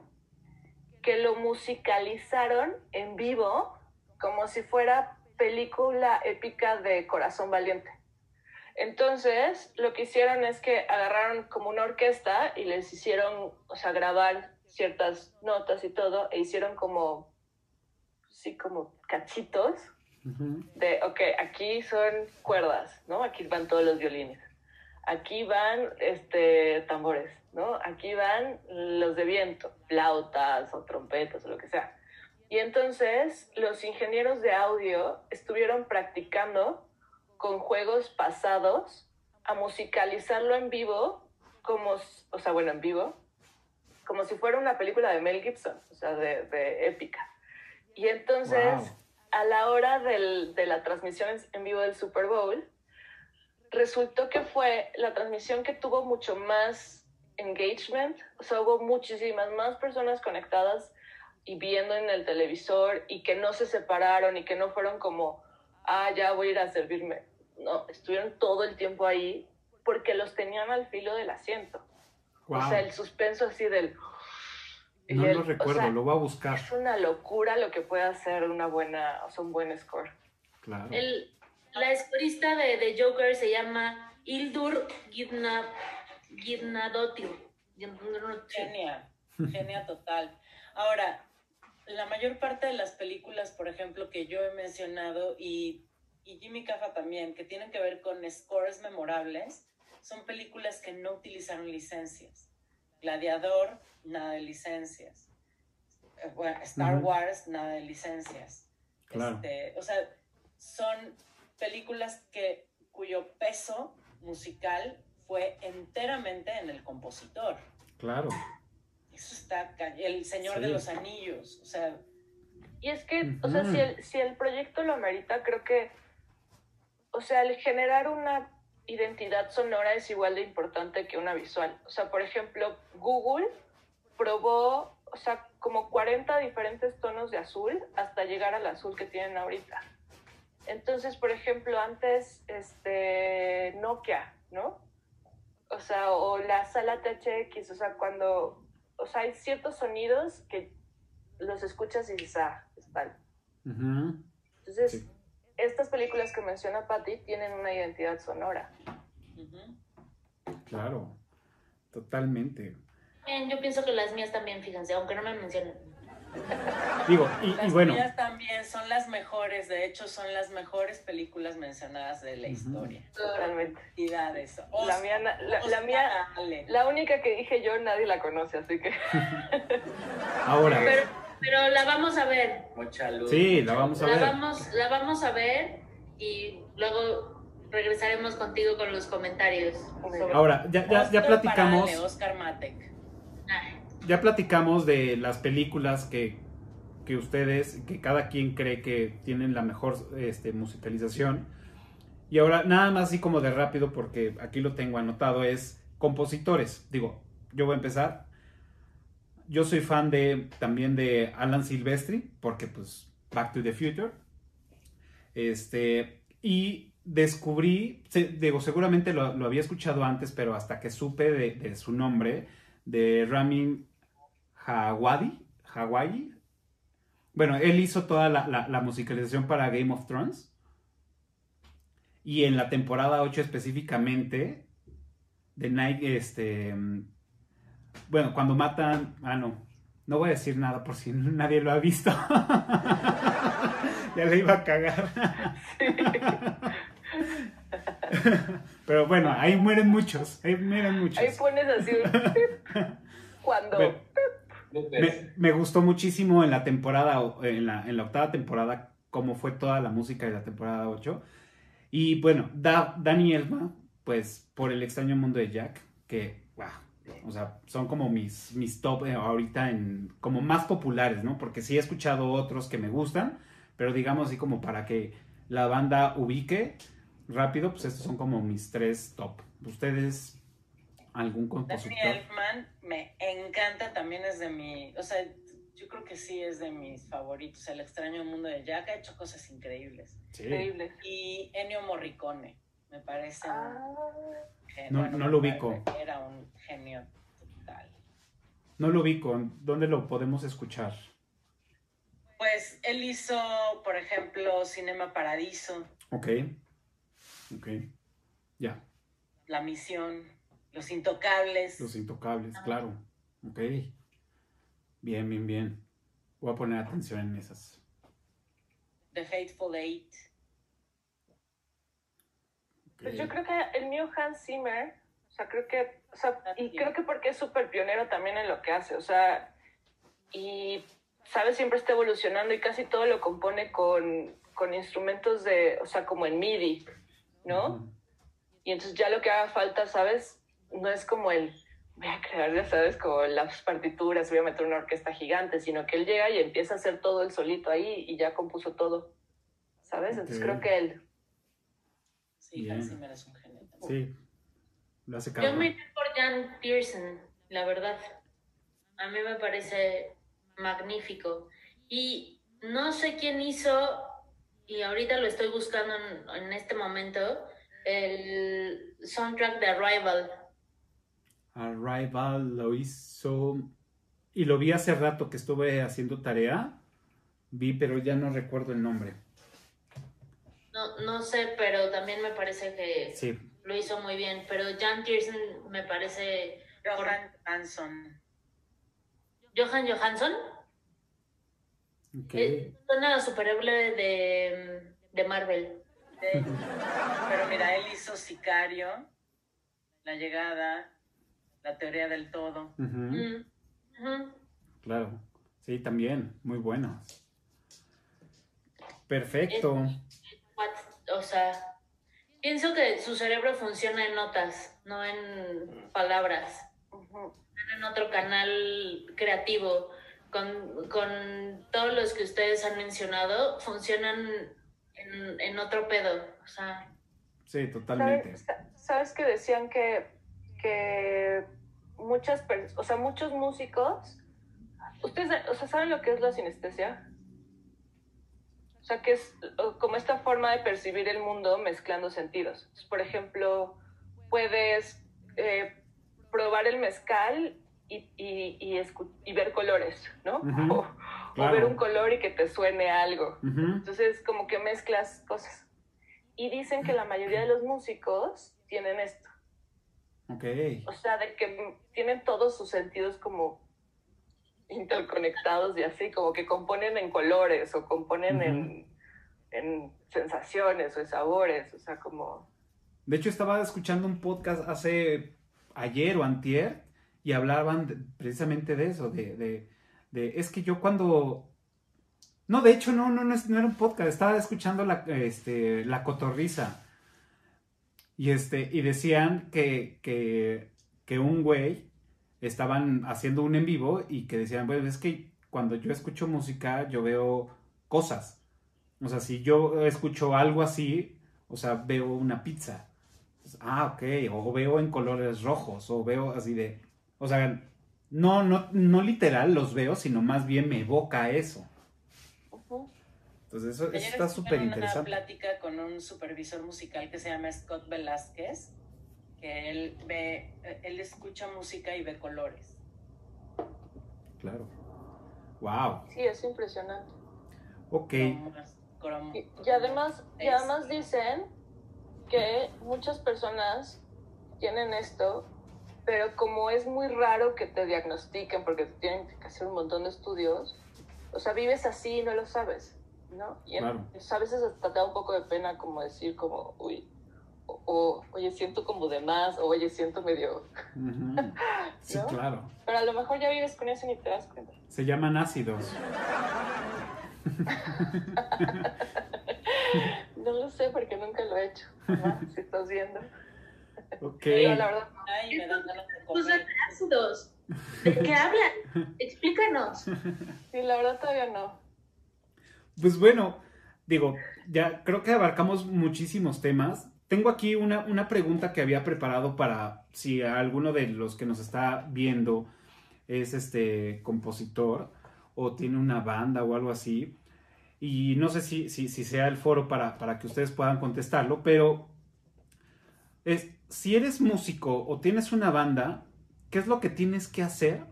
que lo musicalizaron en vivo como si fuera película épica de Corazón Valiente. Entonces, lo que hicieron es que agarraron como una orquesta y les hicieron, o sea, grabar ciertas notas y todo, e hicieron como, sí, como cachitos de, ok, aquí son cuerdas, ¿no? Aquí van todos los violines. Aquí van este, tambores, ¿no? Aquí van los de viento, flautas o trompetas o lo que sea. Y entonces los ingenieros de audio estuvieron practicando con juegos pasados a musicalizarlo en vivo, como, o sea, bueno, en vivo, como si fuera una película de Mel Gibson, o sea, de, de épica. Y entonces Wow. a la hora del- de la transmisión en vivo del Super Bowl, resultó que fue la transmisión que tuvo mucho más engagement, o sea, hubo muchísimas más personas conectadas y viendo en el televisor y que no se separaron y que no fueron como, ah, ya voy a ir a servirme. No, estuvieron todo el tiempo ahí porque los tenían al filo del asiento. Wow. O sea, el suspenso así del... no el- lo o recuerdo, sea, lo voy a buscar. es una locura lo que puede hacer una buena, o sea, un buen score. Claro. el, la escorista de, de Joker se llama Hildur Gidna, Gidnadottir. Genia, genia total. Ahora, la mayor parte de las películas, por ejemplo, que yo he mencionado y, y Jimmy Cafa también, que tienen que ver con scores memorables, son películas que no utilizaron licencias. Gladiador, nada de licencias. Eh, bueno, Star Ujú. Wars, nada de licencias. Claro. Este, o sea, son películas que, cuyo peso musical fue enteramente en el compositor. Claro. Eso está El Señor Sí. de los Anillos. O sea, Y es que, o sea, si el, si el proyecto lo amerita, creo que, o sea, el generar una identidad sonora es igual de importante que una visual. O sea, por ejemplo, Google probó, o sea, como 40 diferentes tonos de azul hasta llegar al azul que tienen ahorita. Entonces, por ejemplo, antes, este, Nokia, ¿no? O sea, o la sala THX, o sea, cuando, o sea, hay ciertos sonidos que los escuchas y dices, ah, es tal. Ujú. Entonces, Sí. Estas películas que menciona Patty tienen una identidad sonora. Claro. Totalmente. Bien, yo pienso que las mías también, fíjense, aunque no me mencionen. Digo, y, y las bueno, mías también son las mejores. De hecho, son las mejores películas mencionadas de la historia. Totalmente. Cantidades. La mía, la, la mía, la única que dije yo, nadie la conoce, así que [laughs] ahora. Pero, pero la vamos a ver. Mucha luz. Sí, la vamos a La ver. vamos, la vamos a ver y luego regresaremos contigo con los comentarios. sobre- Ahora, ya, ya, ya platicamos. Parale, Oscar Matek. Ya platicamos de las películas que, que ustedes, que cada quien cree que tienen la mejor este, musicalización. Y ahora, nada más así como de rápido, porque aquí lo tengo anotado, es compositores. Digo, yo voy a empezar. Yo soy fan de también de Alan Silvestri, porque pues Back to the Future. Este, y descubrí, digo, seguramente lo, había escuchado antes, pero hasta que supe de, su nombre, de Ramin Djawadi, Hawaii. Bueno, él hizo toda la, la- la musicalización para Game of Thrones. Y en la temporada 8 específicamente, de Night, este... Bueno, cuando matan... Ah, no. No voy a decir nada por si [laughs] nadie lo ha visto. [laughs] ya le iba a cagar. [laughs] Pero bueno, ahí mueren muchos. Ahí mueren muchos. Ahí pones así un cuando Me, me gustó muchísimo en la temporada, en la, en la octava temporada, cómo fue toda la música de la temporada 8. Y bueno, da, Danny Elfman, pues por el extraño mundo de Jack, que, o sea, son como mis, mis top eh, ahorita en, como más populares, ¿no? Porque sí he escuchado otros que me gustan, pero digamos así como para que la banda ubique rápido, pues estos son como mis tres top. ¿Ustedes algún compositor? Danny Elfman me encanta, también es de mi, o sea, yo creo que sí es de mis favoritos. El extraño mundo de Jack ha hecho cosas increíbles. Sí. increíble. Y Ennio Morricone, me parece un Ah, genio. No- no lo ubico. Era un genio total. No lo ubico. ¿Dónde lo podemos escuchar? Pues él hizo, por ejemplo, Cinema Paradiso, Ok. Ok. Ya. La Misión, Los Intocables. Los intocables, claro. Ok. Bien, bien, bien. Voy a poner atención en esas. The Fateful Eight. Pues yo creo que el mío Hans Zimmer, o sea, creo que, o sea, y creo que porque es súper pionero también en lo que hace, o sea, y, ¿sabes? Siempre está evolucionando y casi todo lo compone con, con instrumentos de, o sea, como en MIDI, ¿no? Ujú. Y entonces ya lo que haga falta, ¿sabes? No es como el, voy a crear, ya sabes, como las partituras, voy a meter una orquesta gigante, sino que él llega y empieza a hacer todo él solito ahí y ya compuso todo, ¿sabes? Entonces Ok. creo que él, Sí, Bien. Hans Zimmer es un genio. Sí. Lo hace Yo me iría por Jan Pearson, la verdad. A mí me parece magnífico. Y no sé quién hizo, y ahorita lo estoy buscando en, en este momento, el soundtrack de Arrival. Arrival lo hizo. Y lo vi hace rato que estuve haciendo tarea. Vi, pero ya no recuerdo el nombre. No, no sé, pero también me parece que Sí. lo hizo muy bien. Pero Jan Pearson me parece... Johan Hanson. Johan Johansson. Ok. Eh, Suena a superhéroe de, de Marvel. De- Pero mira, él hizo Sicario, La Llegada, La Teoría del Todo. Mm. Claro. Sí, también. Muy buenos. Perfecto. O sea, pienso que su cerebro funciona en notas, no en palabras. en otro canal creativo. Con, con todos los que ustedes han mencionado, funcionan en, en otro pedo. O sea, Sí, totalmente. ¿Sabes, sabes que decían que, que muchas personas, o sea, muchos músicos, ustedes, o sea, ¿saben lo que es la sinestesia? O sea, que es como esta forma de percibir el mundo mezclando sentidos. Por ejemplo, puedes eh, probar el mezcal y, y, y, y ver colores, ¿no? [laughs] O- o, claro. ver un color y que te suene algo. Entonces, como que mezclas cosas. Y dicen que la mayoría de los músicos tienen esto. Ok. O sea, de que tienen todos sus sentidos como interconectados y así, como que componen en colores o componen en, en sensaciones o en sabores. O sea, como... De hecho, estaba escuchando un podcast hace ayer o antier y hablaban de- precisamente de eso, de, de, de- es que yo cuando No, de hecho, no, no, no, no era un podcast. Estaba escuchando la, este, la cotorriza. Y, este, y decían que, que, que un güey estaban haciendo un en vivo y que decían, bueno, es que cuando yo escucho música, yo veo cosas. O sea, si yo escucho algo así, o sea, veo una pizza. Ah, ok. O veo en colores rojos, o veo así de. O sea, no, no, no literal los veo, sino más bien me evoca eso. Entonces, eso, eso está súper en una interesante. plática con un supervisor musical que se llama Scott Velázquez, que él ve, él escucha música y ve colores. Claro. Wow. Sí, es impresionante. Ok. Y, y además, y además dicen que muchas personas tienen esto, pero como es muy raro que te diagnostiquen porque te tienen que hacer un montón de estudios, o sea, vives así y no lo sabes, ¿no? Y en- Claro. a veces hasta te da un poco de pena como decir como, uy, o, oye, siento como de más, o oye, siento medio... Sí, [laughs] ¿No? claro. Pero a lo mejor ya vives con eso y ni te das cuenta. Se llaman ácidos. [laughs] No lo sé porque nunca lo he hecho, mamá, [laughs] si estás viendo. Ok. Pero la verdad, Ay, me dan ganas de Pues comer. ácidos. ¿De qué hablan? Explícanos. sí, la verdad todavía no. Pues bueno, digo, ya creo que abarcamos muchísimos temas. Tengo aquí una, una pregunta que había preparado para si alguno de los que nos está viendo es este compositor o tiene una banda o algo así. Y no sé si, si, si sea el foro para, para que ustedes puedan contestarlo, pero es, si eres músico o tienes una banda, ¿qué es lo que tienes que hacer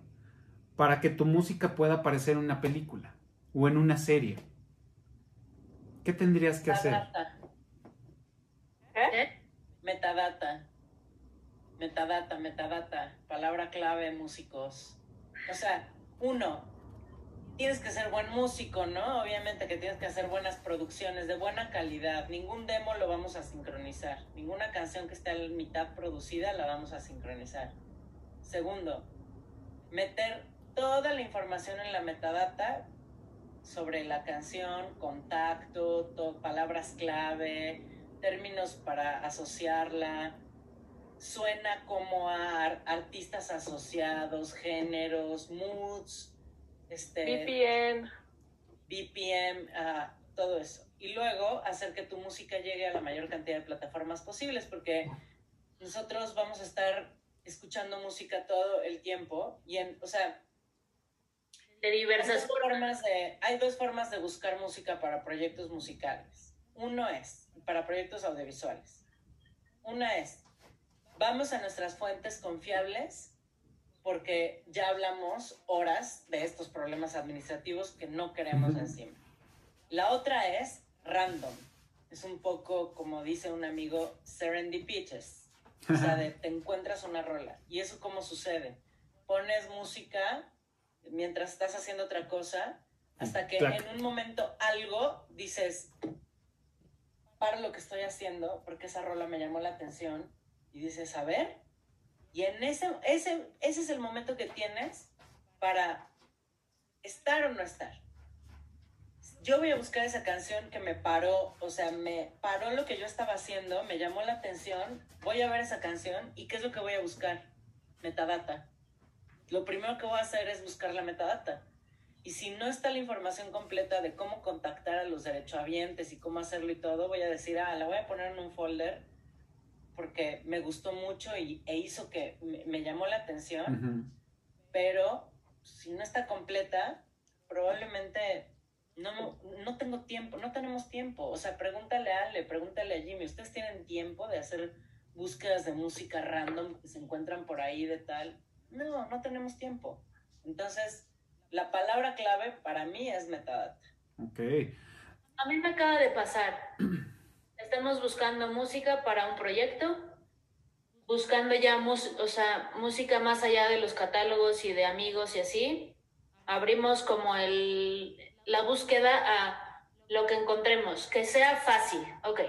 para que tu música pueda aparecer en una película o en una serie? ¿Qué tendrías que hacer? Metadata. Metadata, metadata. Palabra clave, músicos. O sea, uno, tienes que ser buen músico, ¿no? Obviamente que tienes que hacer buenas producciones de buena calidad. Ningún demo lo vamos a sincronizar. Ninguna canción que esté a mitad producida la vamos a sincronizar. Segundo, meter toda la información en la metadata sobre la canción, contacto, to- palabras clave, términos para asociarla. Suena como a ar- artistas asociados, géneros, moods, este, VPN. BPM, ah, todo eso. Y luego hacer que tu música llegue a la mayor cantidad de plataformas posibles, porque nosotros vamos a estar escuchando música todo el tiempo y en, o sea, De diversas formas de, hay dos formas de buscar música para proyectos musicales. Uno es para proyectos audiovisuales. Una es, vamos a nuestras fuentes confiables porque ya hablamos horas de estos problemas administrativos que no queremos encima. La otra es random. Es un poco, como dice un amigo, serendipitous. O sea, de te encuentras una rola. ¿Y eso cómo sucede? Pones música mientras estás haciendo otra cosa, hasta que en un momento algo dices, paro lo que estoy haciendo porque esa rola me llamó la atención y dices, a ver, y en ese, ese, ese es el momento que tienes para estar o no estar. Yo voy a buscar esa canción que me paró, o sea, me paró lo que yo estaba haciendo, me llamó la atención, voy a ver esa canción y ¿qué es lo que voy a buscar? Metadata. Lo primero que voy a hacer es buscar la metadata. Y si no está la información completa de cómo contactar a los derechohabientes y cómo hacerlo y todo, voy a decir, ah, la voy a poner en un folder porque me gustó mucho y, e hizo que me, me llamó la atención, Ujú. pero si no está completa, probablemente no, no tengo tiempo, no tenemos tiempo. O sea, pregúntale a Ale, pregúntale a Jimmy, ¿ustedes tienen tiempo de hacer búsquedas de música random que se encuentran por ahí de tal? No, no tenemos tiempo. Entonces, la palabra clave para mí es metadata. Ok. A mí me acaba de pasar. [clears throat] Estamos buscando música para un proyecto, buscando ya mus- o sea, música más allá de los catálogos y de amigos y así. Abrimos como el, la búsqueda a lo que encontremos, que sea fácil. Ok.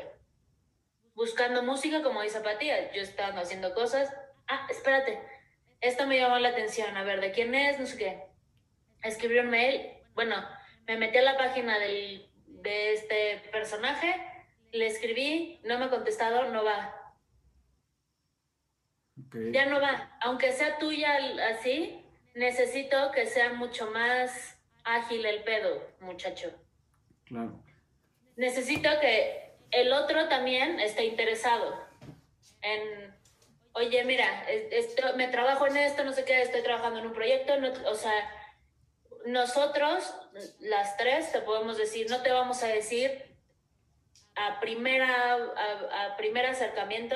Buscando música, como dice Patía, yo estaba haciendo cosas. Ah, espérate. Esto me llamó la atención. A ver, ¿de quién es? No sé qué. Escribí un mail. Bueno, me metí a la página del, de este personaje, le escribí, no me ha contestado, no va. Ya no va. Aunque sea tuya así, necesito que sea mucho más ágil el pedo, muchacho. Claro. Necesito que el otro también esté interesado en, oye, mira, esto, me trabajo en esto, no sé qué, estoy trabajando en un proyecto, no- o sea, nosotros, las tres, te podemos decir, no te vamos a decir a primera, a, a primer acercamiento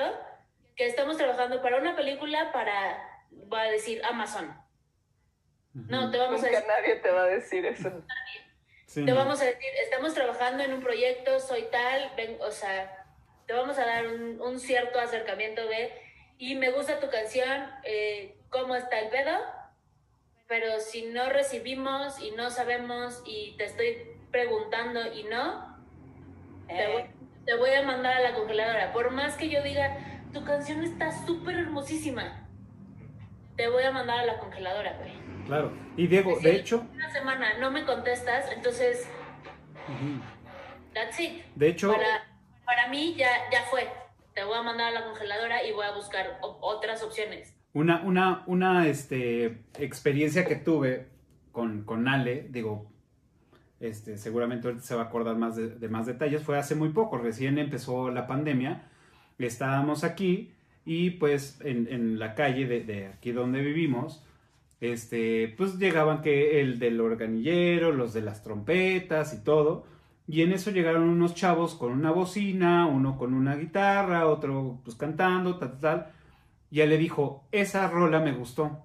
que estamos trabajando para una película para, va a decir Amazon. No, te vamos a decir, nadie te va a decir eso. Sí, te no. vamos a decir, estamos trabajando en un proyecto, soy tal, ven, o sea, te vamos a dar un, un cierto acercamiento de, y me gusta tu canción, eh, ¿cómo está el pedo? Pero si no recibimos y no sabemos y te estoy preguntando y no, te voy, Eh, te voy a mandar a la congeladora. Por más que yo diga, tu canción está súper hermosísima, te voy a mandar a la congeladora, güey. Claro. Y Diego, de hecho, Una semana no me contestas, entonces, that's it. de hecho, Para, para mí ya, ya fue. Te voy a mandar a la congeladora y voy a buscar otras opciones. Una, una, una este, experiencia que tuve con, con Ale, digo, este, seguramente ahorita se va a acordar más de, de más detalles, fue hace muy poco, recién empezó la pandemia, estábamos aquí y pues en, en la calle de, de aquí donde vivimos, este, pues llegaban que el del organillero, los de las trompetas y todo, y en eso llegaron unos chavos con una bocina, uno con una guitarra, otro pues cantando, tal, tal, tal. Y él le dijo, esa rola me gustó.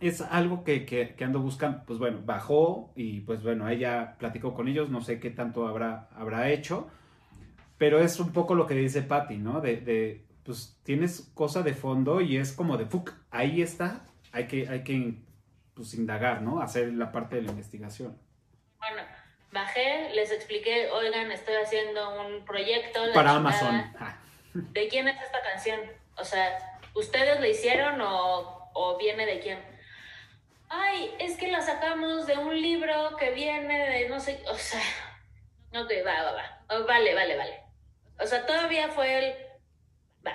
Es algo que, que- que ando buscando. Pues bueno, bajó y pues bueno, ella platicó con ellos, no sé qué tanto habrá, habrá hecho. Pero es un poco lo que dice Patty, ¿no? De, de, pues tienes cosa de fondo y es como de, fuck, ahí está. Hay que, hay que pues, indagar, ¿no? Hacer la parte de la investigación. Bueno, bajé, les expliqué, oigan, estoy haciendo un proyecto. Para. Amazon. Ah, ¿De quién es esta canción? O sea, ¿ustedes la hicieron o, o viene de quién? Ay, es que la sacamos de un libro que viene de no sé, o sea, ok, va, va, va, Oh, vale, vale, vale. O sea, todavía fue el, va,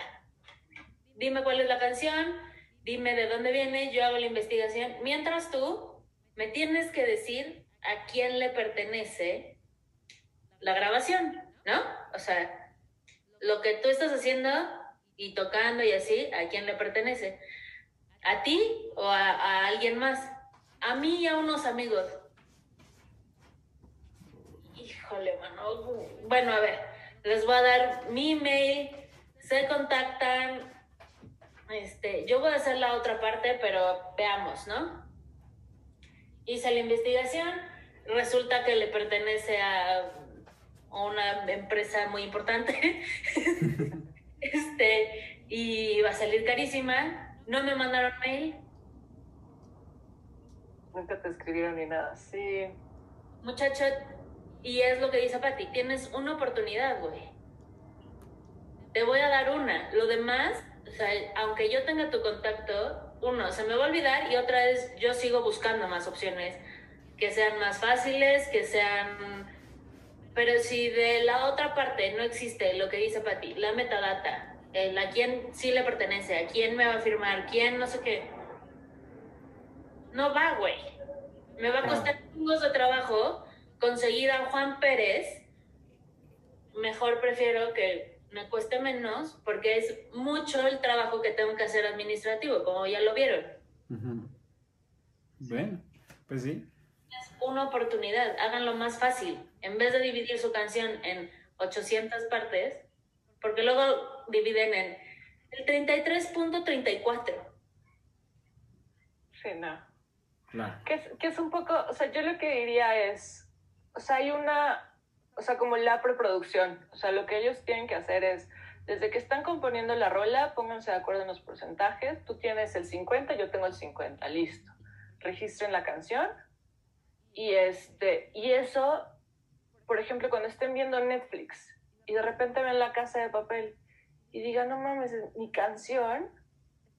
dime cuál es la canción, dime de dónde viene, yo hago la investigación. Mientras tú me tienes que decir a quién le pertenece la grabación, ¿no? O sea, lo que tú estás haciendo y tocando y así, ¿a quién le pertenece? ¿A ti o a, alguien más? A mí y a unos amigos. Híjole, mano. Bueno, a ver, les voy a dar mi email, se contactan. Este, yo voy a hacer la otra parte, pero veamos, ¿no? Hice la investigación, resulta que le pertenece a una empresa muy importante. [laughs] este, y va a salir carísima. No me mandaron mail. Nunca te escribieron ni nada. Sí. Muchacho, y es lo que dice Pati, tienes una oportunidad, güey. Te voy a dar una. Lo demás, o sea, aunque yo tenga tu contacto, uno, se me va a olvidar y otra es, yo sigo buscando más opciones que sean más fáciles, que sean... Pero si de la otra parte no existe lo que dice Pati, la metadata, el a quién sí le pertenece, a quién me va a firmar, quién no sé qué, no va, güey. Me va a costar chingos de trabajo conseguir a Juan Pérez. Mejor prefiero que me cueste menos porque es mucho el trabajo que tengo que hacer administrativo, como ya lo vieron. ujú. Bueno, pues sí. Una oportunidad, háganlo más fácil. En vez de dividir su canción en 800 partes, porque luego dividen en el 33.34. Sí, no. Claro. Que es, que es un poco, o sea, yo lo que diría es, o sea, hay una, o sea, como la preproducción, o sea, lo que ellos tienen que hacer es, desde que están componiendo la rola, pónganse de acuerdo en los porcentajes, tú tienes el 50, yo tengo el 50, listo. Registren la canción y este, y eso, por ejemplo, cuando estén viendo Netflix y de repente ven La Casa de Papel y digan, no mames, mi canción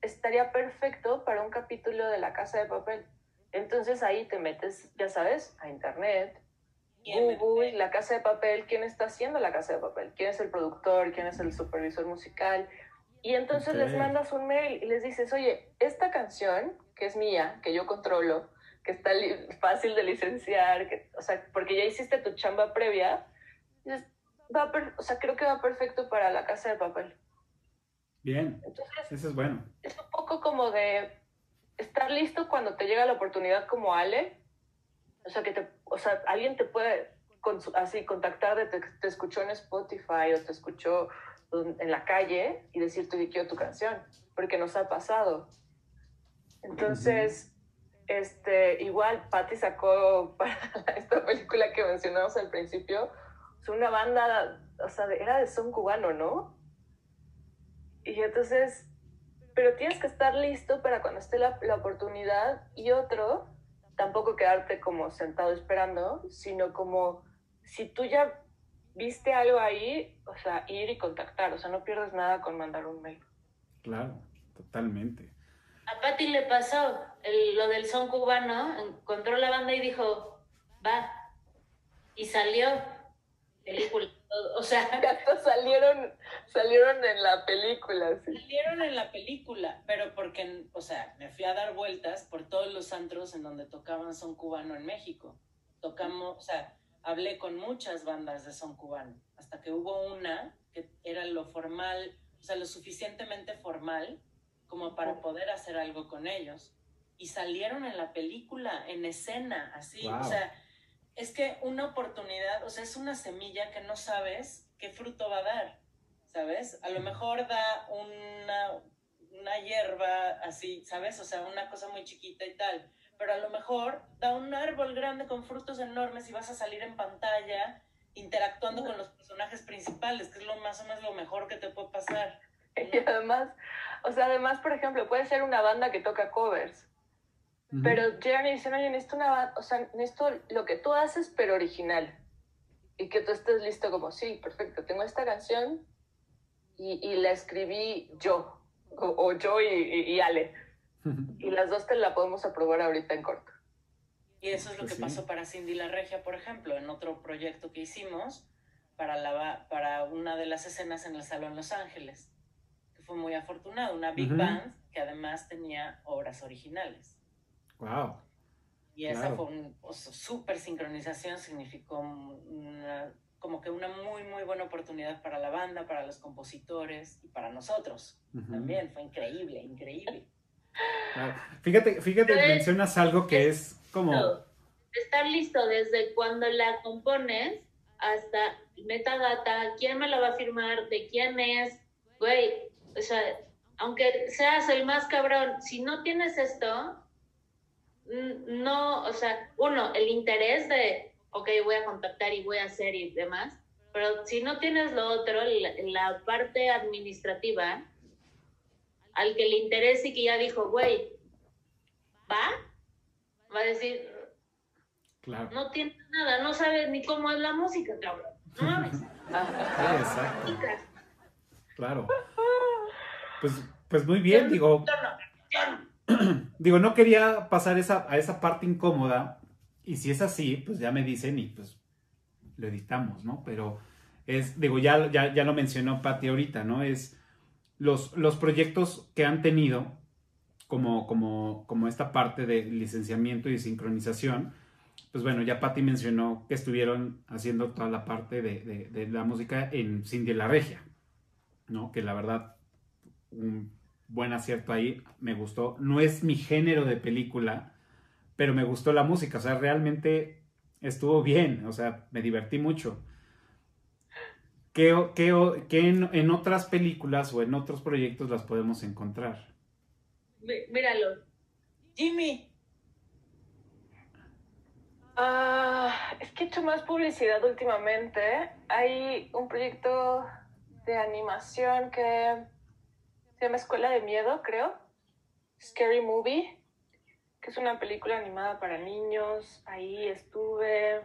estaría perfecto para un capítulo de La Casa de Papel. Entonces ahí te metes, ya sabes, a internet Google, La Casa de Papel, quién está haciendo La Casa de Papel, quién es el productor, quién es el supervisor musical. Y entonces les mandas un mail y les dices, oye, esta canción, que es mía, que yo controlo, que está fácil de licenciar, que, o sea, porque ya hiciste tu chamba previa, va o sea, creo que va perfecto para La Casa de Papel. Bien, Entonces, eso es bueno. es un poco como de estar listo cuando te llega la oportunidad como Ale. O sea, que te, o sea, alguien te puede con así contactar de te, te escuchó en Spotify o te escuchó en la calle y decirte que quiero tu canción, porque nos ha pasado. Entonces, este, igual Patty sacó [laughs] para esta película que mencionamos al principio, una banda, o sea, era de son cubano, ¿no? Y entonces, pero tienes que estar listo para cuando esté la, la oportunidad y otro, tampoco quedarte como sentado esperando, sino como si tú ya viste algo ahí, o sea, ir y contactar, o sea, no pierdes nada con mandar un mail. Claro, totalmente. A Patti le pasó el- lo del son cubano, encontró la banda y dijo, va. Y salió película. O sea, [laughs] Hasta salieron, salieron en la película, sí. Salieron en la película, pero porque, o sea, me fui a dar vueltas por todos los antros en donde tocaban son cubano en México. Tocamos, o sea, hablé con muchas bandas de son cubano, hasta que hubo una que era lo formal, o sea, lo suficientemente formal como para poder hacer algo con ellos. Y salieron en la película, en escena, así. Wow. O sea, es que una oportunidad, o sea, es una semilla que no sabes qué fruto va a dar, ¿sabes? A lo mejor da una, una hierba así, ¿sabes? O sea, una cosa muy chiquita y tal. Pero a lo mejor da un árbol grande con frutos enormes y vas a salir en pantalla interactuando con los personajes principales, que es lo más o menos lo mejor que te puede pasar. [laughs] Y además, o sea, además, por ejemplo, puede ser una banda que toca covers. Pero llegan y dicen, oye, necesito una o sea, necesito lo que tú haces, pero original. Y que tú estés listo como, sí, perfecto, tengo esta canción y, y la escribí yo, o, o yo y, y- y Ale. [laughs] Y las dos te la podemos aprobar ahorita en corto. Y eso es lo Pues que sí. pasó para Cindy La Regia, por ejemplo, en otro proyecto que hicimos para, la, para una de las escenas en el Salón Los Ángeles, fue muy afortunado, una big band que además tenía obras originales. Wow. Y esa fue un o sea, súper sincronización, significó una- como que una muy, muy buena oportunidad para la banda, para los compositores y para nosotros también. Fue increíble, increíble. Claro. Fíjate, fíjate, Pero mencionas algo que es como... estar listo desde cuando la compones hasta metadata, quién me la va a firmar, de quién es, güey, o sea, aunque seas el más cabrón, si no tienes esto, no, o sea, uno, el interés de, ok, voy a contactar y voy a hacer y demás, pero si no tienes lo otro, la, la parte administrativa, al que le interese y que ya dijo, güey, va, va a decir, Claro. no tienes nada, no sabes ni cómo es la música, cabrón. No mames. Sí, [laughs] exacto. Claro. [laughs] Pues, pues muy bien, digo, [clears throat] digo, no quería pasar esa, a esa parte incómoda. Y si es así, pues ya me dicen y pues lo editamos, ¿no? Pero es, digo, ya, ya, ya lo mencionó Patti ahorita, ¿no? Es los, los proyectos que han tenido como, como, como esta parte de licenciamiento y sincronización. Pues bueno, ya Patti mencionó que estuvieron haciendo toda la parte de, de- de la música en Cindy la Regia, ¿no? Que la verdad, un buen acierto ahí, me gustó. No es mi género de película, pero me gustó la música, o sea, realmente estuvo bien, o sea, me divertí mucho. ¿Qué, qué qué en, en otras películas o en otros proyectos las podemos encontrar? Mí- Míralo. Jimmy, Ah, es que he hecho más publicidad últimamente. Hay un proyecto de animación que se llama Escuela de Miedo, creo. Scary Movie, que es una película animada para niños. Ahí estuve.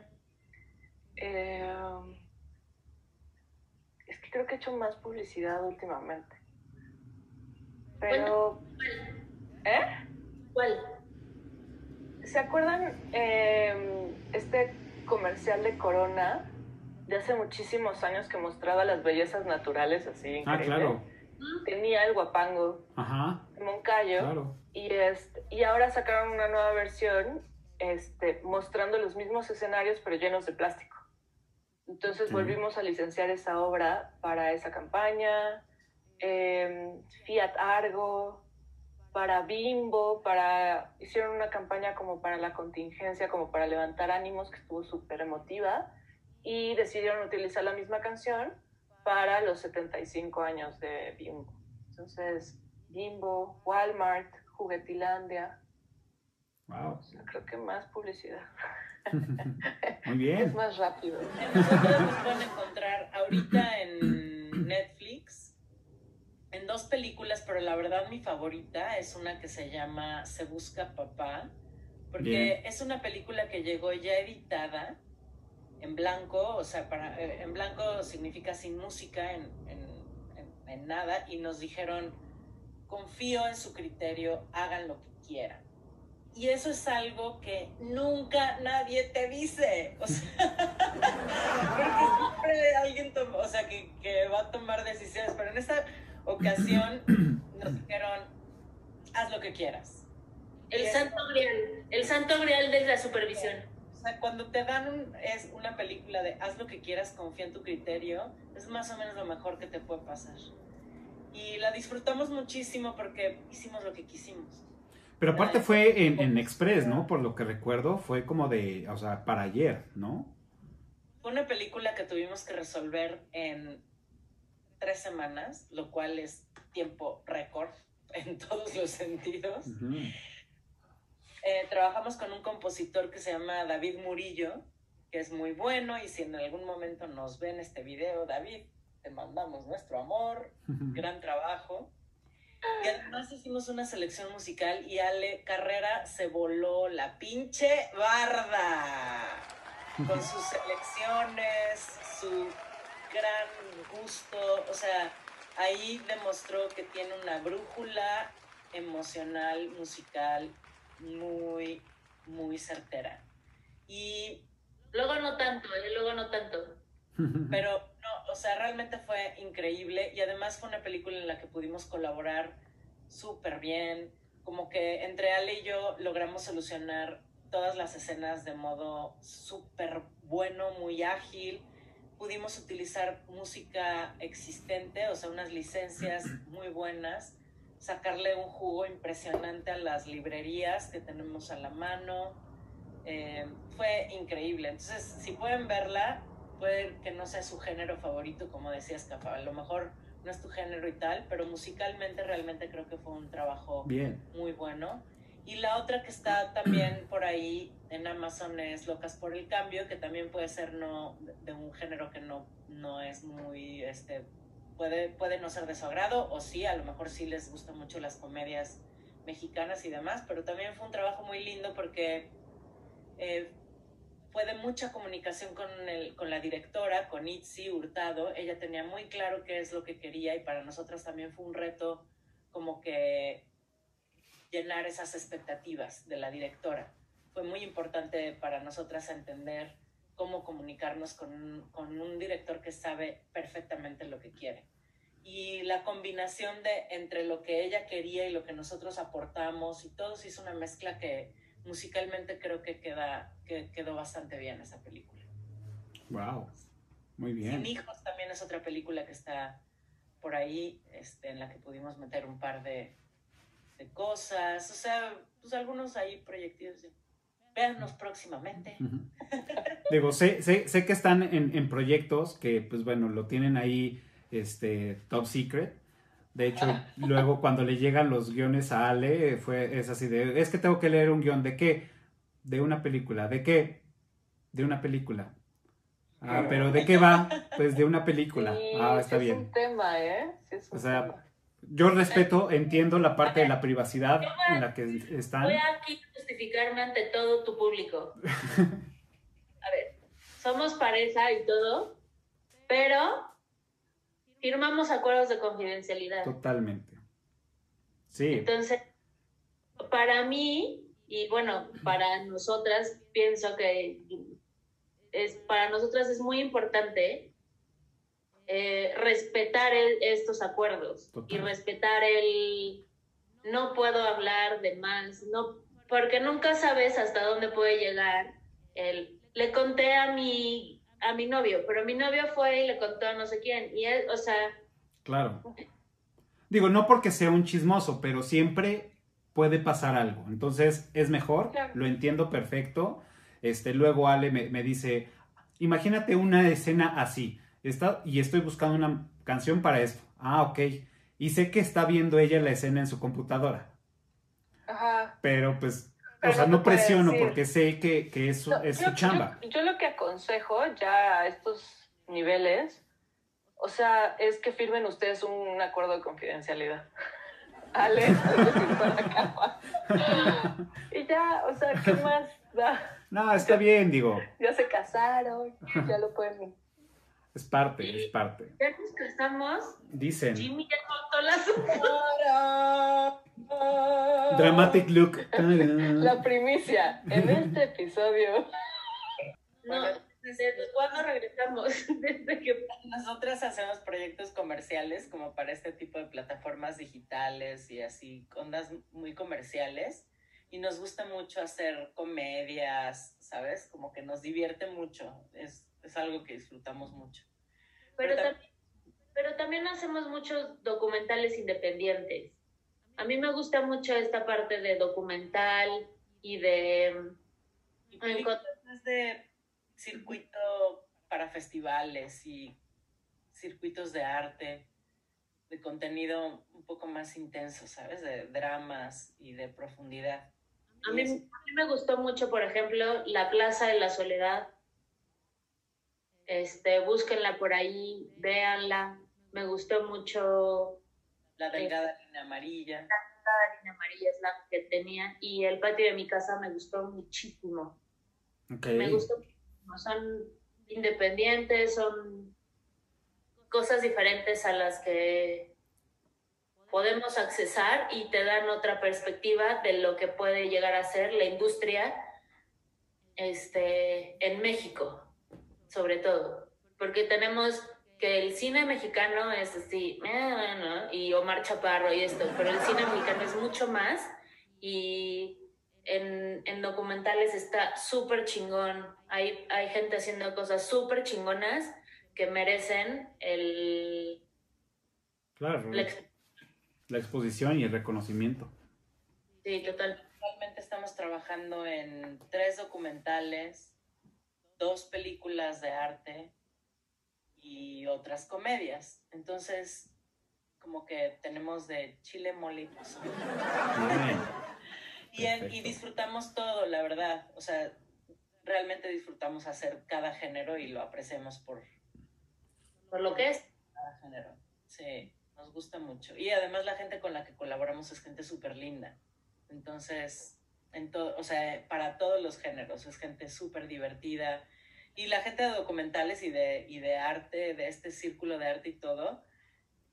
Eh, es que creo que he hecho más publicidad últimamente. Pero. ¿Eh? ¿Cuál? ¿Se acuerdan eh, este comercial de Corona de hace muchísimos años que mostraba las bellezas naturales así. Ah, increíble. claro. Tenía el guapango Ajá, Moncayo. claro. Y, este, y ahora sacaron una nueva versión este, mostrando los mismos escenarios pero llenos de plástico. Entonces volvimos a licenciar esa obra para esa campaña, eh, Fiat Argo, para Bimbo, para hicieron una campaña como para la contingencia, como para levantar ánimos, que estuvo súper emotiva, y decidieron utilizar la misma canción para los 75 años de Bimbo. Entonces, Bimbo, Walmart, Juguetilandia, Wow. creo que más publicidad. [laughs] Muy Es bien. más rápido. [laughs] Nosotros nos pueden encontrar ahorita en Netflix en dos películas, pero la verdad mi favorita es una que se llama Se Busca Papá, porque Bien. es una película que llegó ya editada en blanco, o sea, para, eh, en blanco significa sin música, en, en- en- en nada, y nos dijeron, confío en su criterio, hagan lo que quieran. Y eso es algo que nunca nadie te dice. O sea, [laughs] porque siempre alguien toma, o sea, que, que va a tomar decisiones, pero en esta ocasión [clears throat] nos dijeron, haz lo que quieras. El santo grial, el santo grial de la supervisión. O sea, cuando te dan un- es una película de haz lo que quieras, confía en tu criterio, es más o menos lo mejor que te puede pasar. Y la disfrutamos muchísimo porque hicimos lo que quisimos. Pero aparte fue en, en Express, ¿no? Por lo que recuerdo, fue como de, o sea, para ayer, ¿no? Fue una película que tuvimos que resolver en tres semanas, lo cual es tiempo récord en [laughs] todos los sentidos. Ujú. Eh, trabajamos con un compositor que se llama David Murillo, que es muy bueno y si en algún momento nos ven este video, David, te mandamos nuestro amor, [laughs] gran trabajo. Y además hicimos una selección musical y Ale Carrera se voló la pinche barda con sus selecciones, su gran gusto, o sea, ahí demostró que tiene una brújula emocional, musical muy, muy certera. Y Luego no tanto, ¿eh? luego no tanto. [laughs] pero no, o sea, realmente fue increíble y además fue una película en la que pudimos colaborar súper bien, como que entre Ale y yo logramos solucionar todas las escenas de modo súper bueno, muy ágil, pudimos utilizar música existente, o sea, unas licencias muy buenas, sacarle un jugo impresionante a las librerías que tenemos a la mano. Eh, fue increíble. Entonces, si pueden verla, puede que no sea su género favorito, como decías, Cafa. A lo mejor no es tu género y tal, pero musicalmente realmente creo que fue un trabajo Bien. muy bueno. Y la otra que está también [clears throat] por ahí en Amazon es Locas por el Cambio, que también puede ser no de un género que no, no es muy, este, puede, puede no ser de su agrado, o sí, a lo mejor sí les gustan mucho las comedias mexicanas y demás, pero también fue un trabajo muy lindo porque eh, fue de mucha comunicación con, el, con la directora, con Itzi Hurtado. Ella tenía muy claro qué es lo que quería y para nosotras también fue un reto como que llenar esas expectativas de la directora. Fue muy importante para nosotras entender cómo comunicarnos con con un director que sabe perfectamente lo que quiere. Y la combinación de entre lo que ella quería y lo que nosotros aportamos y todo se hizo una mezcla que musicalmente creo que, queda, que quedó bastante bien esa película. Wow. Muy Sin bien. hijos también es otra película que está por ahí, este, en la que pudimos meter un par de, de cosas, o sea, pues algunos ahí proyectos de véannos próximamente. Digo, sé, sé, sé que están en, en proyectos que, pues bueno, lo tienen ahí, este, top secret. De hecho, [laughs] luego cuando le llegan los guiones a Ale, fue, es así de, es que tengo que leer un guion, ¿de qué? De una película, ¿de qué? De una película. Ah, pero ¿de [laughs] qué va? Pues de una película. Sí, Ah, sí está es bien. un tema, ¿eh? Sí es un O sea, tema. Yo respeto, entiendo la parte de la privacidad en la que están. Voy aquí a justificarme ante todo tu público. [laughs] A ver, somos pareja y todo, pero firmamos acuerdos de confidencialidad. Totalmente. Sí. Entonces, para mí, y bueno, para nosotras, pienso que es, para nosotras es muy importante eh, respetar el- estos acuerdos Total. y respetar el no puedo hablar de más, no, porque nunca sabes hasta dónde puede llegar el le conté a mi a mi novio, pero mi novio fue y le contó a no sé quién y él, o sea, Claro. Digo, no porque sea un chismoso, pero siempre puede pasar algo. Entonces es mejor, Claro. lo entiendo perfecto. Este, luego Ale me, me dice, imagínate una escena así. Está, y estoy buscando una canción para esto. Ah, ok. Y sé que está viendo ella la escena en su computadora. Ajá. Pero pues, Pero o sea, no presiono decir. porque sé que, que es, su, No, es yo- su chamba. Yo, yo lo que aconsejo ya a estos niveles, o sea, es que firmen ustedes un acuerdo de confidencialidad. [laughs] Ale. [laughs] [laughs] Y ya, o sea, ¿qué más da? No, está bien, digo, Ya se casaron, ya lo pueden. Es parte, es parte. ya nos casamos, Dicen, Jimmy ya contó las [laughs] dramatic look. La primicia en este episodio. No, ¿desde cuándo regresamos? [laughs] Desde que Nosotras hacemos proyectos comerciales como para este tipo de plataformas digitales y así, ondas muy comerciales. Y nos gusta mucho hacer comedias, ¿sabes? Como que nos divierte mucho. Es, es algo que disfrutamos mucho. Pero, Pero tam- también, pero también hacemos muchos documentales independientes. A mí me gusta mucho esta parte de documental y de... Y de circuito para festivales y circuitos de arte, de contenido un poco más intenso, ¿sabes? De dramas y de profundidad. A mí, a mí me gustó mucho, por ejemplo, La Plaza de la Soledad. Este, búsquenla por ahí, véanla. Me gustó mucho La delgada línea amarilla. la línea amarilla es la que tenía y el patio de mi casa me gustó muchísimo. Me gustó muchísimo. Son independientes, son cosas diferentes a las que podemos accesar y te dan otra perspectiva de lo que puede llegar a ser la industria este, en México, sobre todo. Porque tenemos que el cine mexicano es así, eh, ¿no? y Omar Chaparro y esto, pero el cine mexicano es mucho más y en, en documentales está súper chingón. Hay, hay gente haciendo cosas súper chingonas que merecen el, Claro. la ex- La exposición y el reconocimiento. Sí, total. Actualmente estamos trabajando en tres documentales, dos películas de arte y otras comedias. Entonces, como que tenemos de chile mole y pozole. [laughs] Y, en- y Perfecto. disfrutamos todo, la verdad. O sea, realmente disfrutamos hacer cada género y lo apreciamos por Por lo que es. cada género. Sí, nos gusta mucho. Y además la gente con la que colaboramos es gente súper linda. Entonces, en todo, o sea, para todos los géneros, es gente súper divertida. Y la gente de documentales y de, y de arte, de este círculo de arte y todo,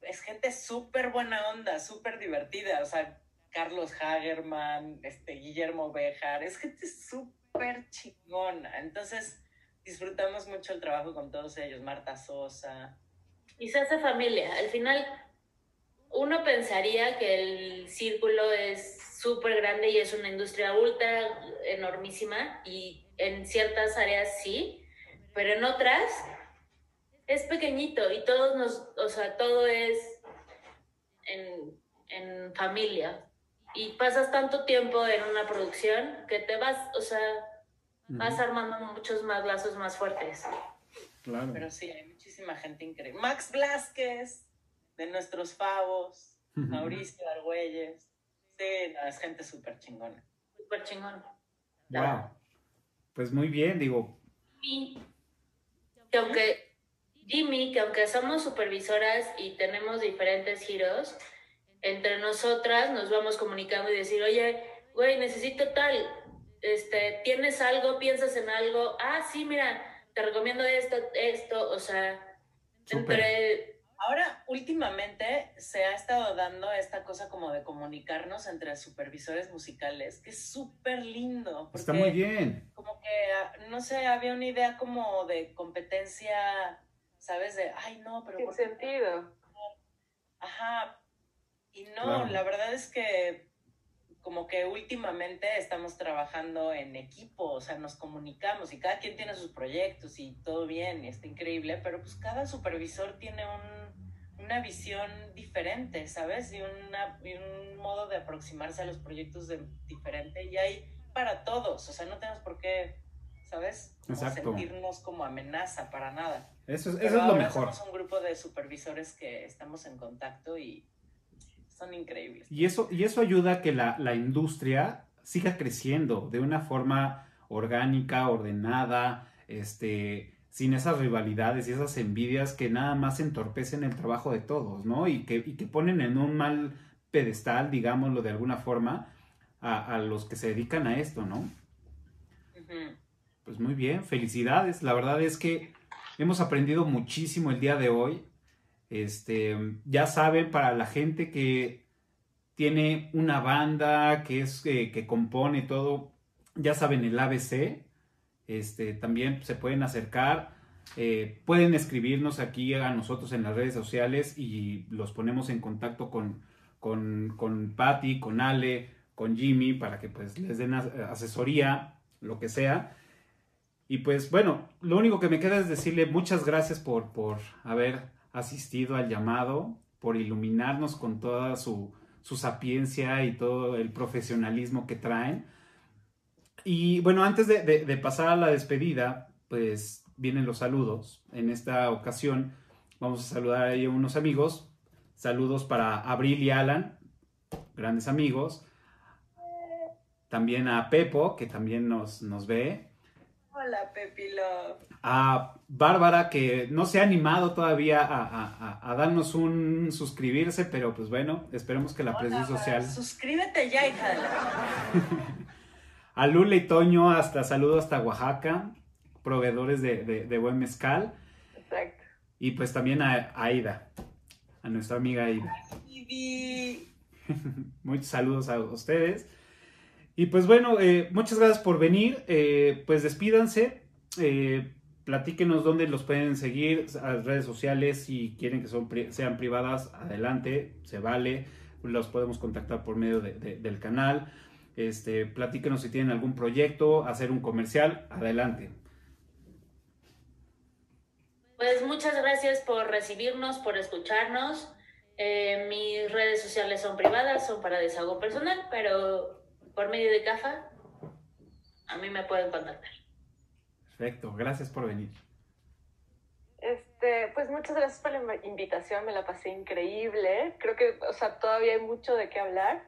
es gente súper buena onda, súper divertida. O sea, Carlos Hagerman, este, Guillermo Bejar, es gente súper chingona. Entonces, disfrutamos mucho el trabajo con todos ellos. Marta Sosa. Y se hace familia. Al final, uno pensaría que el círculo es súper grande y es una industria ultra enormísima y en ciertas áreas sí, pero en otras es pequeñito y todos nos, o sea, todo es en, en familia. Y pasas tanto tiempo en una producción que te vas, o sea, vas armando muchos más lazos más fuertes. Claro. Pero sí, hay muchísima gente increíble. Max Blasquez, de nuestros favos, Mauricio Argüelles. Sí, no, es gente súper chingona. Súper chingón. Wow. Pues muy bien, digo. Jimmy, que aunque Jimmy, que aunque somos supervisoras y tenemos diferentes giros, entre nosotras nos vamos comunicando y decir, oye, güey, necesito tal, este, ¿tienes algo? ¿Piensas en algo? Ah, sí, mira, te recomiendo esto, esto, o sea, Súper. entre Ahora, últimamente se ha estado dando esta cosa como de comunicarnos entre supervisores musicales, que es súper lindo. Está muy bien. Como que, ah, no sé, había una idea como de competencia, ¿sabes? De, ay, no, pero... Sin sentido. Ajá. Y no, la verdad es que como que últimamente estamos trabajando en equipo, o sea, nos comunicamos y cada quien tiene sus proyectos y todo bien y está increíble, pero pues cada supervisor tiene un, una visión diferente, ¿sabes? Y, una, y un modo de aproximarse a los proyectos de, diferente y hay para todos, o sea, no tenemos por qué, ¿sabes? sentirnos como amenaza para nada. Eso es, eso es lo mejor. Somos un grupo de supervisores que estamos en contacto y son increíbles. Y eso, y eso ayuda a que la, la industria siga creciendo de una forma orgánica, ordenada, este, sin esas rivalidades y esas envidias que nada más entorpecen el trabajo de todos, ¿no? Y que, y que ponen en un mal pedestal, digámoslo de alguna forma, a, a los que se dedican a esto, ¿no? Pues muy bien, felicidades. La verdad es que hemos aprendido muchísimo el día de hoy. Este, ya saben, para la gente que tiene una banda, que es eh, que compone todo, ya saben, el ABC, este, también se pueden acercar, eh, pueden escribirnos aquí a nosotros en las redes sociales y los ponemos en contacto con, con, con Patty, con Ale, con Jimmy, para que pues les den asesoría, lo que sea. Y pues bueno, lo único que me queda es decirle muchas gracias por, por haber asistido al llamado, por iluminarnos con toda su, sapiencia y todo el profesionalismo que traen. Y bueno, antes de, pasar a la despedida, pues vienen los saludos. En esta ocasión vamos a saludar a unos amigos. Saludos para Abril y Alan, grandes amigos. También a Pepo, que también nos, nos ve. Hola, Pepilo. A Bárbara, que no se ha animado todavía a, darnos un suscribirse, pero pues bueno, esperemos que la presión social. Suscríbete ya, hija de la. [laughs] a Lula y Toño, hasta saludo hasta Oaxaca, proveedores de, buen mezcal. Exacto. Y pues también a, Aida, a nuestra amiga Aida. [laughs] Muchos saludos a ustedes. Y pues bueno, eh, muchas gracias por venir. Eh, pues despídanse. Eh, platíquenos dónde los pueden seguir, a las redes sociales, si quieren que son, sean privadas, adelante, se vale. Los podemos contactar por medio del canal. Este, platíquenos si tienen algún proyecto, hacer un comercial, adelante. Pues muchas gracias por recibirnos, por escucharnos. mis redes sociales son privadas, son para desahogo personal, pero por medio de CAFA, a mí me pueden contactar. Perfecto, gracias por venir. Este, pues muchas gracias por la invitación, me la pasé increíble. Creo que, o sea, todavía hay mucho de qué hablar.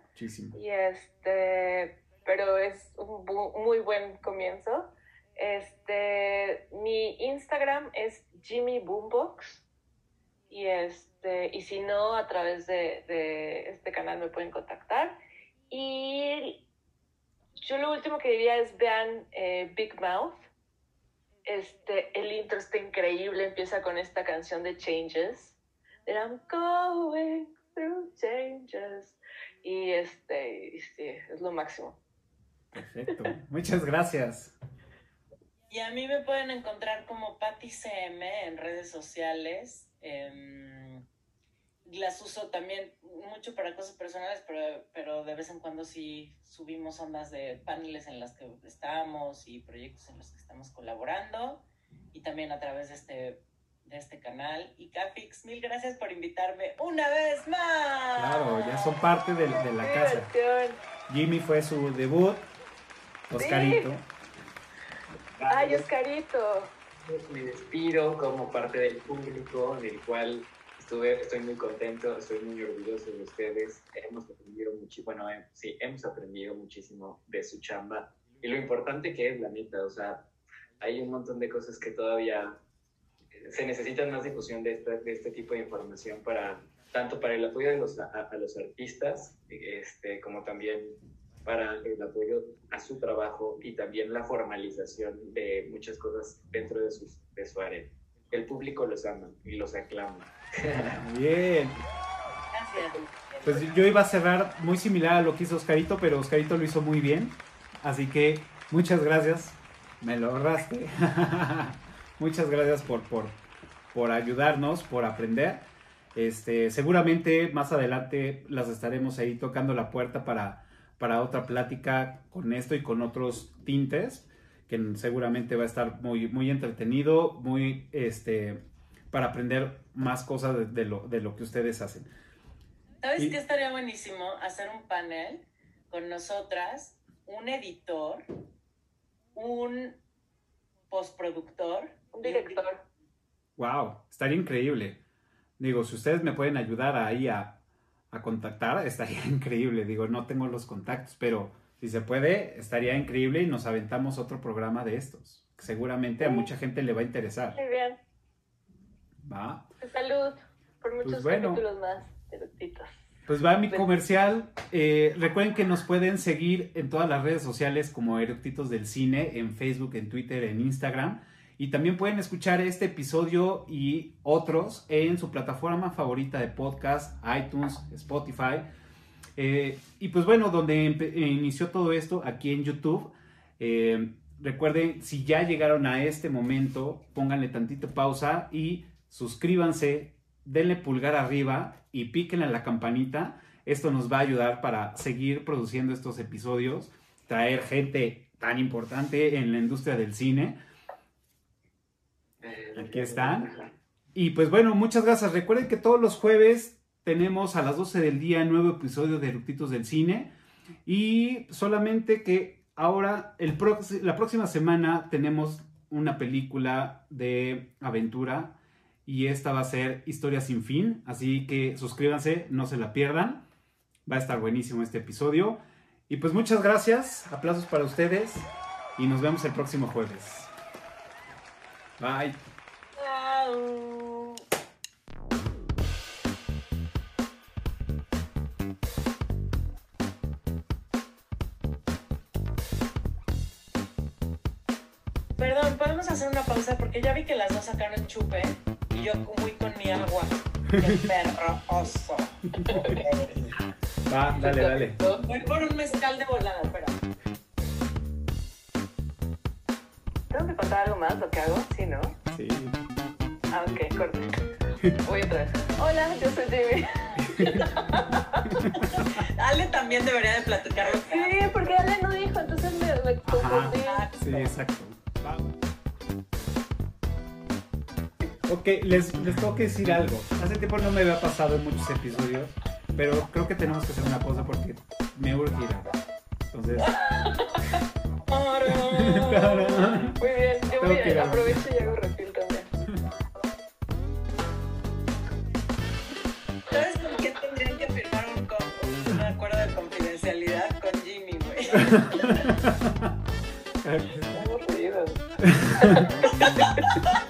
Y este, pero es un muy buen comienzo. Este, mi Instagram es Jimmy Boombox y este, y si no, a través de, este canal me pueden contactar. Y yo lo último que diría es vean eh, Big Mouth. Este, el intro está increíble, empieza con esta canción de Changes. I'm going through changes. Y este, sí, es lo máximo. Perfecto. [laughs] Muchas gracias. Y a mí me pueden encontrar como Patty CM en redes sociales. Eh, las uso también mucho para cosas personales, pero, pero de vez en cuando sí subimos ondas de paneles en las que estamos y proyectos en los que estamos colaborando y también a través de este, de este canal. Y Cafix, mil gracias por invitarme una vez más. Claro, ya son parte de, la casa. Jimmy fue su debut, Oscarito. Ay, Oscarito. Me despido como parte del público, del cual estoy muy contento, estoy muy orgulloso de ustedes. Hemos aprendido mucho, bueno, eh, sí, hemos aprendido muchísimo de su chamba y lo importante que es la neta, o sea, hay un montón de cosas que todavía se necesitan más difusión de, de este tipo de información para tanto para el apoyo de los, a, los artistas este, como también para el apoyo a su trabajo y también la formalización de muchas cosas dentro de, sus, de su área. el público los ama y los aclama. [laughs] Bien. Gracias. Pues yo iba a cerrar muy similar a lo que hizo Oscarito, pero Oscarito lo hizo muy bien. Así que muchas gracias. Me lo ahorraste. [laughs] muchas gracias por, por, por ayudarnos, por aprender. Este, seguramente más adelante las estaremos ahí tocando la puerta para, para otra plática con esto y con otros tintes, que seguramente va a estar muy, muy entretenido, muy este, para aprender más cosas de, de lo, de lo que ustedes hacen. ¿Sabes Y- qué estaría buenísimo? Hacer un panel con nosotras, un editor, un postproductor, Un director. Wow, estaría increíble. Digo, si ustedes me pueden ayudar ahí a, a contactar, [laughs] estaría increíble. Digo, no tengo los contactos, pero si se puede, estaría increíble y nos aventamos otro programa de estos. Seguramente a mucha gente le va a interesar. Muy bien. ¿Va? Pues salud por muchos bueno. capítulos más eructitos. Pues va mi comercial. Eh, recuerden que nos pueden seguir en todas las redes sociales como Eructitos del Cine, en Facebook, en Twitter, en Instagram. Y también pueden escuchar este episodio y otros en su plataforma favorita de podcast, iTunes, Spotify. Eh, y pues bueno, donde inició todo esto, aquí en YouTube. Eh, recuerden, si ya llegaron a este momento, pónganle tantito pausa y suscríbanse, denle pulgar arriba y píquenle a la campanita. Esto nos va a ayudar para seguir produciendo estos episodios, traer gente tan importante en la industria del cine. Aquí están. Y pues bueno, muchas gracias. Recuerden que todos los jueves tenemos a las 12 del día nuevo episodio de Eructitos del Cine. Y solamente que ahora, el la próxima semana, tenemos una película de aventura. Y esta va a ser Historia sin fin. Así que suscríbanse, no se la pierdan. Va a estar buenísimo este episodio. Y pues muchas gracias. Aplausos para ustedes. Y nos vemos el próximo jueves. Bye. Porque ya vi que las dos sacaron chupe y yo muy con mi agua. Qué perro oso. Va, dale, dale. Voy por un mezcal de volada, espera. ¿Tengo que contar algo más lo que hago? Sí, ¿no? Sí. Ah, ok, corte. Voy otra vez. Hola, yo soy Jimmy. [laughs] Ale también debería de platicar lo que hace. Sí, porque Ale no dijo, entonces me, me confundí. Sí, exacto. Va. Ok, les, les tengo que decir algo. Hace tiempo no me había pasado en muchos episodios, pero creo que tenemos que hacer una pausa porque me urge ir a- Entonces, Muy bien, yo voy a aprovecho y hago refil también. ¿Sabes con qué tendrían que firmar un, con- un acuerdo de confidencialidad con Jimmy, güey? [laughs] Estamos [laughs]